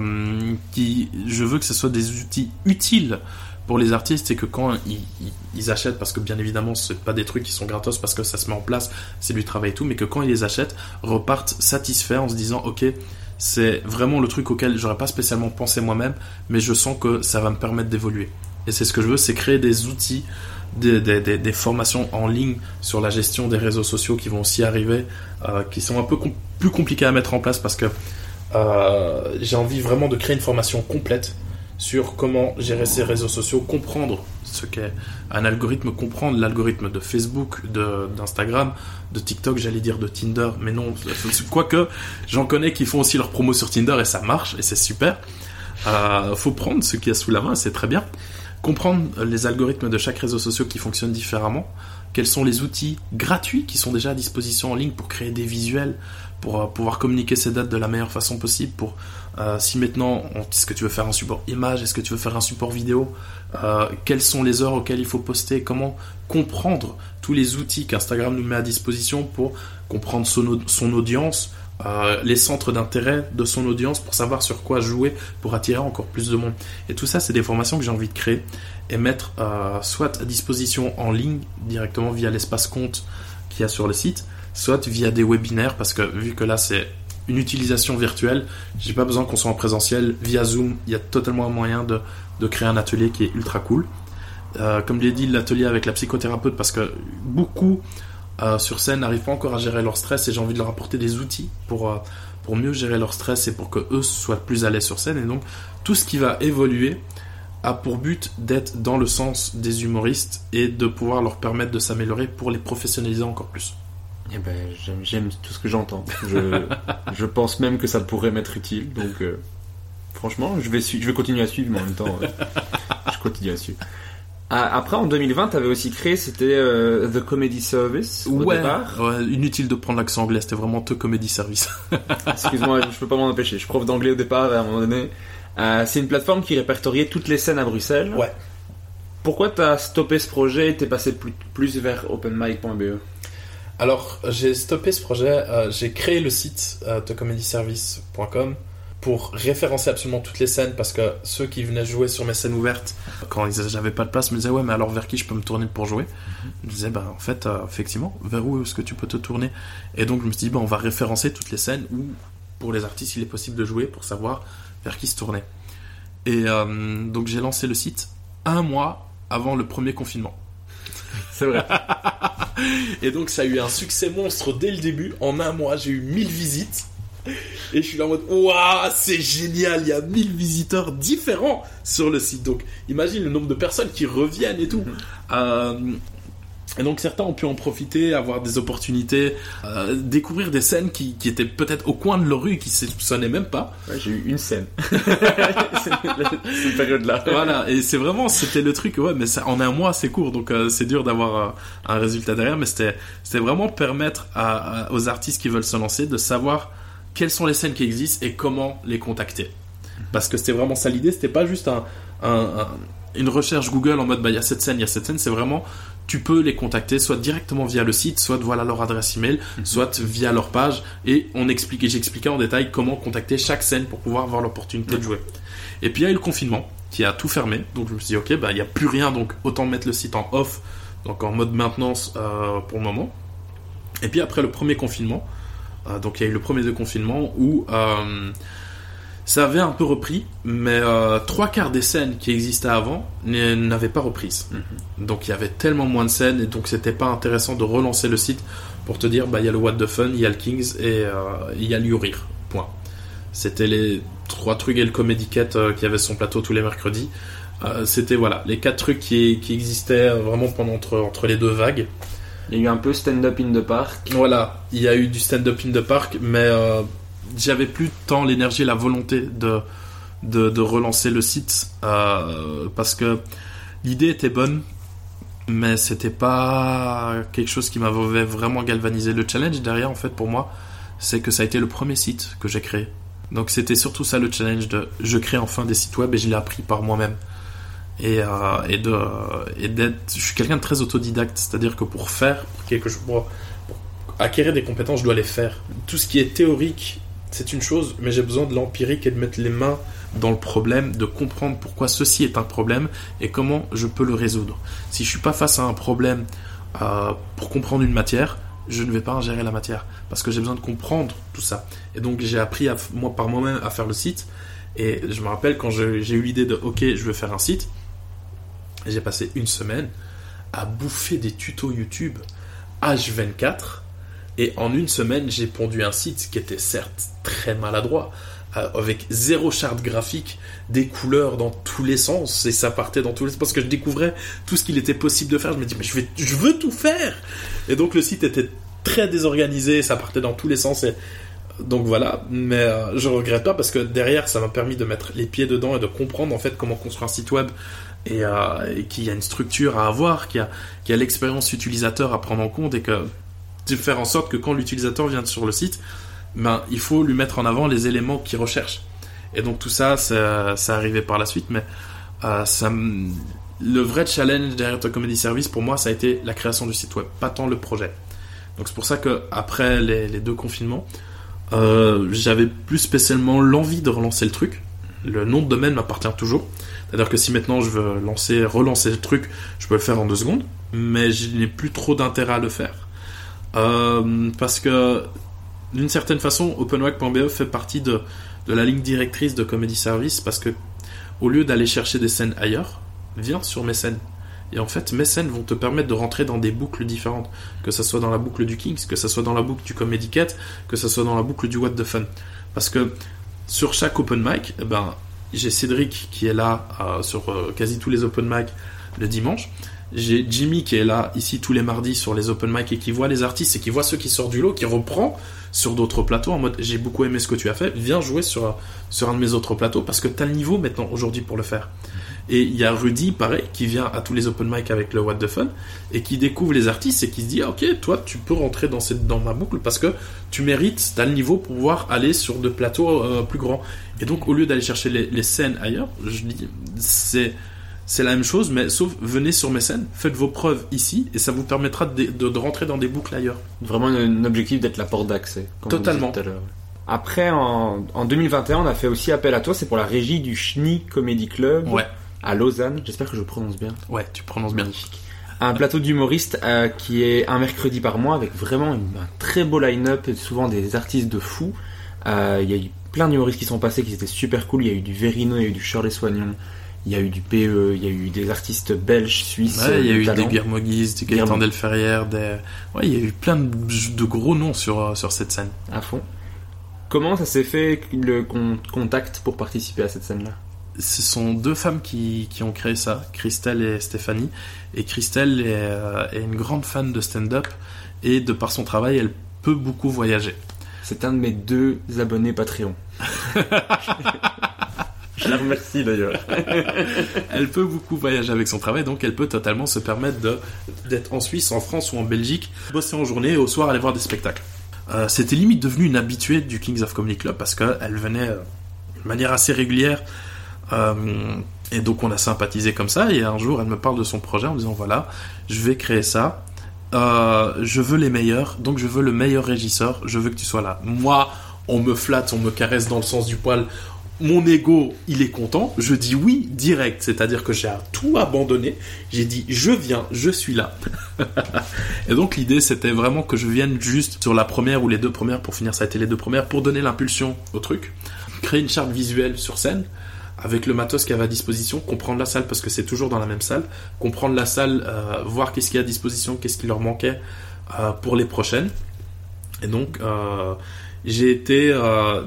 qui, je veux que ce soit des outils utiles pour les artistes et que quand ils, achètent, parce que bien évidemment, c'est pas des trucs qui sont gratos parce que ça se met en place, c'est du travail et tout, mais que quand ils les achètent, repartent satisfaits en se disant, ok, c'est vraiment le truc auquel j'aurais pas spécialement pensé moi-même, mais je sens que ça va me permettre d'évoluer. Et c'est ce que je veux, c'est créer des outils, des, formations en ligne sur la gestion des réseaux sociaux qui vont aussi arriver, euh, qui sont un peu plus compliquées à mettre en place parce que euh, j'ai envie vraiment de créer une formation complète sur comment gérer ces réseaux sociaux, comprendre ce qu'est un algorithme, comprendre l'algorithme de Facebook, de- d'Instagram, de, TikTok, j'allais dire de Tinder, mais non, quoique j'en connais qui font aussi leur promo sur Tinder et ça marche et c'est super. Euh, faut prendre ce qu'il y a sous la main, c'est très bien. Comprendre les algorithmes de chaque réseau social qui fonctionnent différemment. Quels sont les outils gratuits qui sont déjà à disposition en ligne pour créer des visuels, pour euh, pouvoir communiquer ces dates de la meilleure façon possible. Pour euh, si maintenant, est-ce que tu veux faire un support image, est-ce que tu veux faire un support vidéo, euh, quelles sont les heures auxquelles il faut poster, comment comprendre tous les outils qu'Instagram nous met à disposition pour comprendre son, son audience, les centres d'intérêt de son audience pour savoir sur quoi jouer pour attirer encore plus de monde. Et tout ça, c'est des formations que j'ai envie de créer et mettre euh, soit à disposition en ligne directement via l'espace compte qu'il y a sur le site, soit via des webinaires parce que vu que là c'est une utilisation virtuelle, j'ai pas besoin qu'on soit en présentiel via Zoom. Il y a totalement un moyen de, de créer un atelier qui est ultra cool. Euh, comme je l'ai dit, l'atelier avec la psychothérapeute parce que beaucoup euh, sur scène n'arrivent pas encore à gérer leur stress et j'ai envie de leur apporter des outils pour, euh, pour mieux gérer leur stress et pour que eux soient plus à l'aise sur scène. Et donc, tout ce qui va évoluer a pour but d'être dans le sens des humoristes et de pouvoir leur permettre de s'améliorer pour les professionnaliser encore plus. Eh ben, j'aime, tout ce que j'entends. Je, je pense même que ça pourrait m'être utile. Donc, euh, franchement, je vais, je vais continuer à suivre, mais en même temps, je continue à suivre. Ah, après, en 2020, t'avais aussi créé, c'était euh, The Comedy Service au ouais, départ. ouais, inutile de prendre l'accent anglais, c'était vraiment The Comedy Service. Excuse-moi, je peux pas m'en empêcher. Je suis prof d'anglais au départ à un moment donné. Euh, c'est une plateforme qui répertoriait toutes les scènes à Bruxelles. Ouais. Pourquoi t'as stoppé ce projet et t'es passé plus, plus vers openmic.be Alors, j'ai stoppé ce projet, euh, j'ai créé le site euh, thecomedyservice.com pour référencer absolument toutes les scènes parce que ceux qui venaient jouer sur mes scènes ouvertes, quand ils j'avais pas de place, me disaient ouais mais alors vers qui je peux me tourner pour jouer? Je disais bah en fait euh, effectivement vers où est-ce que tu peux te tourner? Et donc je me suis dit bah on va référencer toutes les scènes où pour les artistes il est possible de jouer pour savoir vers qui se tourner. Et euh, donc j'ai lancé le site un mois avant le premier confinement. C'est vrai. Et donc ça a eu un succès monstre dès le début. En un mois, j'ai eu 1000 visites. Et je suis là en mode, waouh, c'est génial, il y a 1000 visiteurs différents sur le site. Donc imagine le nombre de personnes qui reviennent et tout. Euh, et donc certains ont pu en profiter, avoir des opportunités, euh, découvrir des scènes qui, qui étaient peut-être au coin de leur rue, qui ne soupçonnaient même pas. Ouais, j'ai eu une scène. cette période-là. Voilà, et c'est vraiment, c'était le truc, ouais, mais ça, en un mois, c'est court, donc euh, c'est dur d'avoir un résultat derrière, mais c'était, c'était vraiment permettre à- à- aux artistes qui veulent se lancer de savoir quelles sont les scènes qui existent et comment les contacter. Parce que c'était vraiment ça l'idée, c'était pas juste un, un- un- une recherche Google en mode, bah, il y a cette scène, il y a cette scène, c'est vraiment, tu peux les contacter soit directement via le site, soit voilà leur adresse email, soit via leur page, et on expliquait, j'expliquais en détail comment contacter chaque scène pour pouvoir avoir l'opportunité de jouer. Et puis il y a eu le confinement qui a tout fermé, donc je me suis dit ok, bah il n'y a plus rien, donc autant mettre le site en off, donc en mode maintenance euh, pour le moment. Et puis après le premier confinement, donc il y a eu le premier de confinement où euh, ça avait un peu repris, mais euh, trois quarts des scènes qui existaient avant n'avaient pas reprise. Donc il y avait tellement moins de scènes et donc c'était pas intéressant de relancer le site pour te dire bah il y a le What the Fun, il y a le Kings et euh, il y a l'Urir. Point. C'était les trois trucs et le Comedy Cat euh, qui avait son plateau tous les mercredis. Euh, c'était voilà les quatre trucs qui, qui existaient euh, vraiment pendant entre, entre les deux vagues. Il y a eu un peu stand-up in the park. Voilà, il y a eu du stand-up in the park, mais euh, j'avais plus tant l'énergie et la volonté de, de, relancer le site euh, parce que l'idée était bonne, mais c'était pas quelque chose qui m'avait vraiment galvanisé. Le challenge derrière, en fait, pour moi, c'est que ça a été le premier site que j'ai créé. Donc c'était surtout ça le challenge de je crée enfin des sites web et je l'ai appris par moi-même. Et, euh, et de et d'être je suis quelqu'un de très autodidacte c'est à dire que pour faire pour quelque chose pour, acquérir des compétences je dois les faire. Tout ce qui est théorique c'est une chose mais j'ai besoin de l'empirique et de mettre les mains dans le problème de comprendre pourquoi ceci est un problème et comment je peux le résoudre. Si je suis pas face à un problème euh, pour comprendre une matière je ne vais pas ingérer la matière parce que j'ai besoin de comprendre tout ça. Et donc j'ai appris moi par moi-même à faire le site. Et je me rappelle quand j'ai eu l'idée de ok je veux faire un site j'ai passé une semaine à bouffer des tutos YouTube H24 et en une semaine j'ai pondu un site qui était certes très maladroit euh, avec zéro charte graphique, des couleurs dans tous les sens et ça partait dans tous les sens parce que je découvrais tout ce qu'il était possible de faire. Je me dis mais je, veux tout faire! Et donc le site était très désorganisé, ça partait dans tous les sens et donc voilà, mais euh, je regrette pas parce que derrière ça m'a permis de mettre les pieds dedans et de comprendre en fait comment construire un site web et, euh, et qu'il y a une structure à avoir, qu'il y a, l'expérience utilisateur à prendre en compte et que de faire en sorte que quand l'utilisateur vient sur le site, ben il faut lui mettre en avant les éléments qu'il recherche. Et donc tout ça, ça, ça arrivé par la suite, mais euh, ça, le vrai challenge derrière ton comedy service pour moi, ça a été la création du site web, pas tant le projet. Donc c'est pour ça que après les, les deux confinements, euh, j'avais plus spécialement l'envie de relancer le truc. Le nom de domaine m'appartient toujours. C'est-à-dire que si maintenant je veux lancer, relancer le truc, je peux le faire en deux secondes, mais je n'ai plus trop d'intérêt à le faire. Euh, parce que d'une certaine façon, openwag.be fait partie de, de la ligne directrice de Comedy Service parce que au lieu d'aller chercher des scènes ailleurs, viens sur mes scènes. Et en fait, mes scènes vont te permettre de rentrer dans des boucles différentes. Que ce soit dans la boucle du Kings, que ce soit dans la boucle du Comedy Cat, que ce soit dans la boucle du What the Fun. Parce que sur chaque open mic, eh ben, j'ai Cédric qui est là euh, sur euh, quasi tous les open mic le dimanche. J'ai Jimmy qui est là ici tous les mardis sur les open mic et qui voit les artistes et qui voit ceux qui sortent du lot, qui reprend sur d'autres plateaux en mode j'ai beaucoup aimé ce que tu as fait, viens jouer sur, sur un de mes autres plateaux parce que tu as le niveau maintenant aujourd'hui pour le faire. Et il y a Rudy, pareil, qui vient à tous les open mic avec le What the Fun et qui découvre les artistes et qui se dit, ah, ok, toi, tu peux rentrer dans, cette, dans ma boucle parce que tu mérites, t'as le niveau pour pouvoir aller sur de plateaux euh, plus grands. Et donc, au lieu d'aller chercher les, les scènes ailleurs, je dis, c'est c'est la même chose, mais sauf venez sur mes scènes, faites vos preuves ici, et ça vous permettra de, de- de rentrer dans des boucles ailleurs. Vraiment un objectif d'être la porte d'accès. Totalement. Après, en, en 2021, on a fait aussi appel à toi, c'est pour la régie du Schnie Comedy Club Ouais, à Lausanne. J'espère que je prononce bien. ouais, tu prononces bien. Magnifique. Un plateau d'humoristes euh, qui est un mercredi par mois avec vraiment une- un très beau line-up souvent des artistes de fous. Euh, Il y a eu plein d'humoristes qui sont passés qui étaient super cool. Il y a eu du Verino, il y a eu du Shirley Soignon, il y a eu du PE, il y a eu des artistes belges, suisses. Ouais, il y a de eu des Guillermo Guise, des Gaëtan Guillermo. Delferrière, des... Ouais, il y a eu plein de, de gros noms sur, euh, sur cette scène. à fond. Comment ça s'est fait le con- contact pour participer à cette scène-là? Ce sont deux femmes qui, qui ont créé ça, Christelle et Stéphanie. Et Christelle est, euh, est une grande fan de stand-up et de par son travail, elle peut beaucoup voyager. C'est un de mes deux abonnés Patreon. Je la remercie d'ailleurs. Elle peut beaucoup voyager avec son travail, donc elle peut totalement se permettre de- d'être en Suisse, en France ou en Belgique, bosser en journée et au soir aller voir des spectacles. Euh, C'était limite devenu une habituée du Kings of Comedy Club parce qu'elle venait euh, de manière assez régulière. Euh, et donc on a sympathisé comme ça. Et un jour, elle me parle de son projet en me disant voilà, je vais créer ça. Euh, je veux les meilleurs, donc je veux le meilleur régisseur. Je veux que tu sois là. Moi, on me flatte, on me caresse dans le sens du poil mon ego, il est content. Je dis oui direct, c'est-à-dire que j'ai tout abandonné. J'ai dit je viens, je suis là. et donc l'idée c'était vraiment que je vienne juste sur la première ou les deux premières pour finir, ça a été les deux premières pour donner l'impulsion au truc, créer une charte visuelle sur scène avec le matos qu'il y avait à disposition, comprendre la salle parce que c'est toujours dans la même salle, comprendre la salle, euh, voir qu'est-ce qu'il y a à disposition, qu'est-ce qui leur manquait euh, pour les prochaines. Et donc euh, j'ai été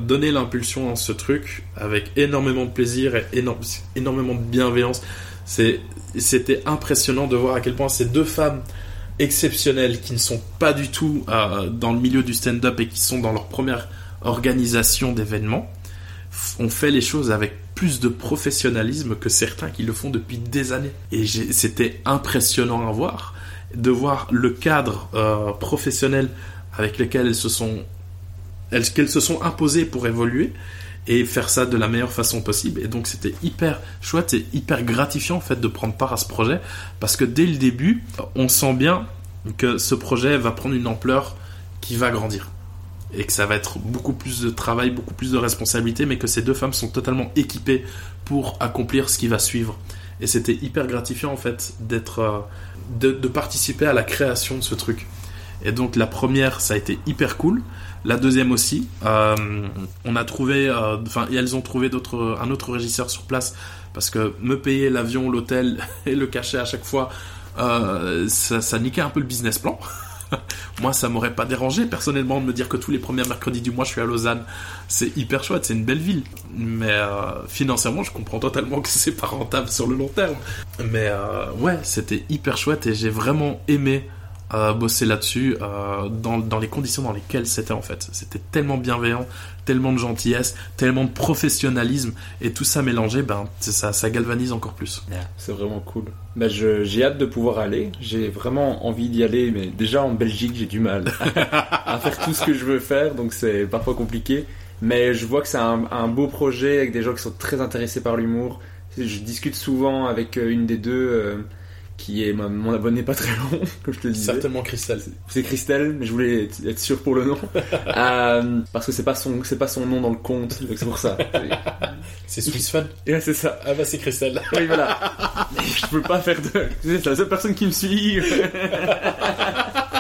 donner l'impulsion à ce truc avec énormément de plaisir et éno- énormément de bienveillance. C'était impressionnant de voir à quel point ces deux femmes exceptionnelles qui ne sont pas du tout dans le milieu du stand-up et qui sont dans leur première organisation d'événements ont fait les choses avec plus de professionnalisme que certains qui le font depuis des années. Et c'était impressionnant à voir, de voir le cadre euh, professionnel avec lequel elles se sont elles, qu'elles se sont imposées pour évoluer et faire ça de la meilleure façon possible. Et donc c'était hyper chouette et hyper gratifiant en fait de prendre part à ce projet parce que dès le début, on sent bien que ce projet va prendre une ampleur qui va grandir et que ça va être beaucoup plus de travail, beaucoup plus de responsabilité, mais que ces deux femmes sont totalement équipées pour accomplir ce qui va suivre. Et c'était hyper gratifiant en fait d'être, euh, de, participer à la création de ce truc. Et donc la première, ça a été hyper cool. La deuxième aussi, euh, on a trouvé, euh, enfin, elles ont trouvé d'autres, un autre régisseur sur place parce que me payer l'avion, l'hôtel et le cachet à chaque fois, ça niquait un peu le business plan. Moi, ça m'aurait pas dérangé personnellement de me dire que tous les premiers mercredis du mois, je suis à Lausanne. C'est hyper chouette, c'est une belle ville. Mais euh, financièrement, je comprends totalement que c'est pas rentable sur le long terme. Mais euh, ouais, c'était hyper chouette et j'ai vraiment aimé euh, bosser là-dessus euh, dans, dans les conditions dans lesquelles c'était en fait. C'était tellement bienveillant, tellement de gentillesse, tellement de professionnalisme et tout ça mélangé, ben ça, ça galvanise encore plus. C'est vraiment cool. Je- j'ai hâte de pouvoir aller. J'ai vraiment envie d'y aller, mais déjà en Belgique, j'ai du mal à faire tout ce que je veux faire, donc c'est parfois compliqué. Mais je vois que c'est un, un beau projet avec des gens qui sont très intéressés par l'humour. Je discute souvent avec euh, une des deux qui est ma- mon abonné Patreon, comme je te le disais. Certainement Christelle. C'est Christelle, mais je voulais être- sûr pour le nom. Euh, parce que c'est pas son, c'est pas son nom dans le compte, donc c'est pour ça. C'est Swiss Fun. Ouais, c'est ça. Ah bah c'est Christelle. Oui, voilà. Je peux pas faire de. C'est la seule personne qui me suit.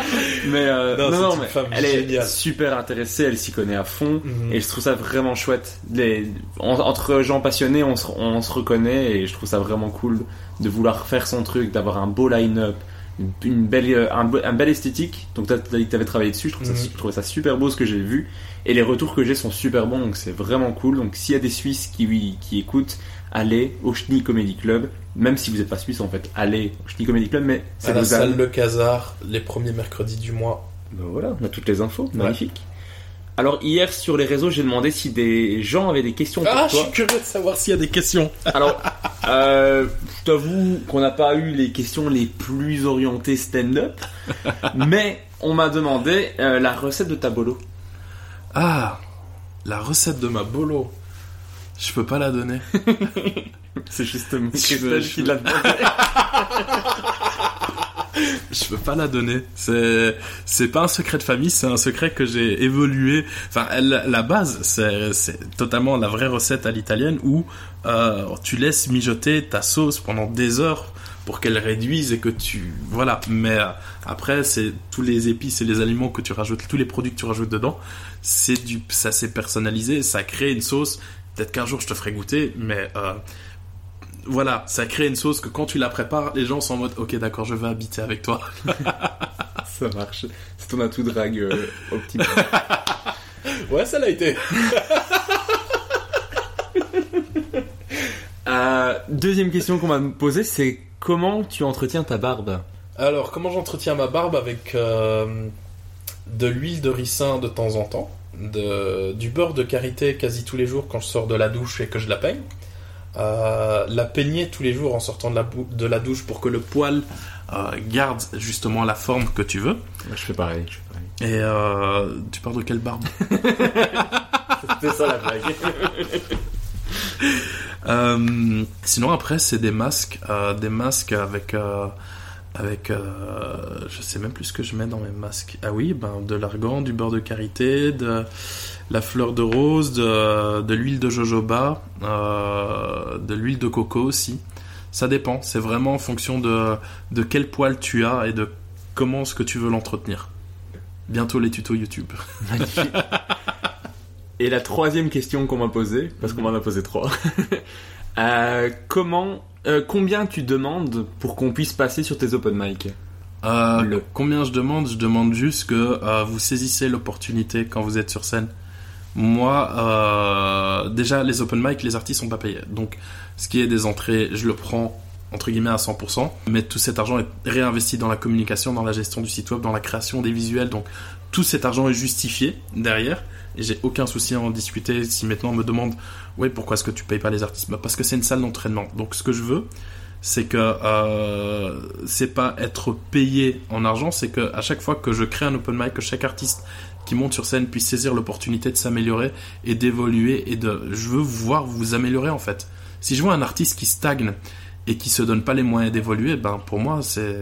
mais euh, Non, non, mais femme elle est super intéressée, elle s'y connaît à fond. Mhm. Et je trouve ça vraiment chouette. Les... en- entre gens passionnés, on se, on se reconnaît et je trouve ça vraiment cool de vouloir faire son truc, d'avoir un beau line-up, une, une belle, euh, un, un bel esthétique. Donc t'as dit que t'avais travaillé dessus, je trouve, ça, Mhm. je trouvais ça super beau ce que j'ai vu. Et les retours que j'ai sont super bons, donc c'est vraiment cool. Donc s'il y a des Suisses qui, qui écoutent, allez au Schnie Comedy Club. Même si vous n'êtes pas Suisse en fait, allez au Schnie Comedy Club, mais c'est À la salle Le Casar, les premiers mercredis du mois. Ben voilà, on a toutes les infos, magnifique. Alors hier sur les réseaux, j'ai demandé si des gens avaient des questions pour Ah, je toi. suis curieux de savoir s'il y a des questions. Alors, euh, je t'avoue qu'on n'a pas eu les questions les plus orientées stand-up, mais on m'a demandé euh, la recette de ta bolo. Ah, la recette de ma bolo. Je peux pas la donner. C'est justement Christelle je- qui l'a demandé. Je peux pas la donner. C'est c'est pas un secret de famille, c'est un secret que j'ai évolué. Enfin, elle- la base, c'est c'est totalement la vraie recette à l'italienne où euh, tu laisses mijoter ta sauce pendant des heures pour qu'elle réduise et que tu voilà. Mais euh, après, c'est tous les épices et les aliments que tu rajoutes, tous les produits que tu rajoutes dedans, c'est du ça c'est personnalisé, ça crée une sauce. Peut-être qu'un jour je te ferai goûter, mais euh, voilà, ça crée une sauce que quand tu la prépares, les gens sont en mode ok d'accord, je vais habiter avec toi. Ça marche. C'est ton atout drague euh, optimal. Ouais, ça l'a été. Euh, deuxième question qu'on m'a posée, c'est comment tu entretiens ta barbe? Alors, comment j'entretiens ma barbe avec euh, de l'huile de ricin de temps en temps, de, du beurre de karité quasi tous les jours quand je sors de la douche et que je la peigne, euh, la peigner tous les jours en sortant de la, de la douche pour que le poil euh, garde justement la forme que tu veux. Je fais pareil, je fais pareil. Et euh, tu parles de quelle barbe? C'était ça la blague. Sinon après c'est des masques, des masques avec avec euh, je sais même plus ce que je mets dans mes masques. Ah oui, ben de l'argan, du beurre de karité, de la fleur de rose, de, l'huile de jojoba, euh, de l'huile de coco aussi. Ça dépend, c'est vraiment en fonction de de quel poil tu as et de comment est-ce que tu veux l'entretenir. Bientôt les tutos YouTube. Magnifique. Et la troisième question qu'on m'a posée, parce qu'on m'en a posé trois, euh, comment, euh, combien tu demandes pour qu'on puisse passer sur tes open mic Euh, Le- Combien je demande? Je demande juste que euh, vous saisissez l'opportunité quand vous êtes sur scène. Moi, déjà, les open mic, les artistes sont pas payés. Donc, ce qui est des entrées, je le prends entre guillemets à 100%, mais tout cet argent est réinvesti dans la communication, dans la gestion du site web, dans la création des visuels. Donc, tout cet argent est justifié derrière. Et j'ai aucun souci à en discuter. Si maintenant on me demande, oui, pourquoi est-ce que tu payes pas les artistes? Bah, Parce que c'est une salle d'entraînement. Donc, ce que je veux, c'est que euh, c'est pas être payé en argent, c'est que à chaque fois que je crée un open mic, que chaque artiste qui monte sur scène puisse saisir l'opportunité de s'améliorer et d'évoluer et de je veux voir vous améliorer en fait. Si je vois un artiste qui stagne et qui se donne pas les moyens d'évoluer, ben pour moi c'est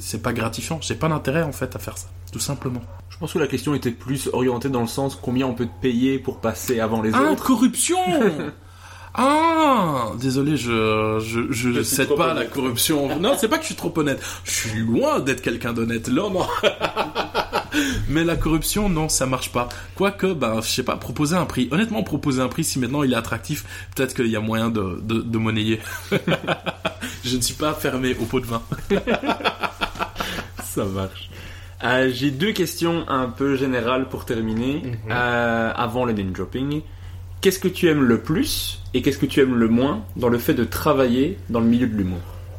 c'est pas gratifiant. J'ai pas d'intérêt en fait à faire ça, tout simplement. Je pense que la question était plus orientée dans le sens combien on peut te payer pour passer avant les Ah, autres. corruption Ah Désolé, je je, je, Je cède pas à la honnête. corruption. Non, c'est pas que je suis trop honnête. Je suis loin d'être quelqu'un d'honnête. Non, non. Mais la corruption, non, ça marche pas. Quoique, ben, je sais pas, proposer un prix. Honnêtement, proposer un prix, si maintenant il est attractif, peut-être qu'il y a moyen de, de, de monnayer. je ne suis pas fermé au pot de vin. Ça marche. Euh, J'ai deux questions un peu générales pour terminer, Mhm. euh, avant le name dropping. Qu'est-ce que tu aimes le plus et qu'est-ce que tu aimes le moins dans le fait de travailler dans le milieu de l'humour?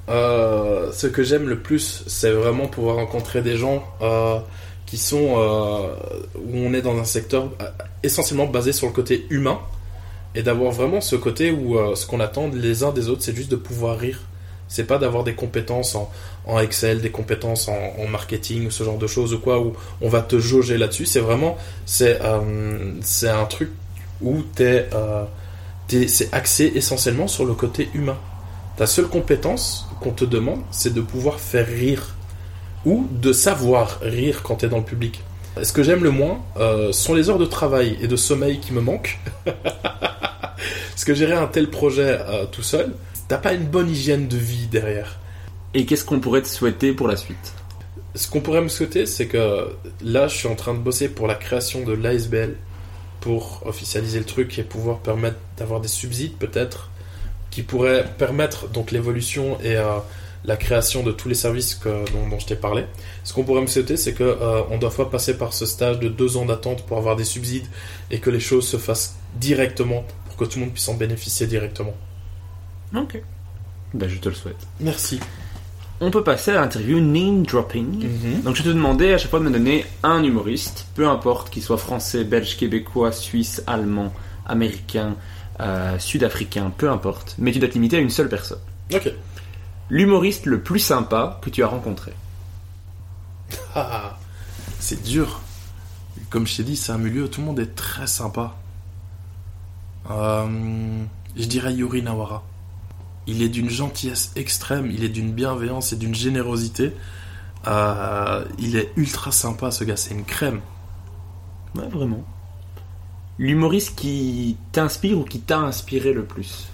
Euh, ce que j'aime le plus, c'est vraiment pouvoir rencontrer des gens euh, qui sont euh, où on est dans un secteur essentiellement basé sur le côté humain et d'avoir vraiment ce côté où euh, ce qu'on attend les uns des autres, c'est juste de pouvoir rire. C'est pas d'avoir des compétences en, en Excel, des compétences en, marketing ce genre de choses ou quoi où on va te jauger là-dessus. C'est vraiment c'est euh, un truc où t'es euh, t'es- c'est axé essentiellement sur le côté humain. Ta seule compétence qu'on te demande, c'est de pouvoir faire rire ou de savoir rire quand tu es dans le public. Ce que j'aime le moins euh, sont les heures de travail et de sommeil qui me manquent. Parce que gérer un tel projet euh, tout seul, t'as pas une bonne hygiène de vie derrière. Et qu'est-ce qu'on pourrait te souhaiter pour la suite Ce qu'on pourrait me souhaiter, c'est que là, je suis en train de bosser pour la création de l'ASBL pour officialiser le truc et pouvoir permettre d'avoir des subsides peut-être qui pourraient permettre donc l'évolution et euh, la création de tous les services que- dont, dont je t'ai parlé. Ce qu'on pourrait me souhaiter, c'est que euh, on doit pas passer par ce stage de deux ans d'attente pour avoir des subsides et que les choses se fassent directement pour que tout le monde puisse en bénéficier directement. Ok. Ben, je te le souhaite. Merci. On peut passer à l'interview name dropping. Mhm. Donc je te demandais à chaque fois de me donner un humoriste, peu importe qu'il soit français, belge, québécois, suisse, allemand, américain, euh, sud-africain, peu importe. Mais tu dois te limiter à une seule personne. Ok. L'humoriste le plus sympa que tu as rencontré. Ah, c'est dur. Comme je t'ai dit, c'est un milieu où tout le monde est très sympa. Euh, je dirais Yuri Nawara. Il est d'une gentillesse extrême, il est d'une bienveillance et d'une générosité. Euh, il est ultra sympa, ce gars, c'est une crème. Ouais, vraiment. L'humoriste qui t'inspire ou qui t'a inspiré le plus.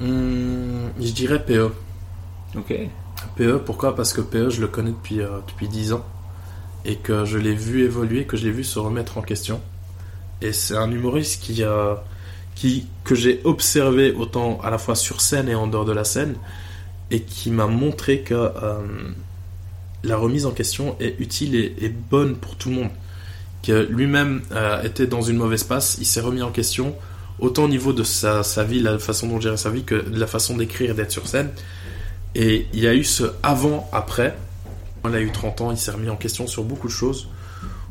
Hum, je dirais PE. Ok. PE, pourquoi? Parce que PE, je le connais depuis, euh, depuis 10 ans. Et que je l'ai vu évoluer, que je l'ai vu se remettre en question. Et c'est un humoriste qui, euh, qui, que j'ai observé autant à la fois sur scène et en dehors de la scène. Et qui m'a montré que euh, la remise en question est utile et, bonne pour tout le monde. Que lui-même euh, était dans une mauvaise passe, il s'est remis en question, autant au niveau de sa, sa vie, la façon dont gérer sa vie, que de la façon d'écrire et d'être sur scène. Et il y a eu ce avant-après. Il a eu 30 ans, il s'est remis en question sur beaucoup de choses.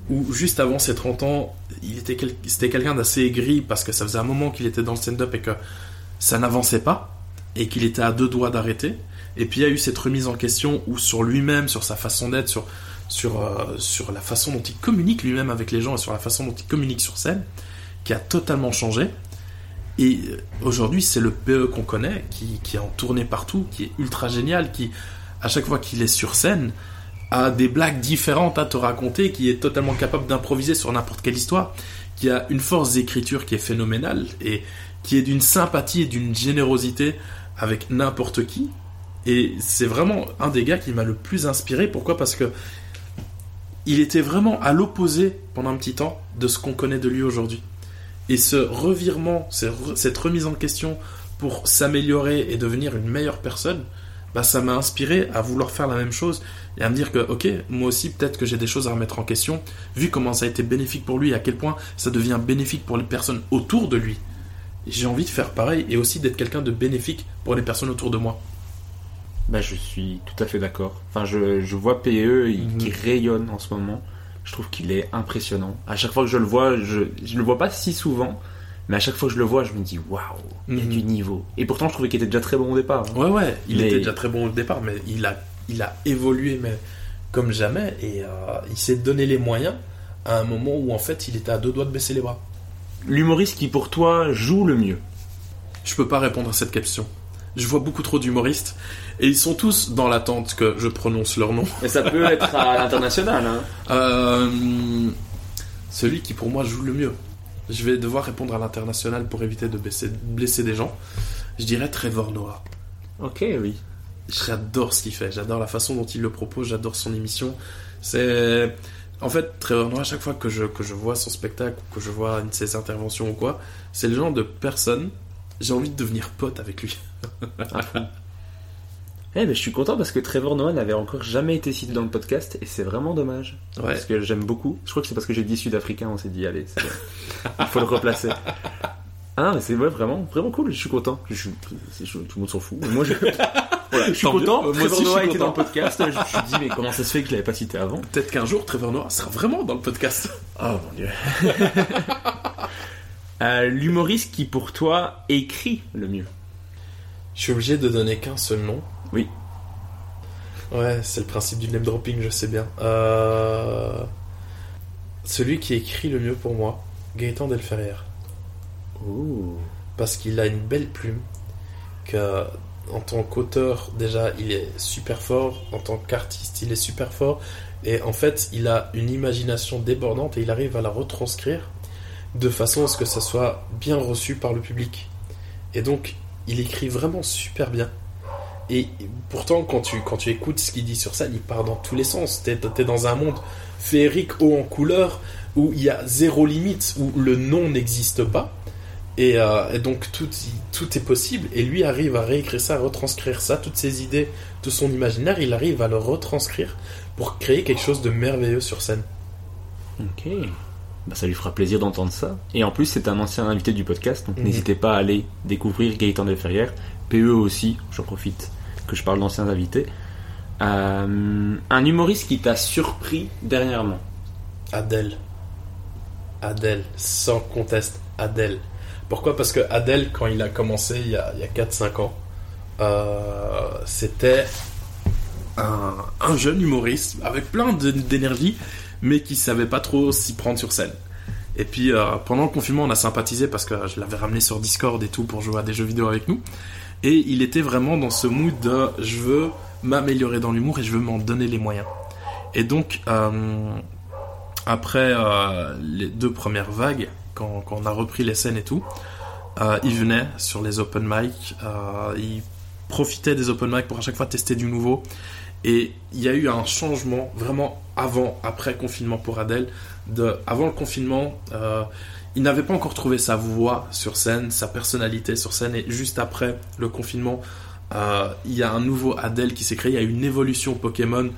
Ou juste avant ses 30 ans, il était c'était quelqu'un d'assez aigri parce que ça faisait un moment qu'il était dans le stand-up et que ça n'avançait pas et qu'il était à deux doigts d'arrêter. Et puis il y a eu cette remise en question où sur lui-même, sur sa façon d'être, sur, euh, la façon dont il communique lui-même avec les gens et sur la façon dont il communique sur scène, qui a totalement changé. Et euh, aujourd'hui, c'est le PE qu'on connaît, qui, qui est en tournée partout, qui est ultra génial, qui, à chaque fois qu'il est sur scène, a des blagues différentes à te raconter, qui est totalement capable d'improviser sur n'importe quelle histoire, qui a une force d'écriture qui est phénoménale, et qui est d'une sympathie et d'une générosité avec n'importe qui. Et c'est vraiment un des gars qui m'a le plus inspiré. Pourquoi? Parce que il était vraiment à l'opposé pendant un petit temps de ce qu'on connaît de lui aujourd'hui. Et ce revirement, ce- cette remise en question pour s'améliorer et devenir une meilleure personne, bah, ça m'a inspiré à vouloir faire la même chose et à me dire que, ok, moi aussi, peut-être que j'ai des choses à remettre en question, vu comment ça a été bénéfique pour lui et à quel point ça devient bénéfique pour les personnes autour de lui. J'ai envie de faire pareil et aussi d'être quelqu'un de bénéfique pour les personnes autour de moi. Bah, je suis tout à fait d'accord. Enfin, je, je vois PE il- Mhm. qui rayonne en ce moment. Je trouve qu'il est impressionnant. À chaque fois que je le vois, je, je le vois pas si souvent, mais à chaque fois que je le vois, je me dis waouh, il y a Mhm. du niveau. Et pourtant, je trouvais qu'il était déjà très bon au départ. hein. Ouais, ouais, il Mais- était déjà très bon au départ, mais il a, il a évolué mais comme jamais et euh, il s'est donné les moyens à un moment où en fait il était à deux doigts de baisser les bras. L'humoriste qui, pour toi, joue le mieux? Je peux pas répondre à cette question. Je vois beaucoup trop d'humoristes et ils sont tous dans l'attente que je prononce leur nom. Mais ça peut être à l'international. Hein. Euh, celui qui pour moi joue le mieux. Je vais devoir répondre à l'international pour éviter de baisser- blesser des gens. Je dirais Trevor Noah. Ok, oui. J'adore ce qu'il fait, j'adore la façon dont il le propose, j'adore son émission. C'est. En fait, Trevor Noah, à chaque fois que je, que je vois son spectacle, ou que je vois une de ses interventions ou quoi, c'est le genre de personne, j'ai envie de devenir pote avec lui. Eh ben, je suis content parce que Trevor Noah n'avait encore jamais été cité dans le podcast et c'est vraiment dommage. Ouais. Parce que j'aime beaucoup. Je crois que c'est parce que j'ai dit sud-africain, on s'est dit, allez, il faut le replacer. Ah non, mais c'est ouais, vraiment, vraiment cool, je suis content. Je je- tout le monde s'en fout. Mais moi, je, voilà, je suis Tant content. Moi Trevor Noah était dans le podcast. Je me suis dit, mais comment ça se fait que je l'avais pas cité avant Peut-être qu'un jour, Trevor Noah sera vraiment dans le podcast. Oh mon dieu. Euh, L'humoriste qui, pour toi, écrit le mieux. Je suis obligé de donner qu'un seul nom. Oui. Ouais, c'est le principe du name dropping, je sais bien. Euh, Celui qui écrit le mieux pour moi, Gaëtan Delferrière. Ouh. parce qu'il a une belle plume, que en tant qu'auteur déjà il est super fort, en tant qu'artiste il est super fort, et en fait il a une imagination débordante et il arrive à la retranscrire de façon à ce que ça soit bien reçu par le public. Et donc il écrit vraiment super bien. Et pourtant quand tu, quand tu écoutes ce qu'il dit sur scène, il part dans tous les sens. T'es es dans un monde féerique haut en couleur où il y a zéro limite, où le nom n'existe pas. Et, euh, et donc tout, tout est possible. Et lui arrive à réécrire ça, à retranscrire ça, toutes ses idées, tout son imaginaire, il arrive à le retranscrire pour créer quelque chose de merveilleux sur scène. Ok. Bah, ça lui fera plaisir d'entendre ça. Et en plus, c'est un ancien invité du podcast, donc Mhm. n'hésitez pas à aller découvrir Gaëtan Delferrière. PE aussi, j'en profite. que je parle d'anciens invités. Euh, un humoriste qui t'a surpris dernièrement. Adèle. Adèle, sans conteste, Adèle. Pourquoi? Parce que Adèle, quand il a commencé il y a, il y a 4-5 ans, euh, c'était un, un jeune humoriste avec plein d'énergie, mais qui savait pas trop s'y prendre sur scène. Et puis euh, pendant le confinement, on a sympathisé parce que je l'avais ramené sur Discord et tout pour jouer à des jeux vidéo avec nous. Et il était vraiment dans ce mood de je veux m'améliorer dans l'humour et je veux m'en donner les moyens. Et donc, euh, après les deux premières vagues, quand, on a repris les scènes et tout, euh, il venait sur les open mic, euh, il profitait des open mic pour à chaque fois tester du nouveau. Et il y a eu un changement vraiment avant, après confinement pour Adèle. De, avant le confinement, euh, il n'avait pas encore trouvé sa voix sur scène, sa personnalité sur scène. Et juste après le confinement, euh, il y a un nouveau Adèle qui s'est créé. Il y a une évolution Pokémon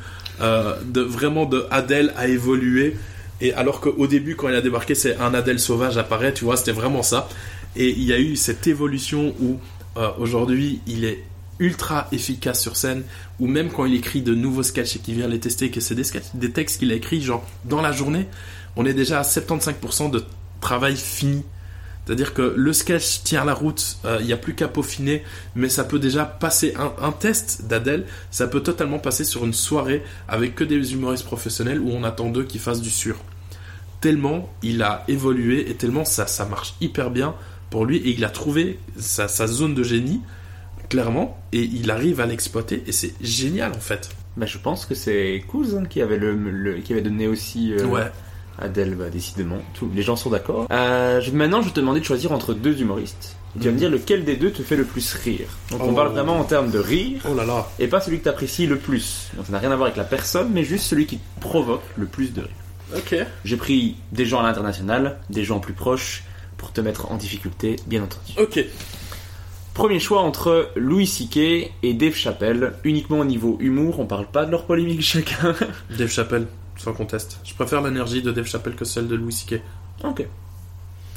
euh, de vraiment de Adèle à évoluer. Et alors qu'au début, quand il a débarqué, c'est un Adèle sauvage apparaît. Tu vois, c'était vraiment ça. Et il y a eu cette évolution où euh, aujourd'hui, il est ultra efficace sur scène, ou même quand il écrit de nouveaux sketchs et qu'il vient les tester, que c'est des, des textes qu'il a écrits, genre dans la journée, on est déjà à 75% de travail fini. C'est-à-dire que le sketch tient la route, euh, il n'y a plus qu'à peaufiner, mais ça peut déjà passer un, un test d'Adèle, ça peut totalement passer sur une soirée avec que des humoristes professionnels où on attend d'eux qu'ils fassent du sur. Tellement il a évolué et tellement ça, ça marche hyper bien pour lui et il a trouvé sa, sa zone de génie, clairement, et il arrive à l'exploiter et c'est génial en fait. Bah, je pense que c'est Cousin qui avait, le, le- qui avait donné aussi euh, Ouais. Adèle, bah, décidément. Tous les gens sont d'accord. Euh, maintenant, je vais te demander de choisir entre deux humoristes. Et tu vas me Mhm. dire lequel des deux te fait le plus rire. Donc, on Oh. parle vraiment en termes de rire Oh là là. et pas celui que tu apprécies le plus. Donc, ça n'a rien à voir avec la personne, mais juste celui qui te provoque le plus de rire. Ok. J'ai pris des gens à l'international, des gens plus proches, pour te mettre en difficulté, bien entendu. Ok. Premier choix entre Louis C.K. et Dave Chappelle, uniquement au niveau humour, on parle pas de leur polémique chacun. Dave Chappelle, sans conteste. Je préfère l'énergie de Dave Chappelle que celle de Louis C.K. ok,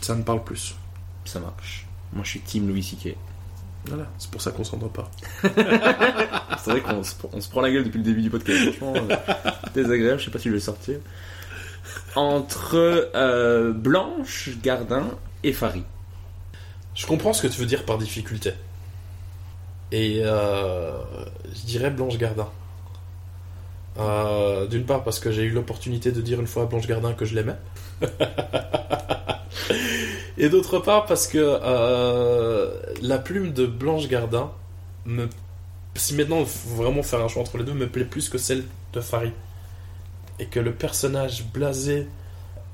Ça me parle plus. ça marche. Moi je suis team Louis C.K. Voilà, c'est pour ça qu'on s'entend pas. C'est vrai qu'on se, on se prend la gueule depuis le début du podcast, franchement, euh, désagréable, je sais pas si je vais sortir. Entre euh, Blanche, Gardin et Farid. Je comprends ce que tu veux dire par difficulté. Et euh, je dirais Blanche Gardin. Euh, D'une part parce que j'ai eu l'opportunité de dire une fois à Blanche Gardin que je l'aimais. Et d'autre part parce que la plume de Blanche Gardin me... Si maintenant il faut vraiment faire un choix entre les deux, me plaît plus que celle de Farid. Et que le personnage blasé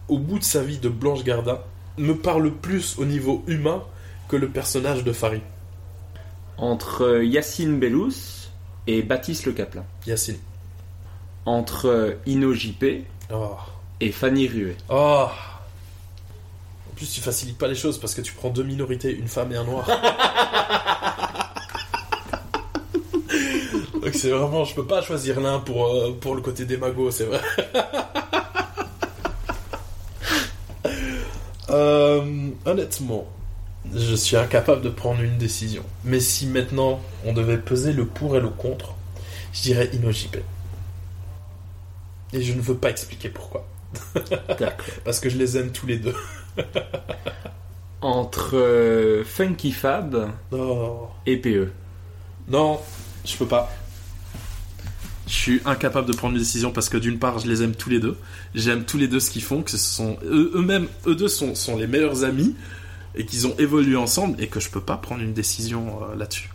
au bout de sa vie de Blanche Gardin me parle plus au niveau humain que le personnage de Farid. Entre Yacine Bellous et Baptiste Le Caplin. Yacine. Entre Ino JP Oh. et Fanny Ruet. Oh. En plus, tu facilites pas les choses parce que tu prends deux minorités, une femme et un noir. c'est vraiment, je peux pas choisir l'un pour, euh, pour le côté démago, c'est vrai. Euh, honnêtement, je suis incapable de prendre une décision. Mais si maintenant on devait peser le pour et le contre, je dirais InnoJP. Et je ne veux pas expliquer pourquoi. Parce que je les aime tous les deux. Entre euh, Funky Fab Oh. et PE. Non, je peux pas. Je suis incapable de prendre une décision parce que d'une part, je les aime tous les deux. J'aime tous les deux ce qu'ils font, que ce sont eux- eux-mêmes, eux deux sont, sont les meilleurs amis et qu'ils ont évolué ensemble et que je peux pas prendre une décision euh, là-dessus.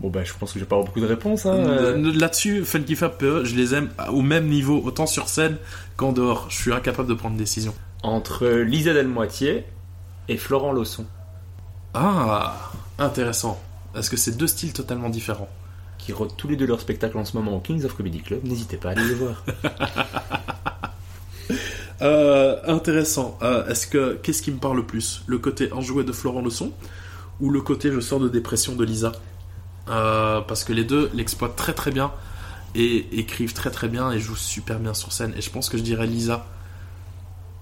Bon bah je pense que j'ai pas beaucoup de réponses. Hein, Euh, euh. Là-dessus, Funky Fab PE, je les aime au même niveau, autant sur scène qu'en dehors. Je suis incapable de prendre une décision. Entre Lisa Delmoitier et Florent Lausson. Ah, intéressant. Est-ce que c'est deux styles totalement différents Qui rodent tous les deux leur spectacle en ce moment au Kings of Comedy Club. N'hésitez pas à aller les voir. Euh, intéressant. Euh, Est-ce que qu'est-ce qui me parle le plus? Le côté enjoué de Florent Leçon ou le côté je sors de dépression de Lisa? Euh, Parce que les deux l'exploitent très très bien et écrivent très très bien et jouent super bien sur scène. Et je pense que je dirais Lisa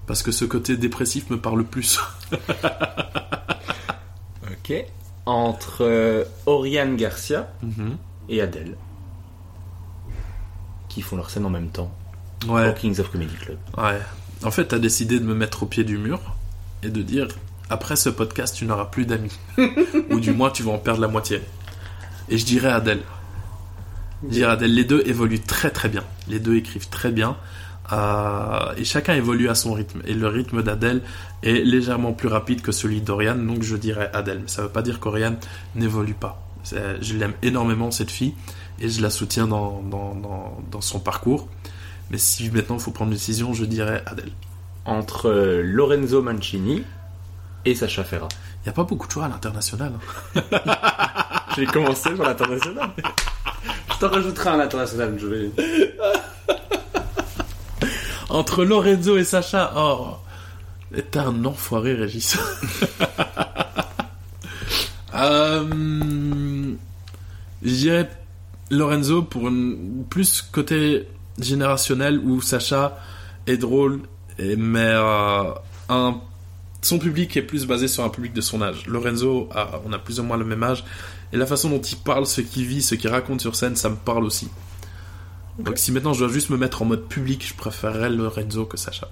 parce que ce côté dépressif me parle plus. ok. Entre Oriane Garcia Mhm. Et Adèle qui font leur scène en même temps au Ouais. Kings of Comedy Club. Ouais. En fait, t'as décidé de me mettre au pied du mur et de dire après ce podcast, tu n'auras plus d'amis. Ou du moins, tu vas en perdre la moitié. Et je dirais Adèle. Je dirais Adèle, les deux évoluent très très bien. Les deux écrivent très bien. Euh, et chacun évolue à son rythme. Et le rythme d'Adèle est légèrement plus rapide que celui d'Oriane, donc je dirais Adèle. Mais ça veut pas dire qu'Oriane n'évolue pas. C'est- Je l'aime énormément, cette fille, et je la soutiens dans, dans, dans, dans son parcours. Mais si maintenant il faut prendre une décision, je dirais Adèle. Entre euh, Lorenzo Mancini et Sacha Ferra. Il n'y a pas beaucoup de choix à l'international. hein. J'ai commencé sur l'international. Je t'en rajouterai un international. Je vais... Entre Lorenzo et Sacha, oh, t'es un enfoiré, Régis. euh, je dirais Lorenzo pour une, plus côté générationnel où Sacha est drôle, et, mais euh, un, son public est plus basé sur un public de son âge. Lorenzo, a- on a plus ou moins le même âge, et la façon dont il parle, ce qu'il vit, ce qu'il raconte sur scène, ça me parle aussi. Donc si maintenant je dois juste me mettre en mode public, je préférerais Lorenzo que Sacha.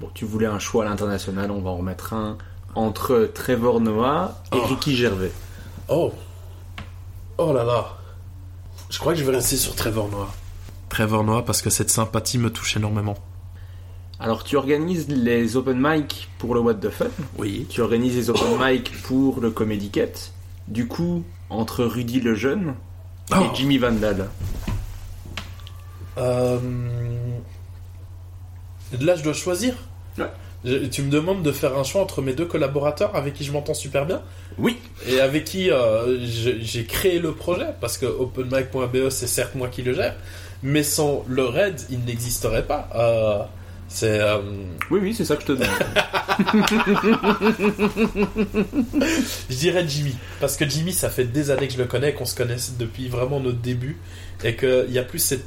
Bon, tu voulais un choix à l'international, on va en remettre un entre Trevor Noah et Oh. Ricky Gervais. Oh Oh là là Je crois que je vais rester sur Trevor Noah. Trevor Noah parce que cette sympathie me touche énormément. Alors, tu organises les open mic pour le What the Fun, Oui. tu organises les open mic pour le Comedy Cat. Du coup, entre Rudy le Jeune Oh. et Jimmy Vandal. Euh, Là, je dois choisir? Ouais. Je- Tu me demandes de faire un choix entre mes deux collaborateurs avec qui je m'entends super bien Oui. et avec qui euh, j'ai créé le projet parce que OpenMic.be c'est certes moi qui le gère, mais sans le RAID il n'existerait pas. Euh, c'est euh, Oui, oui, c'est ça que je te demande. Je dirais Jimmy, parce que Jimmy, ça fait des années que je le connais, qu'on se connaît depuis vraiment notre début, et qu'il y a plus cette,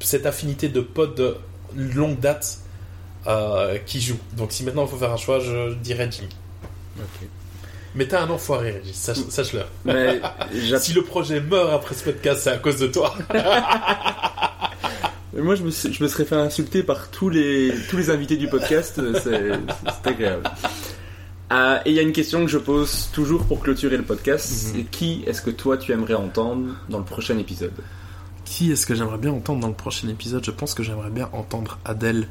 cette affinité de potes de longue date euh, qui joue. Donc si maintenant il faut faire un choix, je dirais Jimmy. Ok. Mais t'es un enfoiré, Régis, sache- sache-le. Mais j'att- Si le projet meurt après ce podcast, c'est à cause de toi. moi, je me, suis- je me serais fait insulter par tous les, tous les invités du podcast. C'est c'est agréable. Euh, et il y a une question que je pose toujours pour clôturer le podcast. Mhm. C'est qui est-ce que toi tu aimerais entendre dans le prochain épisode? Qui est-ce que j'aimerais bien entendre dans le prochain épisode? Je pense que j'aimerais bien entendre Adèle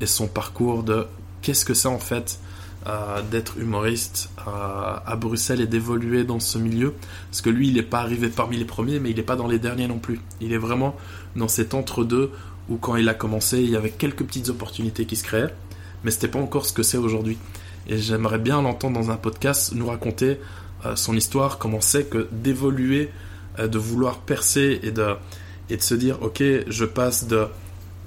et son parcours de qu'est-ce que c'est en fait euh, d'être humoriste euh, à Bruxelles et d'évoluer dans ce milieu. Parce que lui, il n'est pas arrivé parmi les premiers, mais il n'est pas dans les derniers non plus. Il est vraiment dans cet entre-deux où quand il a commencé, il y avait quelques petites opportunités qui se créaient, mais c'était pas encore ce que c'est aujourd'hui. Et j'aimerais bien l'entendre dans un podcast nous raconter euh, son histoire, comment c'est que d'évoluer, de vouloir percer et de, et de se dire ok, je passe de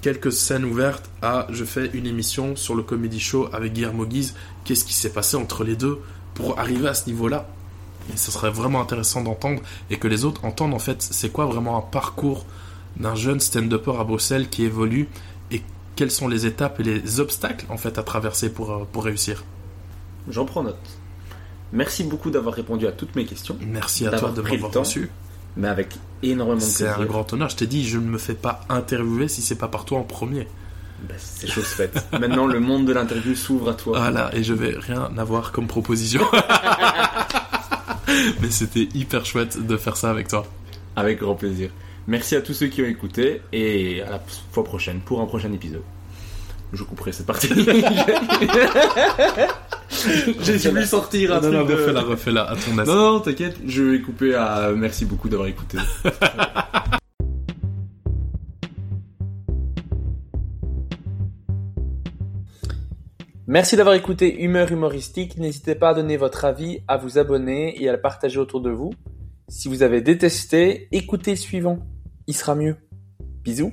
quelques scènes ouvertes à je fais une émission sur le comedy show avec Guillermo Guise. Qu'est-ce qui s'est passé entre les deux pour arriver à ce niveau-là? Et ce serait vraiment intéressant d'entendre et que les autres entendent en fait c'est quoi vraiment un parcours d'un jeune stand-upper à Bruxelles qui évolue et quelles sont les étapes et les obstacles en fait à traverser pour, euh, pour réussir? J'en prends note. Merci beaucoup d'avoir répondu à toutes mes questions, Merci à toi de m'avoir temps. reçu. Mais avec énormément de C'est un grand honneur. Je t'ai dit, je ne me fais pas interviewer si c'est pas par toi en premier. Bah, c'est chose faite. Maintenant, le monde de l'interview s'ouvre à toi. Voilà, et je vais rien avoir comme proposition. Mais c'était hyper chouette de faire ça avec toi. Avec grand plaisir. Merci à tous ceux qui ont écouté et à la fois prochaine pour un prochain épisode. Je couperai cette partie. J'ai voulu sortir un Non, non, de- refais-la, refais-la à ton aise. Non, non, t'inquiète, je vais couper à merci beaucoup d'avoir écouté. Merci d'avoir écouté Humeur Humoristique. N'hésitez pas à donner votre avis, à vous abonner et à le partager autour de vous. Si vous avez détesté, écoutez le suivant. Il sera mieux. Bisous.